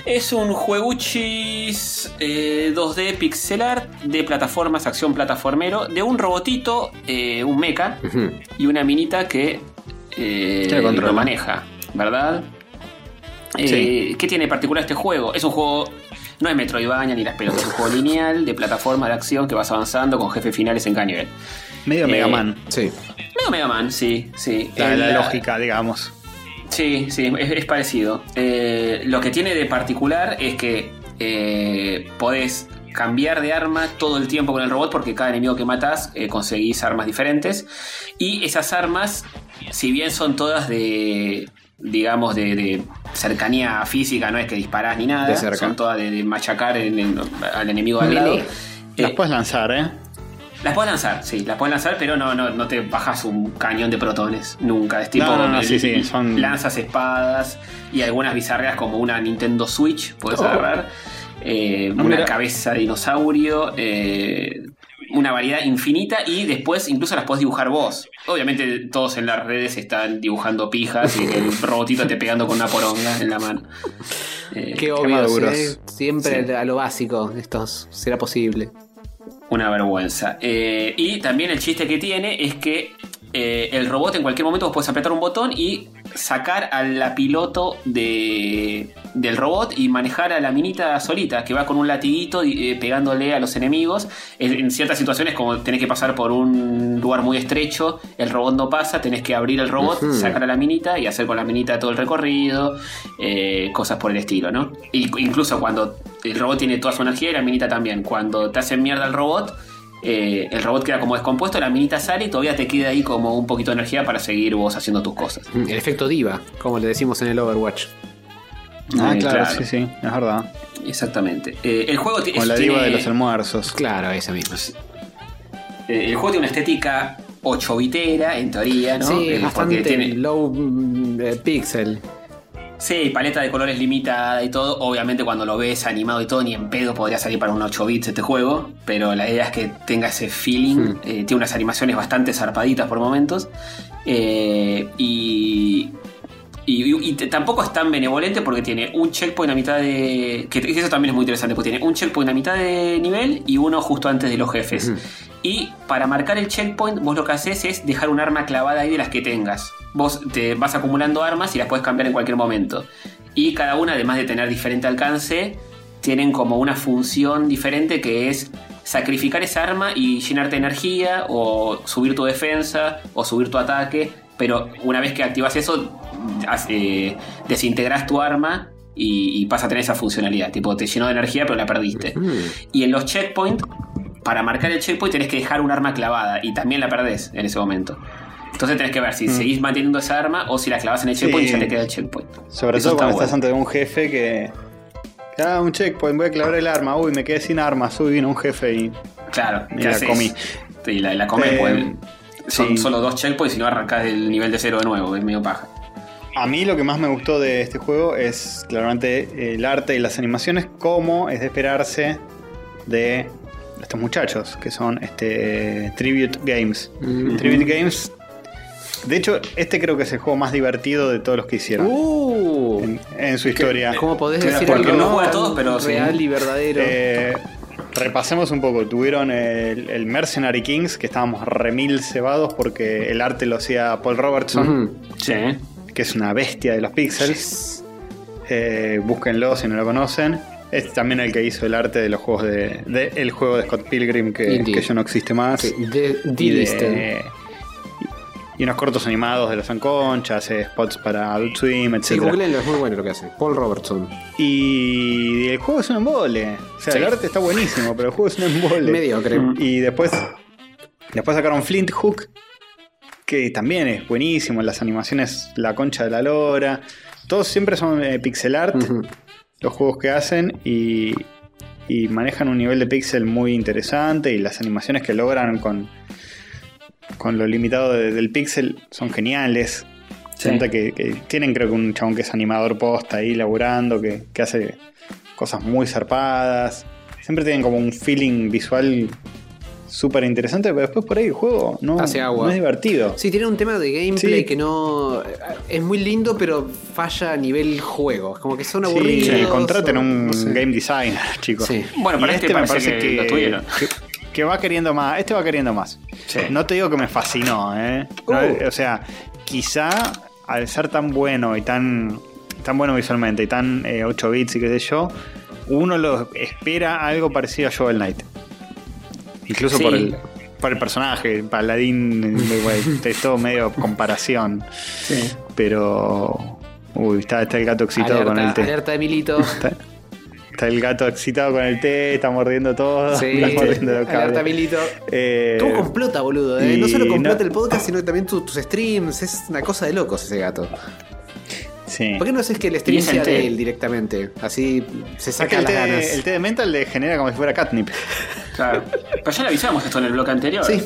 Es un jueguchis eh, 2D pixel art de plataformas, acción plataformero, de un robotito, un mecha y una minita que eh, lo maneja, ¿verdad? Eh, ¿Qué tiene de particular este juego? Es un juego No es Metroidvania ni las pelotas, es un juego lineal de plataforma de acción que vas avanzando con jefes finales en cada nivel. Medio Eh, Mega Man. Sí. Medio Mega Man, sí, sí. La, lógica, digamos. Sí, sí, es, es parecido. Eh, lo que tiene de particular es que eh, podés cambiar de arma todo el tiempo con el robot porque cada enemigo que matas eh, conseguís armas diferentes. Y esas armas, si bien son todas de, digamos, de, de cercanía física, no es que disparás ni nada, son todas de, de machacar en- en- al enemigo al lado. Melee. Las Eh, puedes lanzar, ¿eh? las puedes lanzar, sí, las puedes lanzar, pero no, no, no te bajas un cañón de protones, nunca. Es tipo No, no, no, el- sí, sí, son- lanzas espadas y algunas bizarreas como una Nintendo Switch, puedes Oh. agarrar. Eh, una mira. cabeza de dinosaurio, eh, una variedad infinita y después incluso las podés dibujar vos. Obviamente todos en las redes están dibujando pijas y el robotito te pegando con una poronga en la mano. Eh, Qué obvio, maduros. ¿eh? siempre Sí. a lo básico. Estos será posible. Una vergüenza. Eh, y también el chiste que tiene es que eh, el robot en cualquier momento vos puedes apretar un botón y sacar a la piloto de, del robot y manejar a la minita solita, que va con un latiguito y, eh, pegándole a los enemigos. En, en ciertas situaciones, como tenés que pasar por un lugar muy estrecho, el robot no pasa, tenés que abrir el robot, sacar a la minita y hacer con la minita todo el recorrido, eh, cosas por el estilo, ¿no? Y, incluso cuando el robot tiene toda su energía y la minita también. Cuando te hacen mierda el robot, eh, el robot queda como descompuesto, la minita sale y todavía te queda ahí como un poquito de energía para seguir vos haciendo tus cosas. Mm, El efecto diva, como le decimos en el Overwatch. Ah, Eh, claro, sí, sí, es verdad. Exactamente. Eh, el juego Con la tiene- diva de los almuerzos. Claro, esa misma. eh, el juego tiene una estética 8 bitera, en teoría, ¿no? Sí, Eh, es bastante porque tiene- low mm, eh, pixel. Sí, paleta de colores limitada y todo. Obviamente cuando lo ves animado y todo, ni en pedo podría salir para un 8 bits este juego. Pero la idea es que tenga ese feeling. Hmm. Eh, tiene unas animaciones bastante zarpaditas por momentos. Eh, y, y, tampoco es tan benevolente porque tiene un checkpoint a mitad de... Que eso también es muy interesante porque tiene un checkpoint a mitad de nivel y uno justo antes de los jefes. Ujú. Y para marcar el checkpoint, vos lo que haces es dejar un arma clavada ahí de las que tengas. Vos te vas acumulando armas y las puedes cambiar en cualquier momento. Y cada una, además de tener diferente alcance, tienen como una función diferente que es sacrificar esa arma y llenarte de energía, o subir tu defensa, o subir tu ataque. Pero una vez que activas eso, eh, desintegras tu arma y, y pasa a tener esa funcionalidad. Tipo, te llenó de energía, pero la perdiste. Y en los checkpoints, para marcar el checkpoint tenés que dejar un arma clavada y también la perdés en ese momento. Entonces tenés que ver si seguís manteniendo esa arma o si la clavas en el checkpoint Sí. y ya te queda el checkpoint. Sobre Eso todo cuando bueno. estás ante un jefe que. Ah, un checkpoint, voy a clavar el arma. Uy, me quedé sin armas. Uy, vino un jefe y. Claro, Y ¿qué la haces? comí. Y la, la comes, Eh, pues, son sí. solo dos checkpoints y no arrancás del nivel de cero de nuevo, es medio paja. A mí lo que más me gustó de este juego es claramente el arte y las animaciones, como es de esperarse de estos muchachos, que son este Tribute Games. Mm. Tribute Games. De hecho, este creo que es el juego más divertido de todos los que hicieron Uh, en, en su historia. ¿Cómo podés decir porque algo no juega todos, pero sí. real y verdadero? Eh, repasemos un poco. Tuvieron el, el Mercenary Kings, que estábamos remil cebados porque el arte lo hacía Paul Robertson. Sí. que es una bestia de los pixels. Eh, búsquenlo si no lo conocen. Es también el que hizo el arte de los juegos de. de- el juego de Scott Pilgrim, que, que ya no existe más. Sí, de, y, de- y unos cortos animados de los Anconcha, hace spots para Adult Swim, etc. Sí, googleenlo, es muy bueno lo que hace. Paul Robertson. y el juego es un embole. O sea, Sí. el arte está buenísimo, pero el juego es un embole. Mediocre. Y después, después sacaron Flint Hook, que también es buenísimo. Las animaciones, la concha de la lora. Todos siempre son eh, pixel art. Los juegos que hacen, y, y manejan un nivel de pixel muy interesante. Y las animaciones que logran con, con lo limitado de- del pixel son geniales. Sí. Que tienen, creo que un chabón que es animador posta ahí laburando, que, que hace cosas muy zarpadas. Siempre tienen como un feeling visual súper interesante, pero después por ahí el juego no, Hace agua. no es divertido. Sí, tiene un tema de gameplay Sí. que no. Es muy lindo, pero falla a nivel juego. Es como que son Sí, aburridos. contraten o- un no sé. game designer, chicos. Sí. Bueno, Y para este parece que lo tuvieron. que, que va queriendo más. Este va queriendo más. Sí. No te digo que me fascinó, ¿eh? No, Uh. O sea, quizá al ser tan bueno y tan, tan bueno visualmente y tan eh, 8 bits y qué sé yo, uno lo espera algo parecido a Shovel Knight. Incluso Sí. por el por el personaje, Paladín, es todo medio comparación. Sí. Pero. Uy, está, está el gato excitado con el té. alerta de Milito. Está, está el gato excitado con el té, está mordiendo todo. Sí, está mordiendo los alerta cables. Milito. Eh, Todo complota, boludo. ¿eh? No solo complota no- el podcast, sino también tu- tus streams. Es una cosa de locos ese gato. sí. ¿Por qué no haces que el stream sea de él directamente? Así se Es que saca el las té, ganas. el té de mental le genera como si fuera catnip. Claro. Pero ya le avisamos esto en el bloque anterior. Sí.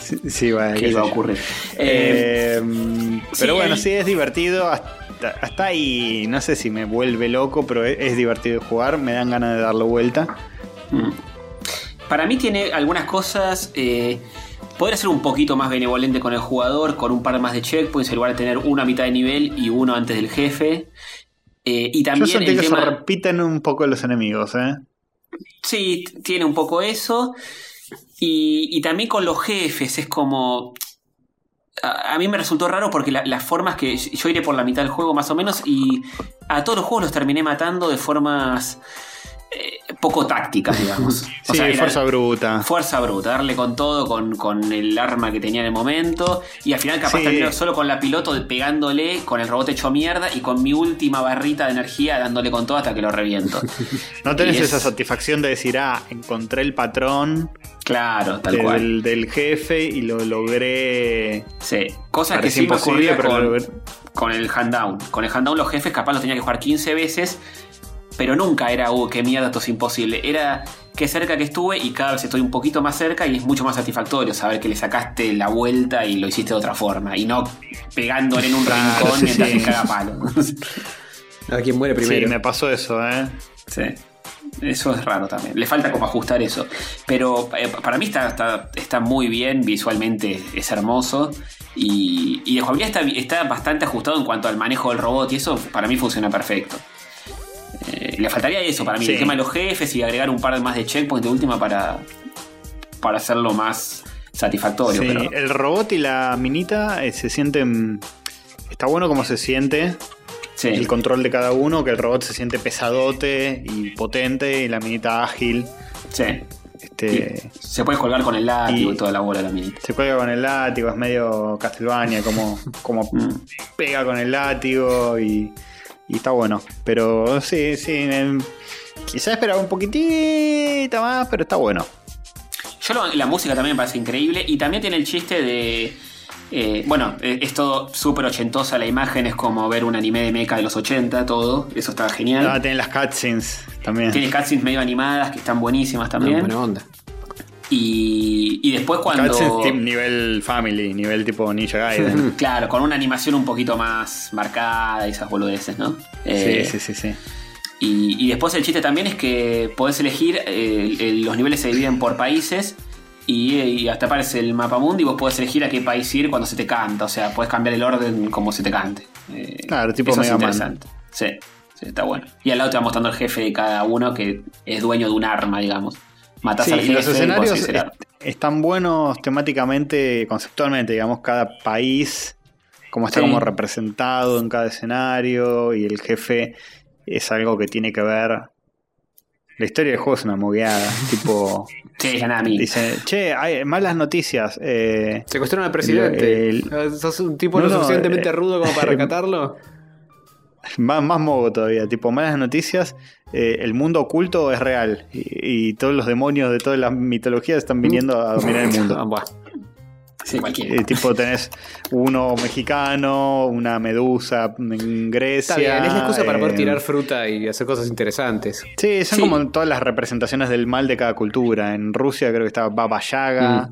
Sí, sí, bueno, qué a yo. ocurrir. Eh, Eh, sí, pero bueno, el- sí, es divertido. Hasta, hasta ahí, no sé si me vuelve loco, pero es, es divertido jugar. Me dan ganas de darle vuelta. Mm. Para mí tiene algunas cosas. Eh, podría ser un poquito más benevolente con el jugador, con un par más de checkpoints, en lugar de tener uno a mitad de nivel y uno antes del jefe. Eh, y Yo también sentí el que tema. se repiten un poco los enemigos, ¿eh? Sí, tiene un poco eso. Y, también con los jefes, es como. A, mí me resultó raro porque la- las formas que. Yo iré por la mitad del juego más o menos y a todos los juegos los terminé matando de formas. Eh, poco tácticas, digamos. O Sí, sea, fuerza bruta. Fuerza bruta, darle con todo, con, con el arma que tenía en el momento. Y al final capaz Sí. termino solo con la piloto pegándole, con el robot hecho mierda y con mi última barrita de energía dándole con todo hasta que lo reviento. No tenés es- esa satisfacción de decir, ah, encontré el patrón Claro, tal cual. del, del jefe y lo logré. Sí, cosas que imposible, ocurría pero con, lo con el handdown. Con el handdown los jefes capaz los tenía que jugar 15 veces, pero nunca era, uh, qué mierda, esto es imposible. Era qué cerca que estuve y cada vez estoy un poquito más cerca y es mucho más satisfactorio saber que le sacaste la vuelta y lo hiciste de otra forma y no pegándole en un rincón sí, mientras sí. te caga palo. A quien muere primero. Sí, me pasó eso, ¿eh? sí. Eso es raro también. Le falta como ajustar eso. Pero eh, para mí está, está, está muy bien, visualmente es hermoso. Y, y de jugabilidad está, está bastante ajustado en cuanto al manejo del robot y eso para mí funciona perfecto. Le faltaría eso para mí, Sí. el tema de los jefes y agregar un par más de checkpoints de última para, para hacerlo más satisfactorio. Sí, pero- el robot y la minita eh, se sienten. Está bueno como se siente sí. el control de cada uno, que el robot se siente pesadote y potente y la minita ágil. sí. Este, Se puede colgar con el látigo y, Y- toda la bola de la minita. Se cuelga con el látigo, es medio Castlevania, como, como Mm. pega con el látigo y, y está bueno. Pero sí, sí, em, quizás esperaba un poquitito más, pero está bueno. Yo lo- la música también me parece increíble y también tiene el chiste de... eh, bueno, eh, es todo súper ochentosa la imagen, es como ver un anime de mecha de los 80, todo, eso está genial. Ah, tienen las cutscenes también. Tiene cutscenes medio animadas que están buenísimas también. buena onda. Y, y después cuando... Tip- nivel family, nivel tipo Ninja Gaiden. Claro, con una animación un poquito más marcada y esas boludeces, ¿no? Eh, sí, sí, sí, sí. Y, y después el chiste también es que podés elegir, eh, los niveles se dividen por países y, y hasta aparece el mapa mundo y vos podés elegir a qué país ir cuando se te canta. O sea, podés cambiar el orden como se te cante. Eh, Claro, tipo eso Mega es Man. interesante. Sí, sí, está bueno. Y al lado te va mostrando el jefe de cada uno que es dueño de un arma, digamos. Matás Sí, al y jefe los y escenarios arma. están buenos temáticamente, conceptualmente, digamos, cada país, como está Sí. como representado en cada escenario, y el jefe es algo que tiene que ver. La historia del juego es una mogueada, tipo, Sí, dice, che, hay malas noticias. eh, Secuestraron al presidente. El- ¿Sos un tipo No, lo suficientemente eh, rudo como para rescatarlo? más, más mogo todavía, tipo, malas noticias. Eh, el mundo oculto es real y, y todos los demonios de todas las mitologías están viniendo a dominar el Ah, mundo. buah. Sí. Eh, tipo tenés uno mexicano, una medusa en Grecia. Está bien, es la excusa para poder eh, tirar fruta y hacer cosas interesantes. Sí, son Sí. como todas las representaciones del mal de cada cultura. En Rusia creo que estaba Baba Yaga.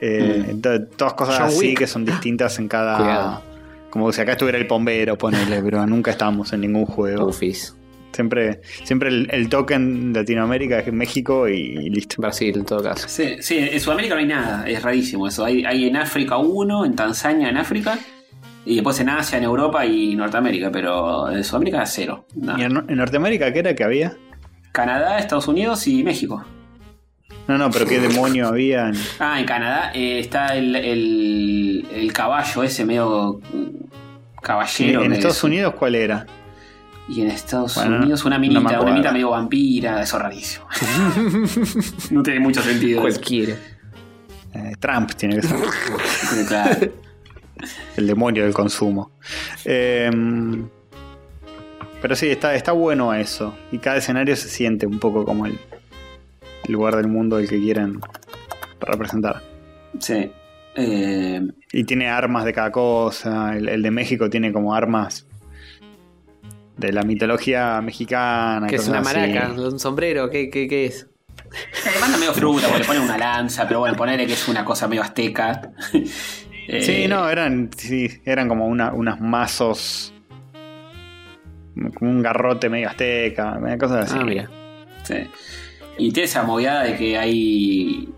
eh, to- todas cosas Mm. John así Wick. que son distintas en cada. Cuidado. Como si acá estuviera el bombero, ponele, pero nunca estamos en ningún juego. Ufis. Siempre, siempre el, el token de Latinoamérica es México y, y listo. Brasil, en todo caso. Sí, sí, en Sudamérica no hay nada, es rarísimo eso. Hay, hay en África uno, en Tanzania, en África, y después en Asia, en Europa y Norteamérica, pero en Sudamérica cero. ¿Y en, en Norteamérica qué era que había? Canadá, Estados Unidos y México. No, no, pero qué demonio había. en- Ah, en Canadá eh, está el, el, el caballo ese medio mm, caballero. en Estados es- Unidos cuál era? Y en Estados Bueno, Unidos una no minita, una minita medio vampira, eso es rarísimo. no tiene mucho sentido. Cualquiera. Eh, Trump tiene que ser. Claro. El demonio del consumo. Eh, pero sí, está, está bueno eso. Y cada escenario se siente un poco como el, el lugar del mundo del que quieren representar. Sí. Eh, Y tiene armas de cada cosa. El, el de México tiene como armas de la mitología mexicana. Que es una así. maraca, un sombrero, ¿qué, qué, qué es? le manda medio fruta, porque le ponen una lanza, pero bueno, ponele que es una cosa medio azteca. Eh, Sí, no, eran, sí, eran como una, unos mazos. Como un garrote medio azteca, cosas así. Ah, mira. Sí. Y tiene esa movida de que hay.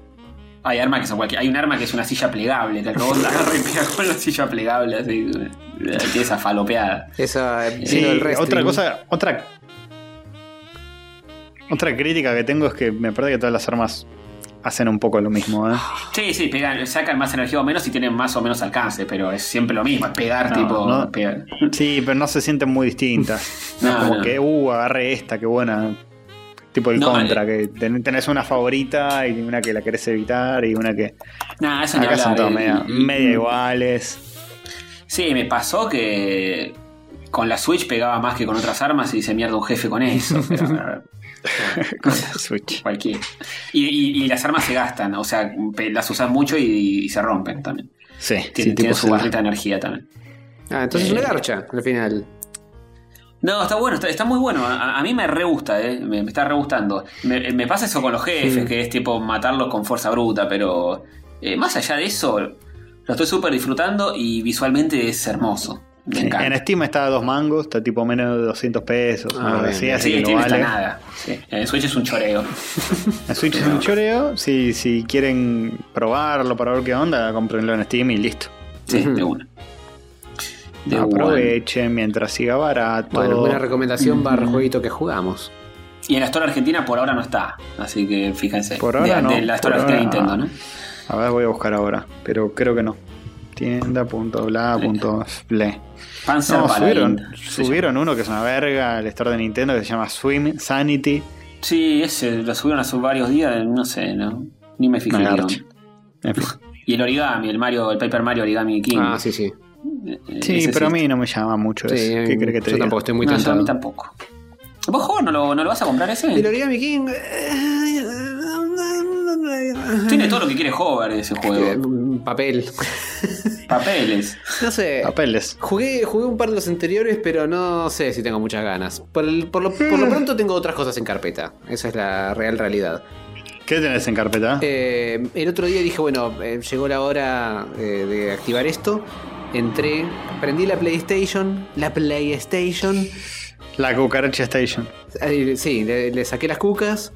Hay armas que son cualquier. Hay un arma que es una silla plegable, que el robot la agarra y pega con la silla plegable, así. Tiene esa falopeada. Esa eh, Sí, del wrestling. otra cosa, otra otra crítica que tengo es que me parece que todas las armas hacen un poco lo mismo, ¿eh? Sí, sí, pegan, sacan más energía o menos y tienen más o menos alcance, pero es siempre lo mismo, es pegar, No, tipo. no. pegar. Sí, pero no se sienten muy distintas. No, es No, como no. que, uh, agarré esta, qué buena. Tipo el No, contra, que ten- tenés una favorita y una que la querés evitar y una que. Nah, eso Acá son todas eh, media, media iguales. Sí, me pasó que con la Switch pegaba más que con otras armas y hice mierda un jefe con eso. pero, Con la Switch. cualquiera. Y, y- y las armas se gastan, o sea, las usas mucho y, y se rompen también. Sí, Tiene, sí, tiene su barrita de energía también. Ah, entonces Eh. una garcha al final. No, está bueno, está, está muy bueno. A, a mí me re gusta, ¿eh? me, me está re gustando. Me, me pasa eso con los jefes, que es tipo matarlos con fuerza bruta, pero eh, más allá de eso, lo estoy súper disfrutando y visualmente es hermoso. Me Sí, encanta. En Steam está a dos mangos, está tipo menos de 200 pesos, Ah, algo así, bien. así Sí, que Steam está vale. nada. Sí. En Switch es un choreo. La Switch es un choreo. Si, si quieren probarlo para ver qué onda, cómprenlo en Steam y listo. Sí, de una. De una. Aprovechen mientras siga barato. Bueno, buena recomendación para el Mm. jueguito que jugamos. Y en la Store Argentina por ahora no está. Así que fíjense. Por ahora de, no, de la Store Argentina de ahora- Nintendo, ¿no? A ver, voy a buscar ahora, pero creo que no. Tienda.bla.ble. Panzer No, subieron, subieron uno que es una verga, el store de Nintendo que se llama Swim Sanity. Sí, ese lo subieron hace varios días, no sé, no. Ni me fijé. En fin. Y el origami, el Mario, el Paper Mario Origami King. Ah, sí, sí. Eh, Sí, ese pero a mí no me llama mucho Sí, eso. ¿Qué crees que te yo diga? tampoco estoy muy No, yo a tentado. mí tampoco. ¿Vos, Jorge, no lo, no lo vas a comprar ese? El Origami King. Tiene todo lo que quiere Hover ese juego. Papel. Papeles. No sé. Papeles. Jugué, jugué un par de los anteriores, pero no sé si tengo muchas ganas. Por, el- por lo, por lo pronto tengo otras cosas en carpeta. Esa es la real realidad. ¿Qué tenés en carpeta? Eh, el otro día dije, bueno, eh, llegó la hora eh, de activar esto. Entré, prendí la PlayStation, la PlayStation. La cucaracha Station. sí, le, le saqué las cucas.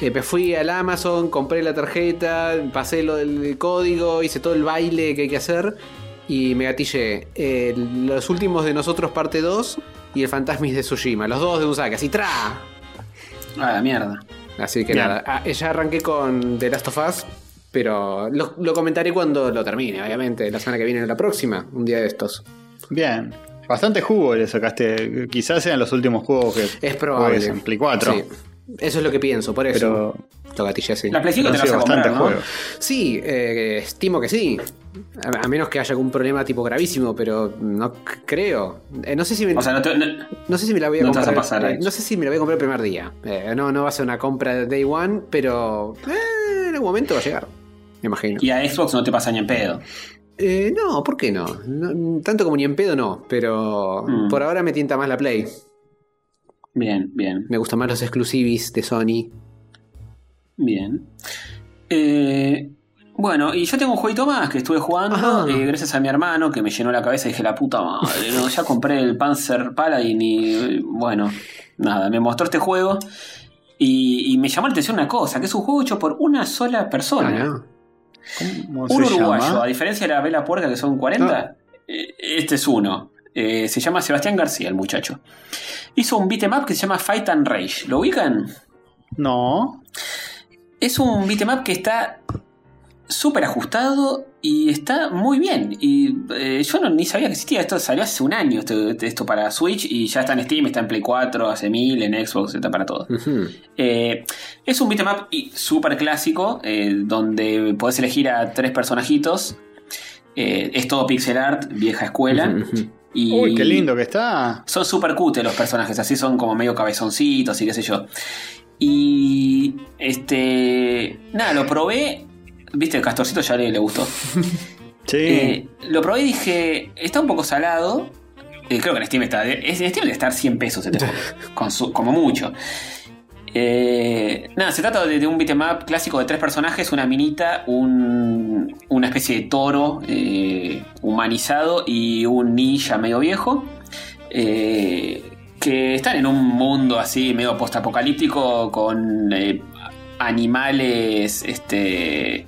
eh, me fui al Amazon, compré la tarjeta, pasé lo del código, hice todo el baile que hay que hacer. Y me gatillé eh, Los últimos de nosotros, parte 2, y el Fantasmis de Tsushima. Los dos de un saque, así ¡tra! Ah, la mierda. Así que Bien. nada, ah, ya arranqué con The Last of Us, pero lo, lo comentaré cuando lo termine, obviamente, la semana que viene o la próxima, un día de estos. Bien. Bastante jugo le sacaste. Quizás sean los últimos juegos que Es probable. en Play 4. Sí, eso es lo que pienso, por eso Pero, lo gatillé así. La Play 5 te bastante comprar, ¿no? juego. Sí, eh, estimo que sí. A, a menos que haya algún problema tipo gravísimo, pero no creo. Eh, no sé si me, O sea, no te- no- no sé si me la voy a vas comprar. a pasar, eh, no sé si me la voy a comprar el primer día. Eh, no, no va a ser una compra de day one, pero eh, en algún momento va a llegar. Me imagino. y a Xbox no te pasa ni en pedo. Eh, no, ¿por qué no? No, Tanto como ni en pedo no, pero Mm. por ahora me tienta más la Play. Bien, bien, Me gustan más los exclusivis de Sony. bien. Eh, bueno, y yo tengo un jueguito más que estuve jugando Ajá. eh, gracias a mi hermano que me llenó la cabeza y dije, la puta madre, no, ya compré el Panzer Paladin y bueno, nada, me mostró este juego y, y me llamó la atención una cosa, que es un juego hecho por una sola persona. Ah, ¿no? ¿Cómo Un uruguayo, llama? a diferencia de la Vela Puerca que son 40, eh, este es uno. Eh, se llama Sebastián García, el muchacho. Hizo un beat'em up que se llama Fight and Rage. ¿Lo ubican? No. Es un beat'em up que está súper ajustado y está muy bien. Y eh, yo no, ni sabía que existía. Esto salió hace un año, esto, esto para Switch, y ya está en Steam, está en Play 4, hace mil, en Xbox, está para todo. Eh, es un beatmap y- súper clásico, eh, donde podés elegir a tres personajitos. Eh, es todo pixel art, vieja escuela. Y Uy, qué lindo que está. Son súper cute los personajes, así son como medio cabezoncitos y qué sé yo. Y este. Nada, lo probé. Viste, el castorcito ya le, le gustó. Sí. Eh, lo probé y dije, está un poco salado. Eh, creo que en Steam está. es- En Steam debe estar 100 pesos este juego, con su- como mucho. Eh, nada, se trata de, de un beatmap clásico de tres personajes: una minita, un- una especie de toro eh, humanizado y un ninja medio viejo. eh, que están en un mundo así medio postapocalíptico con animales. Este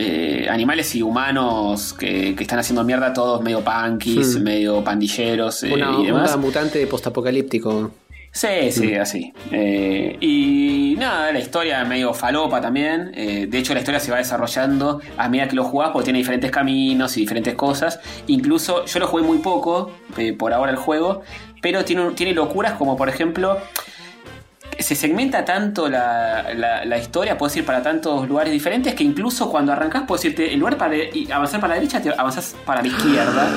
eh, animales y humanos que, que están haciendo mierda, todos medio punkies, Hmm. medio pandilleros eh, Una y demás. onda mutante postapocalíptico. Sí, sí, así. Eh, y nada, la historia medio falopa también. De hecho, la historia se va desarrollando a medida que lo jugás porque tiene diferentes caminos y diferentes cosas. Incluso yo lo jugué muy poco, por ahora el juego, pero tiene, tiene locuras como por ejemplo... Se segmenta tanto la, la- la historia, puedes ir para tantos lugares diferentes que incluso cuando arrancás puedes irte en lugar para y avanzar para la derecha, te avanzás para la izquierda.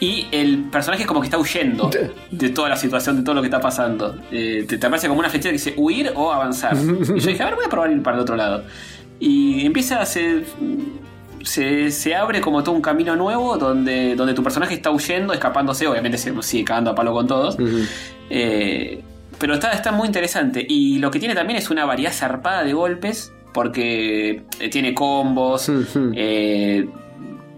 Y el personaje es como que está huyendo de toda la situación, de todo lo que está pasando. Eh, te, te aparece como una flechita que dice huir o avanzar. Y yo dije, a ver, voy a probar ir para el otro lado. Y empieza a ser. Se, se abre como todo un camino nuevo donde, donde tu personaje está huyendo, escapándose, obviamente se sigue cagando a palo con todos. Eh, pero está, está muy interesante. Y lo que tiene también es una variedad zarpada de golpes. Porque eh, tiene combos. Eh,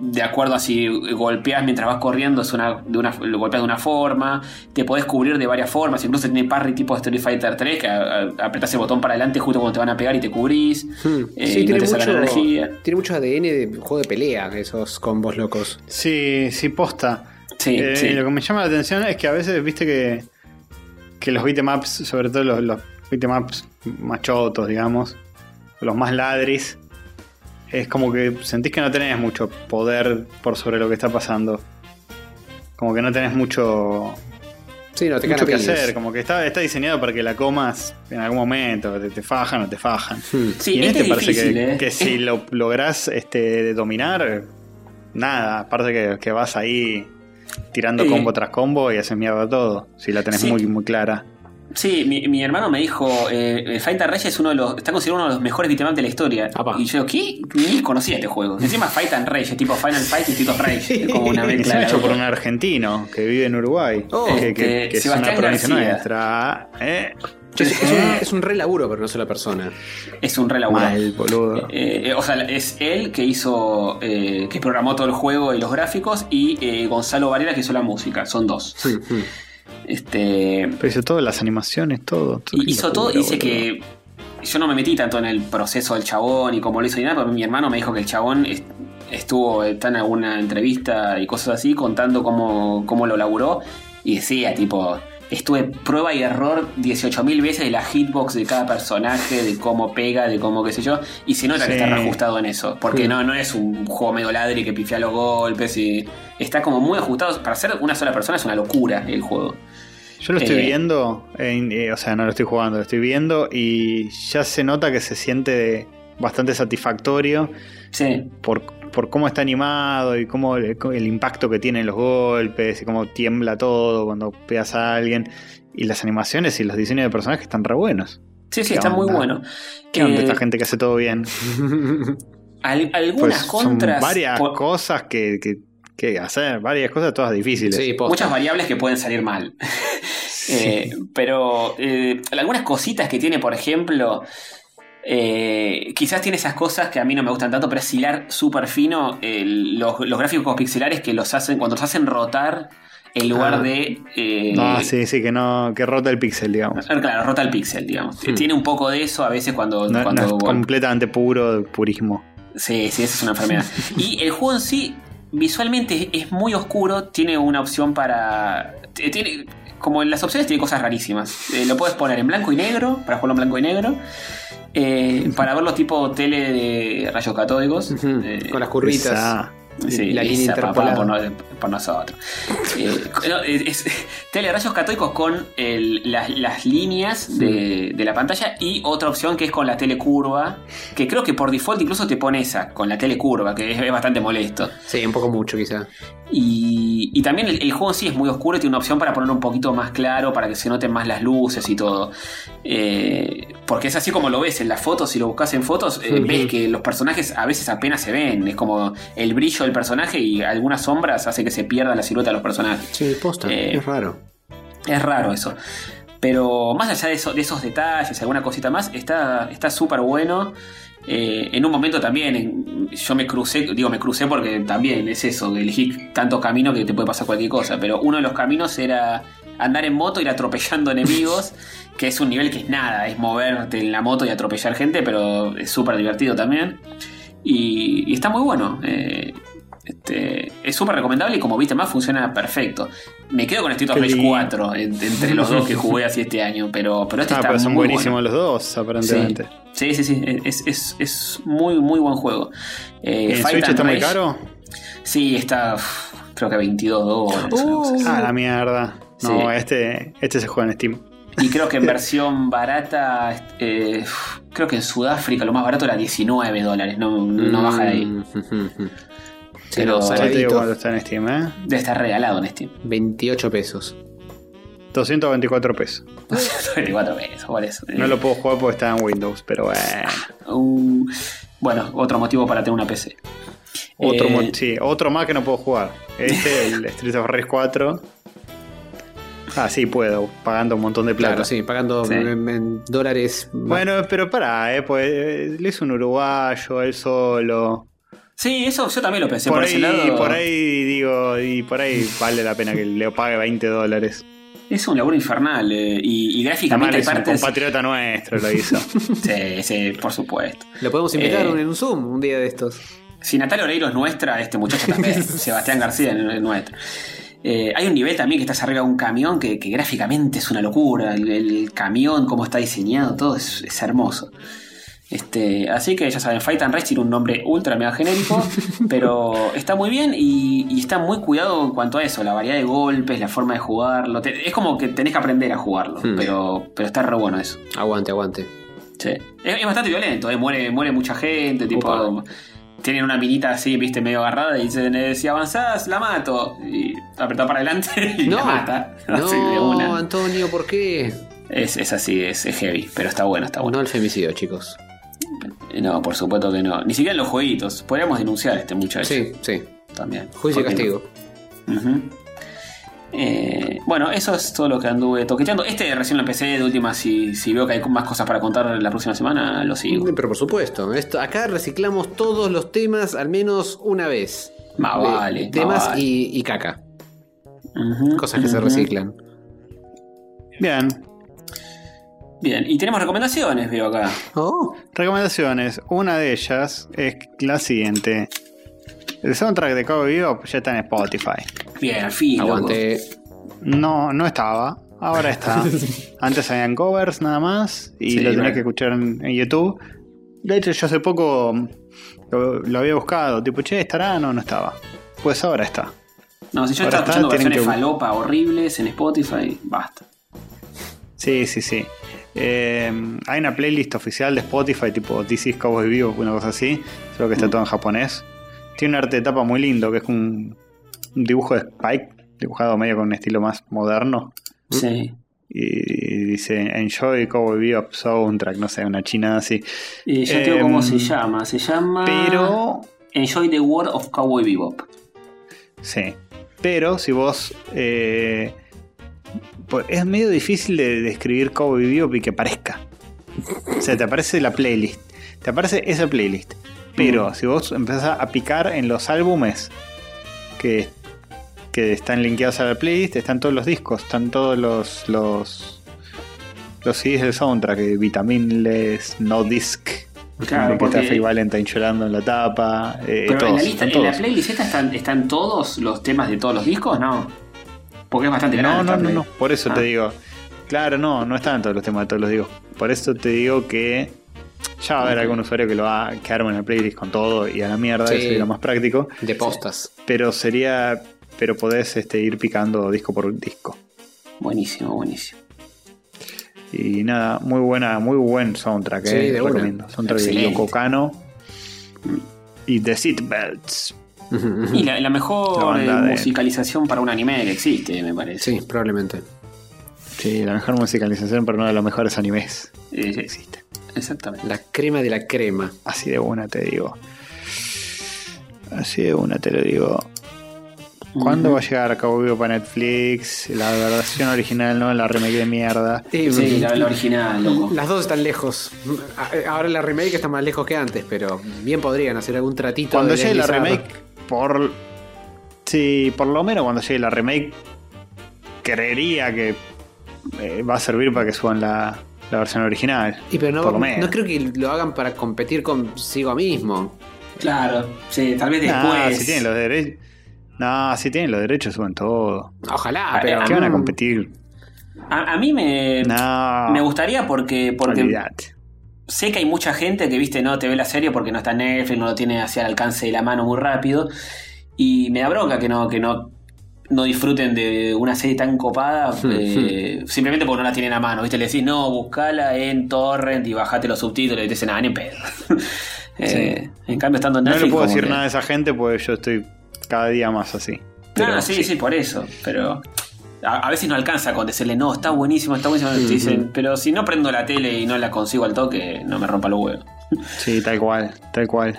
de acuerdo a si golpeas mientras vas corriendo, es una, de una, lo golpeas de una forma. Te podés cubrir de varias formas. Incluso tiene parry tipo Street Fighter 3, que a- a- apretás el botón para adelante justo cuando te van a pegar y te cubrís. Hmm. Eh, Sí, y no tiene, te mucho, energía. tiene mucho ADN de juego de pelea, esos combos locos. Sí, sí, posta. Sí, Eh, sí. Lo que me llama la atención es que a veces, viste que, que los beatemaps, sobre todo los, los beatemaps machotos, digamos, los más ladris, es como que sentís que no tenés mucho poder por sobre lo que está pasando. Como que no tenés mucho, Sí, no, te mucho que piñas. hacer, como que está, está diseñado para que la comas en algún momento, te, te fajan o te fajan. Sí, y en este este es parece difícil, que, ¿eh? que si lo lográs este, dominar, nada, aparte que, que vas ahí tirando Eh. combo tras combo y haces mierda todo, si la tenés Sí. muy, muy clara. Sí, mi, mi hermano me dijo, eh, Fighter Rage es uno de los, está considerado uno de los mejores beatemaps de la historia. Apa. Y yo, ¿qué? Ni conocía este juego. Encima Fight and Rage, tipo Final Fight y of Rage. Es como una mezcla hecho por un argentino que vive en Uruguay, Oh, que, que- este, que es una provincia nuestra. ¿eh? Es, es un, es un re laburo para una sola persona. Es un re laburo. Mal, boludo. Eh, eh, o sea, es él que hizo, eh, que programó todo el juego y los gráficos, y eh, Gonzalo Varela que hizo la música. Son dos. Hmm. Este, Pero hizo todas las animaciones, todo. todo y hizo todo, dice que yo no me metí tanto en el proceso del chabón y cómo lo hizo ni nada, pero mi hermano me dijo que el chabón est- estuvo, está en alguna entrevista y cosas así, contando cómo, cómo lo laburó, y decía, tipo, estuve prueba y error 18.000 veces de la hitbox de cada personaje, de cómo pega, de cómo qué sé yo, y se nota que está reajustado en eso, porque Sí. no, no es un juego medio ladri que pifea los golpes, y está como muy ajustado, para ser una sola persona es una locura el juego. Yo lo estoy Eh, viendo, en- eh, o sea, no lo estoy jugando, lo estoy viendo y ya se nota que se siente bastante satisfactorio Sí. por, por cómo está animado y cómo el, el impacto que tienen los golpes y cómo tiembla todo cuando pegas a alguien. Y las animaciones y los diseños de personajes están re buenos. Sí, sí, ¿Qué está muy onda? bueno. ¿Qué onda Eh, esta gente que hace todo bien? al- Pues algunas son contras. varias cosas que, que, que hacer, varias cosas todas difíciles. Sí, muchas variables que pueden salir mal. Eh, pero eh, algunas cositas que tiene, por ejemplo, eh, quizás tiene esas cosas que a mí no me gustan tanto, pero es hilar súper fino los, los gráficos pixelares que los hacen, cuando los hacen rotar en lugar Ah. de... eh, Ah, sí, sí, que no, que rota el pixel, digamos. Claro, rota el pixel, digamos. Hmm. Tiene un poco de eso a veces cuando... No, cuando no es completamente puro, purismo. Sí, sí, esa es una enfermedad. Y el juego en sí, visualmente es muy oscuro. Tiene una opción para. t- Tiene. Como en las opciones tiene cosas rarísimas. Eh, lo puedes poner en blanco y negro, para jugarlo en blanco y negro. Eh, para verlo tipo tele de rayos catódicos. Eh, Con las curvitas. Esa. Sí, la línea interpolada. por, no- por nosotros. Eh, no, es, es- telerayos catódicos con el- las, las líneas de, de la pantalla y otra opción que es con la telecurva, que creo que por default incluso te pone esa, con la telecurva, que es, es bastante molesto. Sí, un poco mucho quizá. Y, y también el, el juego en sí es muy oscuro y tiene una opción para ponerlo un poquito más claro, para que se noten más las luces y todo. Eh, porque es así como lo ves en las fotos, si lo buscas en fotos, eh, ves que los personajes a veces apenas se ven. Es como el brillo del personaje y algunas sombras hace que se pierda la silueta de los personajes. Sí, posta, Eh, es raro. Es raro eso. Pero más allá de, eso- de esos detalles, alguna cosita más, está está súper bueno. Eh, en un momento también en- yo me crucé, digo me crucé porque también es eso, elegí tanto camino que te puede pasar cualquier cosa. Pero uno de los caminos era andar en moto, ir atropellando enemigos, que es un nivel que es nada, es moverte en la moto y atropellar gente, pero es súper divertido también. Y, y está muy bueno. eh, este, es súper recomendable y como viste más funciona perfecto. Me quedo con Street of Rage lindo. 4 en- entre los dos que jugué así este año, pero, pero este Ah, está pero son muy buenísimos bueno. los dos, aparentemente. Sí, sí, sí, es, es, es muy, muy buen juego. Eh, ¿En Fight Switch está muy caro? Sí, está uf, creo que 22 dólares. así. Ah, la mierda. No, Sí. este, este se juega en Steam. Y creo que en versión barata, eh, creo que en Sudáfrica lo más barato era 19 dólares, no, no baja de ahí. Mm, ujú. Sí, Pero- no, Ya te digo saladito, cuánto está en Steam, ¿eh? Debe estar regalado en Steam. 28 pesos. 224 pesos. 24 pesos, por eso. No lo puedo jugar porque está en Windows, pero bueno. Uh, bueno, otro motivo para tener una PC. Otro, Eh, sí, otro más que no puedo jugar. Este, el Street of Rage 4. Ah, sí, puedo, pagando un montón de plata. Claro, sí, pagando Sí. En, en dólares. Bueno, pero pará, eh, pues eh, le hizo un uruguayo, él solo. Sí, eso yo también lo pensé Por por, ahí, ese lado. por ahí digo, y por ahí vale la pena que le pague 20 dólares. Es un laburo infernal eh, y, y Además gráficamente hay es un compatriota nuestro, lo hizo. Sí, sí, por supuesto. Lo podemos invitar Eh. en un Zoom un día de estos. Si Natalia Oreiro es nuestra, este muchacho también. Sebastián García es es nuestro. Eh, hay un nivel también que estás arriba de un camión que, que gráficamente es una locura. El, el camión, cómo está diseñado, todo es, es hermoso. Este, así que ya saben, Fight and Rage tiene un nombre ultra mega genérico, pero está muy bien y, y está muy cuidado en cuanto a eso, la variedad de golpes, la forma de jugarlo. Te- es como que tenés que aprender a jugarlo, Hmm. pero, pero está re bueno eso. Aguante, aguante. Sí. Es, es bastante violento, ¿eh? muere, muere mucha gente, tipo. Opa. Tienen una minita así, viste, medio agarrada y dicen, eh, si avanzás, la mato. Y apretá para adelante y No, la mata. Así de no, una. Antonio, ¿por qué? Es, es así, es, es heavy, pero está bueno, está No bueno. al femicidio, chicos. No, por supuesto que no. Ni siquiera en los jueguitos. Podríamos denunciar a este muchacho Sí, sí. también. Juicio y ¿Por qué no? castigo. Ujú. Eh, bueno, eso es todo lo que anduve toqueteando. Este recién lo empecé de última. Si, si veo que hay más cosas para contar la próxima semana, lo sigo. Pero por supuesto, esto, acá reciclamos todos los temas al menos una vez. Más Eh, vale. más Temas vale. y, y caca. Cosas que se reciclan. Bien, Bien, y tenemos recomendaciones, veo acá. Oh, recomendaciones. Una de ellas es la siguiente. El soundtrack de Cowboy Bebop ya está en Spotify. Bien, al fin. aguante. No, no estaba. Ahora está. Antes habían covers nada más y Sí, lo tenía claro. que escuchar en, en YouTube. De hecho, yo hace poco lo, lo había buscado. Tipo, che, ¿estará? No, no estaba. Pues ahora está. No, si yo Ahora estaba escuchando versiones que- falopa horribles en Spotify, basta. Sí, sí, sí. Eh, hay una playlist oficial de Spotify, tipo This is Cowboy Vivo, una cosa así. Solo que está todo en japonés. Tiene un arte de tapa muy lindo, que es un, un dibujo de Spike, dibujado medio con un estilo más moderno. Sí. Y dice Enjoy Cowboy Bebop Soundtrack, no sé, una china así. Y ya te digo cómo Em, se llama. Se llama. Pero, Enjoy the World of Cowboy Bebop. sí. Pero si vos. eh, pues es medio difícil de describir Cowboy Bebop y que parezca. O sea, te aparece la playlist. Te aparece esa playlist. Pero si vos empezás a picar en los álbumes que, que están linkeados a la playlist, están todos los discos, están todos los. los los CDs del soundtrack, eh, Vitaminless, No Disc, Claro, que está porque- Faye Valentine llorando en la tapa, eh, Pero todos, en la lista, en la playlist esta están, están todos los temas de todos los discos, ¿no? Porque es bastante grande. No, no, no, por eso Ah. te digo. Claro, no, no están todos los temas de todos los digo. Por eso te digo que Ya va a haber algún usuario que lo va que arme una playlist con todo y a la mierda, Sí. eso sería lo más práctico. De postas. Pero sería. Pero podés este, ir picando disco por disco. Buenísimo, buenísimo. Y nada, muy buena, muy buen soundtrack, Sí, eh, de una. recomiendo. Soundtrack de. Yoko Kano y The Seatbelts. Y la, la mejor La eh, de- musicalización para un anime que existe, me parece. Sí, probablemente. Sí, la mejor musicalización, pero uno de los mejores animes Eh, que existe. exactamente. La crema de la crema. Así de una te digo. Así de una te lo digo. ¿Cuándo va a llegar Cabo Vivo para Netflix? La versión original, no la remake de mierda. Sí, la, la original, loco. Las dos están lejos. Ahora la remake está más lejos que antes, pero bien podrían hacer algún tratito. Cuando de llegue la remake, por. Sí, por lo menos cuando llegue la remake, creería que eh, va a servir para que suban la, la versión original. Y pero por lo no, menos. no creo que lo hagan para competir consigo mismo. Claro, sí, tal vez después. Nah, si tienen los derechos. No, si tienen los derechos, suben todo. Ojalá, pero. ¿Qué van a Mm. competir? A, a mí me, No. me gustaría porque, porque olvidate. sé que hay mucha gente que, viste, no te ve la serie porque no está en Netflix, no lo tiene hacia el alcance de la mano muy rápido. Y me da bronca que no, que no, no disfruten de una serie tan copada eh, simplemente porque no la tienen a mano. ¿Viste? Le decís, no, buscala en Torrent y bajate los subtítulos y te dicen, ah, ni pedo. Eh, En cambio, estando en No Netflix. le puedo decir que- nada a esa gente porque yo estoy cada día más así. Pero Ah, sí, sí, por eso. Pero a, a veces no alcanza con decirle, no, está buenísimo, está buenísimo. Te dicen, pero si no prendo la tele y no la consigo al toque, no me rompa los huevos. Sí, tal cual, tal cual.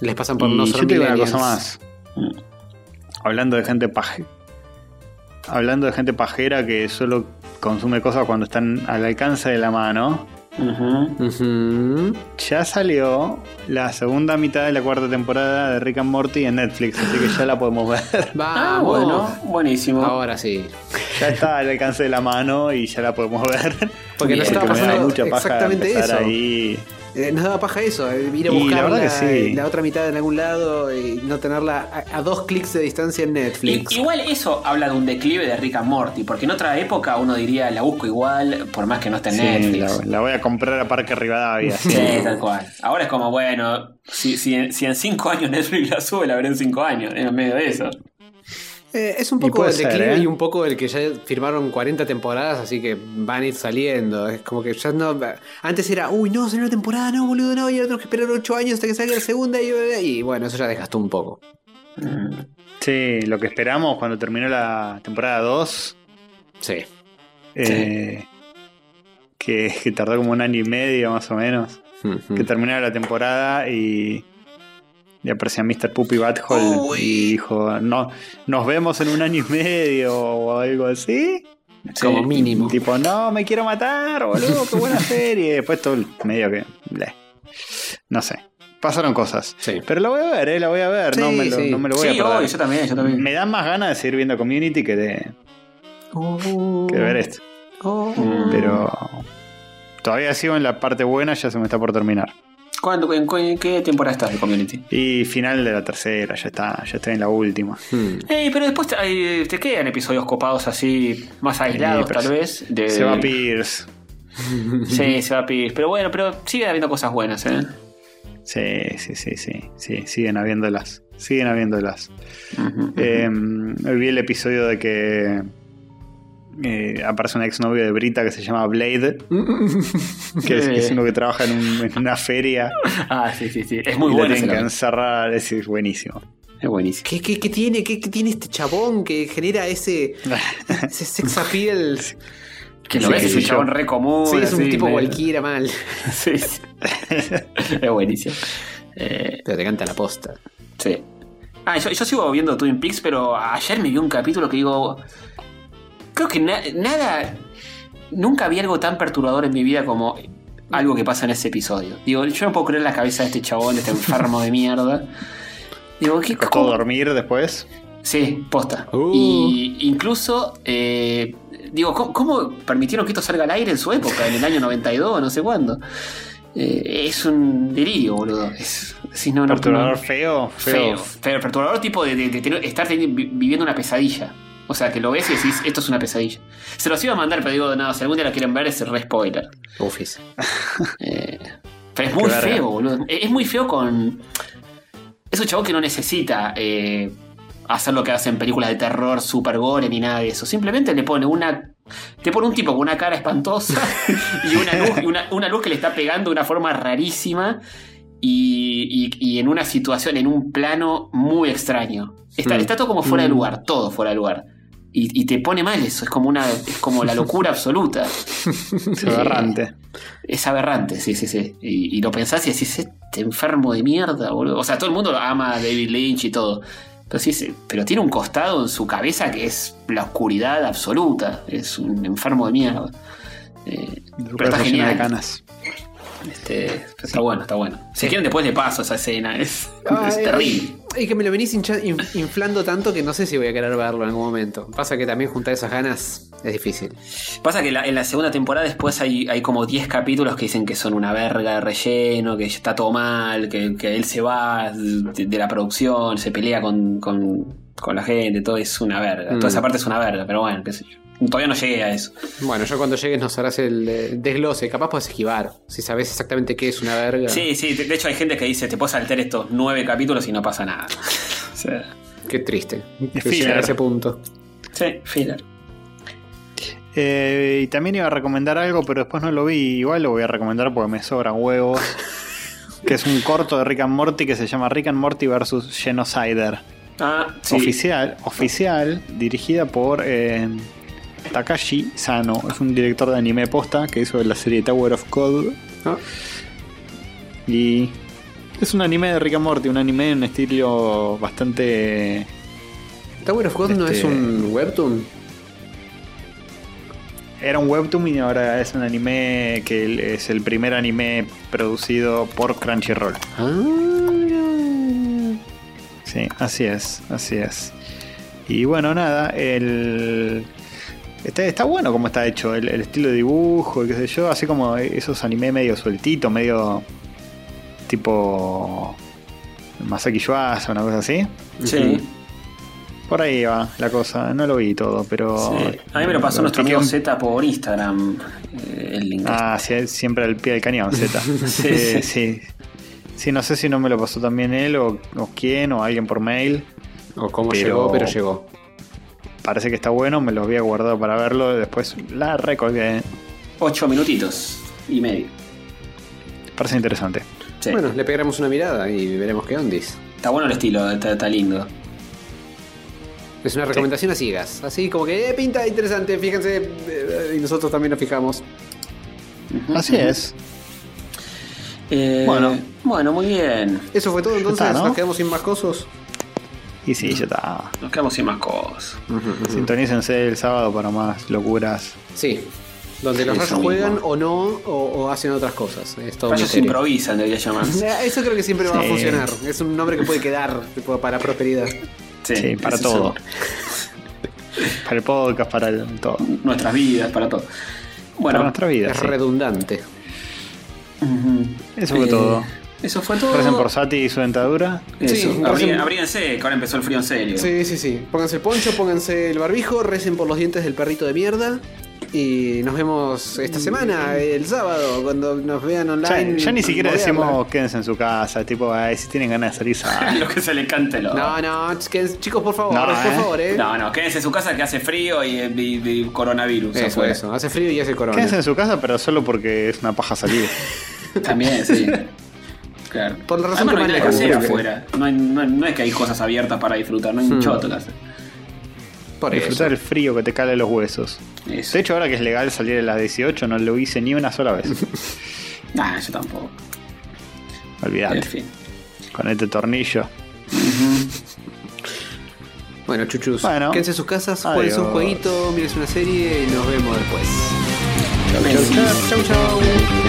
Les pasan por Y no yo te digo una cosa más. Mm. Hablando de gente paje. Hablando de gente pajera que solo consume cosas cuando están al alcance de la mano. Ujú. Ya salió la segunda mitad de la cuarta temporada de Rick and Morty en Netflix, así que ya la podemos ver. Ah, bueno, buenísimo. Ahora sí. Ya está al alcance de la mano y ya la podemos ver. Porque nos estaba pasando mucha paja exactamente eso. ahí. Eh, nos daba paja eso, eh, ir a la buscar la, que sí. la otra mitad en algún lado y no tenerla a, a dos clics de distancia en Netflix. igual eso habla de un declive de Rick and Morty, porque en otra época uno diría la busco igual, por más que no esté en Sí, Netflix. la, la voy a comprar a Parque Rivadavia. Sí, tal cual. Ahora es como, bueno, si, si, en, si en cinco años Netflix la sube, la veré en cinco años, en medio de eso. Eh, es un poco el ser, declive ¿eh? y un poco el que ya firmaron 40 temporadas, así que van a ir saliendo. Es como que ya no. Antes era, uy, no, salió una temporada, no, boludo, no, y ahora tenemos que esperar 8 años hasta que salga la segunda. Y, y bueno, eso ya desgastó un poco. Sí, lo que esperamos cuando terminó la temporada 2, Sí. eh, que, que tardó como un año y medio más o menos, que terminara la temporada y, y aparecía Mr. Puppy Butthole Uy. y dijo, no, nos vemos en un año y medio o algo así. Como mínimo. Tipo, no, me quiero matar, boludo, qué buena serie. Después todo el medio que... bleh. No sé. Pasaron cosas. Sí. Pero la voy a ver, eh, la voy a ver. no, me lo, sí. no me lo voy Sí, a perder. obvio, yo también, yo también. Me da más ganas de seguir viendo Community que de, Oh, que de ver esto. oh. Pero todavía sigo en la parte buena, ya se me está por terminar. ¿Cuándo, en, en qué temporada estás de Community? Y final de la tercera, ya está, ya estoy en la última. Hmm. Pero después te, te quedan episodios copados así, más aislados tal vez. De... Se va Pierce. Sí, se va pedir. Pero bueno, pero sigue habiendo cosas buenas, ¿eh? Sí, sí, sí, sí, sí, siguen habiéndolas. Siguen habiéndolas. Eh, hoy vi el episodio de que eh, aparece un exnovio de Brita que se llama Blade, que es, que es uno que trabaja en, un- en una feria Ah, sí, sí, sí. Es muy y bueno. tienen que encerrar, es, es buenísimo. Es buenísimo. ¿Qué, qué, qué tiene, qué, qué tiene este chabón que genera ese, ese sex appeal? Que lo Sí, ves, es un yo. chabón re común. Sí, es un así, tipo medio- cualquiera mal. Sí, sí. es buenísimo. Eh, Pero te canta la posta. sí. Ah, yo, yo sigo viendo Twin Peaks, pero ayer me vi un capítulo que digo. Creo que na- nada. Nunca vi algo tan perturbador en mi vida como algo que pasa en ese episodio. Digo, yo no puedo creer la cabeza de este chabón, de este enfermo de mierda. Digo, ¿qué ¿Costó cómo- dormir después? Sí, posta. Uh. Y incluso, eh, digo, ¿cómo, cómo permitieron que esto salga al aire en su época, en el año 92, no sé cuándo? Eh, es un delirio, boludo. Es, no, Perturbador no- feo, feo. feo. Pero perturbador tipo de, de- de tener- estar viviendo una pesadilla. O sea, que lo ves y decís, esto es una pesadilla. Se los iba a mandar, pero digo, no, si algún día la quieren ver es re spoiler. Ufis. Eh, Pero es muy verga. feo, boludo. Es es muy feo con. Es un chavo que no necesita eh, hacer lo que hacen películas de terror, super gore ni nada de eso. Simplemente le pone una. Te pone un tipo con una cara espantosa y una luz, y una, una luz que le está pegando de una forma rarísima y, y- y en una situación, en un plano muy extraño. Está, Mm. está todo como fuera de lugar, todo fuera de lugar. Y, y te pone mal eso, es como una. es como la locura absoluta. Es aberrante. Es aberrante, sí, sí, sí. Y, y lo pensás y decís, este enfermo de mierda, boludo. O sea, todo el mundo ama a David Lynch y todo. Pero, sí, sí, pero tiene un costado en su cabeza que es la oscuridad absoluta. Es un enfermo de mierda. Eh, pero está de genial. canas. Este, está bueno, está bueno. Si quieren, después le paso esa escena. Es, Ah, es terrible. Y que me lo venís hincha- in- inflando tanto que no sé si voy a querer verlo en algún momento. Pasa que también juntar esas ganas es difícil. Pasa que la- en la segunda temporada después hay, hay como 10 capítulos que dicen que son una verga de relleno, que está todo mal, que, que él se va de, de la producción, se pelea con, con, con la gente, todo es una verga. Mm. Toda esa parte es una verga, pero bueno, qué sé yo. Todavía no llegué a eso. Bueno, yo cuando llegues nos harás el eh, desglose. Capaz puedes esquivar. Si sabes exactamente qué es una verga. Sí, sí, de hecho hay gente que dice, te puedes saltar estos 9 capítulos y no pasa nada. O sea, Qué triste. Es Que llegar filler. a ese punto. sí, filler. Eh, y también iba a recomendar algo, pero después no lo vi. Igual lo voy a recomendar porque me sobran huevos. que es un corto de Rick and Morty que se llama Rick and Morty vs. Genocider. Ah, sí. Oficial, oficial, dirigida por eh, Takashi Sano. Es un director de anime posta que hizo la serie Tower of God. Ah, Y es un anime de Rick and Morty, un anime en estilo bastante. Tower of God no Este- es un webtoon. Era un webtoon y ahora es un anime que es el primer anime producido por Crunchyroll. Ah, Sí, así es, así es. Y bueno, nada, el. Está, está bueno como está hecho, el, el estilo de dibujo, y qué sé yo, así como esos anime medio sueltito, medio tipo Masaki Yuasa, una cosa así. Sí. Por ahí va la cosa, no lo vi todo, pero... sí. A mí me lo pasó nuestro amigo Z por Instagram. eh, el link. Ah, sí, siempre al pie del cañón, Z. Sí, Eh, sí. sí. Sí, no sé si no me lo pasó también él o, o quién o alguien por mail. O cómo Pero- llegó, pero llegó. Parece que está bueno, me lo había guardado para verlo. Después la recolgué. Ocho minutitos y medio. Parece interesante. Sí. Bueno, le pegaremos una mirada y veremos qué ondis. Está bueno el estilo, está, está lindo. Es una recomendación a ciegas. Así como que eh, pinta interesante, fíjense. eh, y nosotros también nos fijamos. Así es. Eh, Bueno. Bueno, muy bien. Eso fue todo, entonces está, ¿no? nos quedamos sin más cosas. Y sí, ya está. Nos quedamos sin más cosas. Sintonícense el sábado para más locuras. Sí. Donde los rayos mismo. juegan o no, o, o hacen otras cosas. Misterio. improvisan, debería llamarse. Eso creo que siempre va a Sí. funcionar. Es un nombre que puede quedar tipo, para prosperidad. Sí, para eso todo. Para el podcast, para el, todo. Nuestras vidas, para todo. Bueno, para nuestra vida. es sí. redundante. ujú. Eso fue Eh, todo. Eso fue todo. Recen por Sati y su dentadura. Eso. Sí, Abrí- recen- abríense, que ahora empezó el frío en serio. Sí, sí, sí. Pónganse el poncho, pónganse el barbijo, recen por los dientes del perrito de mierda. Y nos vemos esta semana, el sábado, cuando nos vean online. ya ni siquiera decimos quédense en su casa. Tipo, ay, si tienen ganas de salir, salgan. Lo que se le cante lo. No, no, que- chicos, por favor, No, por eh. favor, eh. No, no, quédense en su casa que hace frío y, y- y coronavirus. Eso, afuera. eso. Hace frío y hace corona. Quédense en su casa, pero solo porque es una paja salir. También, sí. Claro. Por la razón Además, que no hay nada que hacer afuera. No, hay- no- no es que hay cosas abiertas para disfrutar, no hay un Hmm. choto que hacer. Por Disfrutar eso. el frío que te cala los huesos. Eso. De hecho, ahora que es legal salir a las 18, no lo hice ni una sola vez. Nah, yo tampoco. Olvidate. En fin. Con este tornillo. Bueno, chuchus. Bueno. Quédense en sus casas, jueguense un Adiós. jueguito, mírense una serie y nos vemos después. Chau, chau.